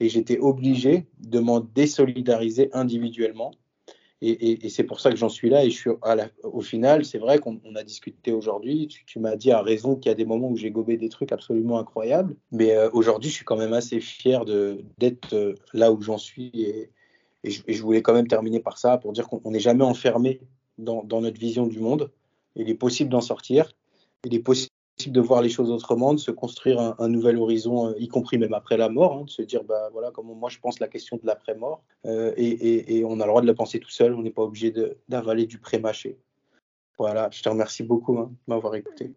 et j'étais obligé de m'en désolidariser individuellement et, c'est pour ça que j'en suis là. Et je suis au final, c'est vrai qu'on a discuté aujourd'hui. Tu, m'as dit à raison qu'il y a des moments où j'ai gobé des trucs absolument incroyables. Mais euh, aujourd'hui, je suis quand même assez fier d'être euh, là où j'en suis. Et, je, voulais quand même terminer par ça pour dire qu'on n'est jamais enfermé dans, dans, notre vision du monde. Il est possible d'en sortir. Il est possible de voir les choses autrement, de se construire un, nouvel horizon, euh, y compris même après la mort, hein, de se dire, bah, voilà comment moi je pense la question de l'après-mort, euh, et, on a le droit de la penser tout seul, on n'est pas obligé d'avaler du pré-mâché. Voilà, je te remercie beaucoup hein, de m'avoir écouté.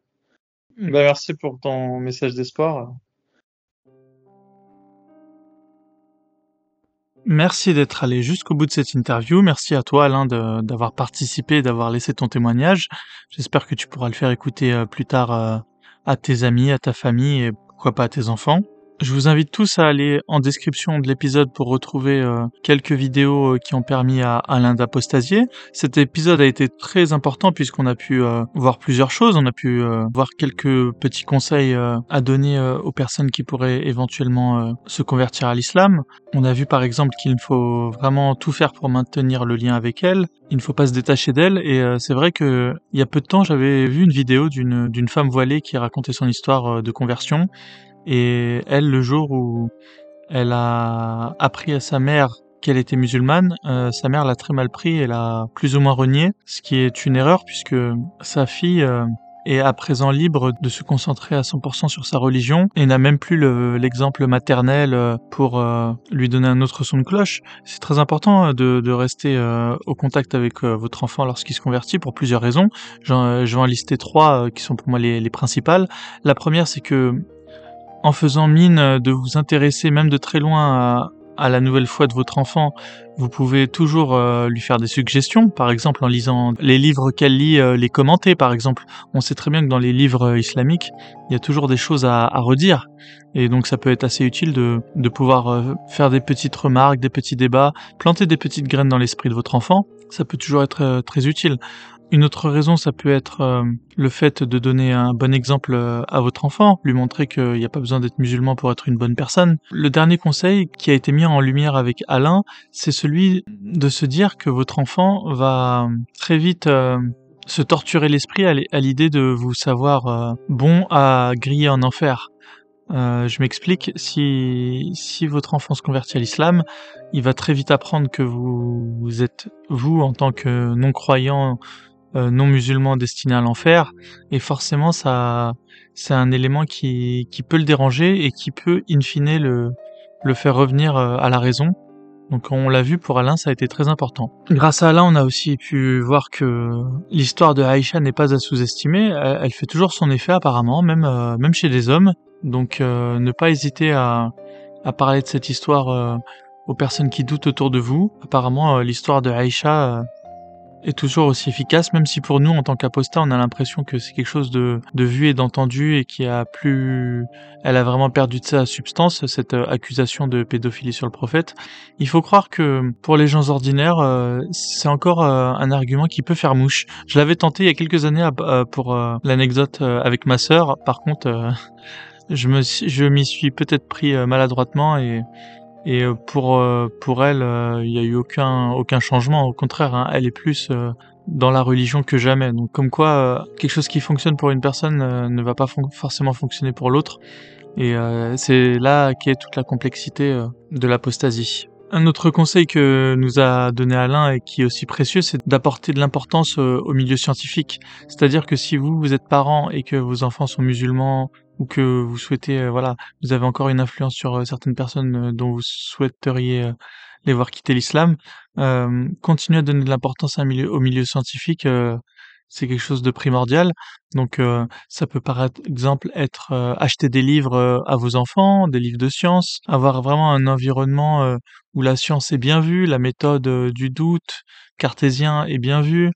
Bah, merci pour ton message d'espoir. Merci d'être allé jusqu'au bout de cette interview. Merci à toi, Alain, d'avoir participé, d'avoir laissé ton témoignage. J'espère que tu pourras le faire écouter euh, plus tard euh, à tes amis, à ta famille et pourquoi pas à tes enfants. Je vous invite tous à aller en description de l'épisode pour retrouver euh, quelques vidéos euh, qui ont permis à Alain d'apostasier. Cet épisode a été très important puisqu'on a pu euh, voir plusieurs choses. On a pu voir quelques petits conseils à donner aux personnes qui pourraient éventuellement se convertir à l'islam. On a vu par exemple qu'il faut vraiment tout faire pour maintenir le lien avec elle. Il ne faut pas se détacher d'elle. Et c'est vrai que il y a peu de temps, j'avais vu une vidéo d'une d'une femme voilée qui racontait son histoire de conversion et elle, le jour où elle a appris à sa mère qu'elle était musulmane, euh, sa mère l'a très mal pris, elle a plus ou moins renié, ce qui est une erreur puisque sa fille euh, est à présent libre de se concentrer à 100% sur sa religion et n'a même plus l'exemple maternel euh, pour lui donner un autre son de cloche. C'est très important de, rester au contact avec votre enfant lorsqu'il se convertit pour plusieurs raisons. Je vais en lister trois qui sont pour moi les principales. La première, c'est que en faisant mine de vous intéresser même de très loin à, la nouvelle foi de votre enfant, vous pouvez toujours euh, lui faire des suggestions, par exemple en lisant les livres qu'elle lit, euh, les commenter par exemple. On sait très bien que dans les livres euh, islamiques, il y a toujours des choses à, redire, et donc ça peut être assez utile de, de pouvoir faire des petites remarques, des petits débats, planter des petites graines dans l'esprit de votre enfant, ça peut toujours être très utile. Une autre raison, ça peut être euh, le fait de donner un bon exemple euh, à votre enfant, lui montrer qu'il n'y a pas besoin d'être musulman pour être une bonne personne. Le dernier conseil qui a été mis en lumière avec Alain, c'est celui de se dire que votre enfant va très vite euh, se torturer l'esprit à l'idée de vous savoir bon à griller en enfer. Je m'explique, si, votre enfant se convertit à l'islam, il va très vite apprendre que vous êtes, vous, en tant que non-croyant, euh, non-musulman destiné à l'enfer, et forcément, ça, c'est un élément qui, qui peut le déranger et qui peut, in fine, le, le faire revenir euh, à la raison. Donc on l'a vu pour Alain, ça a été très important. Grâce à Alain, on a aussi pu voir que l'histoire de Aïcha n'est pas à sous-estimer. Elle, fait toujours son effet apparemment, même même chez des hommes. Donc euh, ne pas hésiter à, à, parler de cette histoire euh, aux personnes qui doutent autour de vous. Apparemment, euh, l'histoire de Aïcha est toujours aussi efficace, même si pour nous, en tant qu'apostat, on a l'impression que c'est quelque chose de, de vu et d'entendu et qui a plus, elle a vraiment perdu de sa substance, cette accusation de pédophilie sur le prophète. Il faut croire que pour les gens ordinaires, c'est encore un argument qui peut faire mouche. Je l'avais tenté il y a quelques années pour l'anecdote avec ma sœur. Par contre, je me je m'y suis peut-être pris euh, maladroitement et et euh, pour euh, pour elle il n'y a eu aucun aucun changement. Au contraire hein, elle est plus dans la religion que jamais. Donc comme quoi quelque chose qui fonctionne pour une personne ne va pas forcément fonctionner pour l'autre. Et c'est là qu'est toute la complexité de l'apostasie. Un autre conseil que nous a donné Alain et qui est aussi précieux, c'est d'apporter de l'importance au milieu scientifique. C'est-à-dire que si vous, vous êtes parent et que vos enfants sont musulmans ou que vous souhaitez, euh, voilà, vous avez encore une influence sur euh, certaines personnes euh, dont vous souhaiteriez les voir quitter l'islam, continuez à donner de l'importance au milieu scientifique. C'est quelque chose de primordial. Donc, ça peut par exemple être acheter des livres à vos enfants, des livres de science, avoir vraiment un environnement où la science est bien vue, la méthode du doute cartésien est bien vue,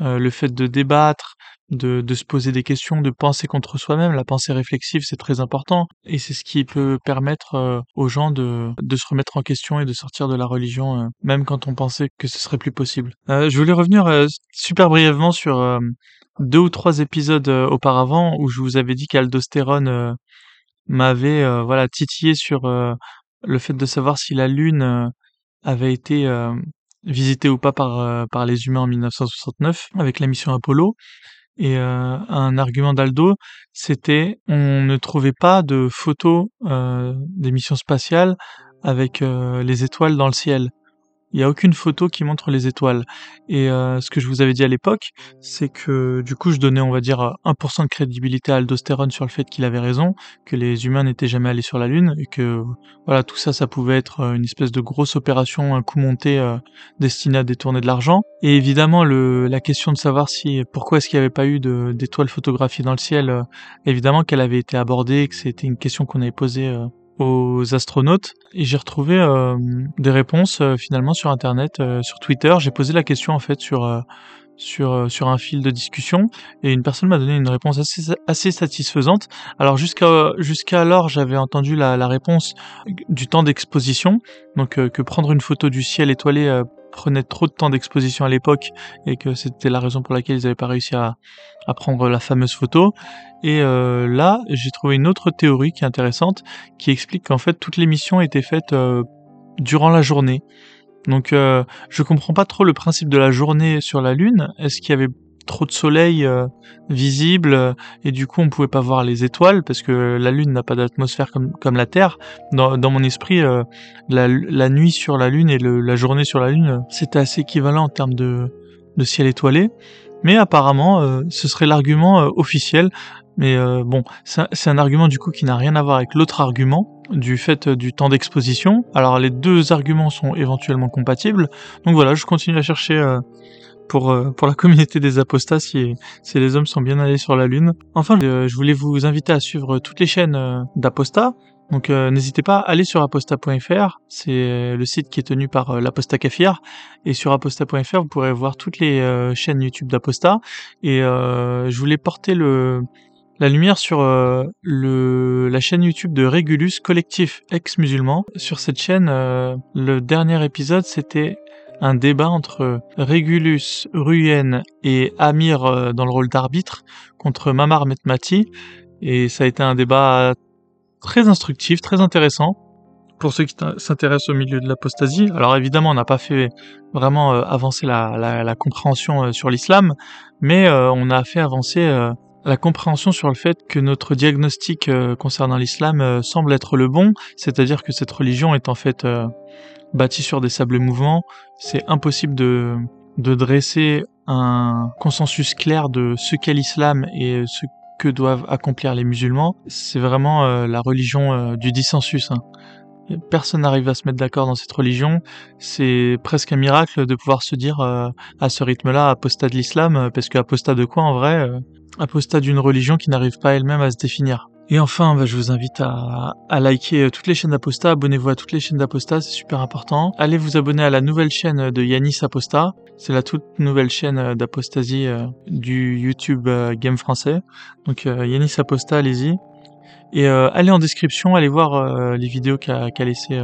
le fait de débattre, de, de, se poser des questions, de penser contre soi-même. La pensée réflexive, c'est très important. Et c'est ce qui peut permettre euh, aux gens de, de se remettre en question et de sortir de la religion, euh, même quand on pensait que ce serait plus possible. Euh, je voulais revenir super brièvement sur deux ou trois épisodes auparavant où je vous avais dit qu'Aldostérone m'avait voilà titillé sur le fait de savoir si la Lune avait été visitée ou pas par, par les humains en 1969 avec la mission Apollo. Et euh, un argument d'Aldo, c'était on ne trouvait pas de photos euh, des missions spatiales avec euh, les étoiles dans le ciel. Il n'y a aucune photo qui montre les étoiles. Et euh, ce que je vous avais dit à l'époque, c'est que du coup, je donnais, on va dire, 1% de crédibilité à Aldostérone sur le fait qu'il avait raison, que les humains n'étaient jamais allés sur la Lune, et que voilà, tout ça, ça pouvait être euh, une espèce de grosse opération, un coup monté, euh, destinée à détourner de l'argent. Et évidemment, le, la question de savoir si pourquoi est-ce qu'il n'y avait pas eu d'étoiles photographiées dans le ciel, évidemment qu'elle avait été abordée, que c'était une question qu'on avait posée aux astronautes et j'ai retrouvé euh, des réponses euh, finalement sur internet, euh, sur Twitter. J'ai posé la question en fait sur sur sur un fil de discussion et une personne m'a donné une réponse assez assez satisfaisante. Alors jusqu'à jusqu'alors j'avais entendu la, la réponse du temps d'exposition, donc que prendre une photo du ciel étoilé prenait trop de temps d'exposition à l'époque et que c'était la raison pour laquelle ils n'avaient pas réussi à, à prendre la fameuse photo. Et euh, là, j'ai trouvé une autre théorie qui est intéressante, qui explique qu'en fait toutes les missions étaient faites euh, durant la journée. Donc euh, je comprends pas trop le principe de la journée sur la Lune. Est-ce qu'il y avait trop de soleil euh, visible euh, et du coup on pouvait pas voir les étoiles parce que la lune n'a pas d'atmosphère comme, comme la Terre. Dans, dans mon esprit, euh, la, la, nuit sur la lune et le, la journée sur la lune, c'était assez équivalent en termes de, de ciel étoilé. Mais apparemment, ce serait l'argument officiel. Mais bon, c'est un argument du coup qui n'a rien à voir avec l'autre argument du fait du temps d'exposition. Alors les deux arguments sont éventuellement compatibles. Donc voilà, je continue à chercher pour, euh, pour la communauté des apostats si, si les hommes sont bien allés sur la Lune. Enfin, euh, je voulais vous inviter à suivre toutes les chaînes euh, d'apostats. Donc n'hésitez pas à aller sur apostat.fr, c'est le site qui est tenu par l'apostat Kafir. Et sur apostat.fr, vous pourrez voir toutes les chaînes YouTube d'apostat. Et je voulais porter le, la lumière sur le, la chaîne YouTube de Régulus, collectif ex-musulman. Sur cette chaîne, le dernier épisode, c'était un débat entre Régulus, Ruyen et Amir euh, dans le rôle d'arbitre contre Mamar Metmati. Et ça a été un débat très instructif, très intéressant pour ceux qui s'intéressent au milieu de l'apostasie. Alors évidemment, on n'a pas fait vraiment euh, avancer la, compréhension euh, sur l'islam, mais on a fait avancer la compréhension sur le fait que notre diagnostic concernant l'islam semble être le bon, c'est-à-dire que cette religion est en fait bâti sur des sables mouvants, c'est impossible de, de dresser un consensus clair de ce qu'est l'islam et ce que doivent accomplir les musulmans. C'est vraiment euh, la religion euh, du dissensus. Hein. Personne n'arrive à se mettre d'accord dans cette religion. C'est presque un miracle de pouvoir se dire euh, à ce rythme-là apostat de l'islam, parce que apostat de quoi en vrai Apostat d'une religion qui n'arrive pas elle-même à se définir. Et enfin, bah, je vous invite à, à liker euh, toutes les chaînes d'Aposta, abonnez-vous à toutes les chaînes d'Aposta, c'est super important. Allez vous abonner à la nouvelle chaîne de Yanis Aposta, c'est la toute nouvelle chaîne euh, d'apostasie euh, du YouTube Game français. Donc Yanis Aposta, allez-y. Et allez en description, allez voir les vidéos qu'a laissé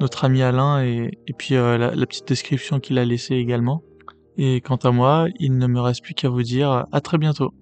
notre ami Alain et, puis la petite description qu'il a laissée également. Et quant à moi, il ne me reste plus qu'à vous dire à très bientôt.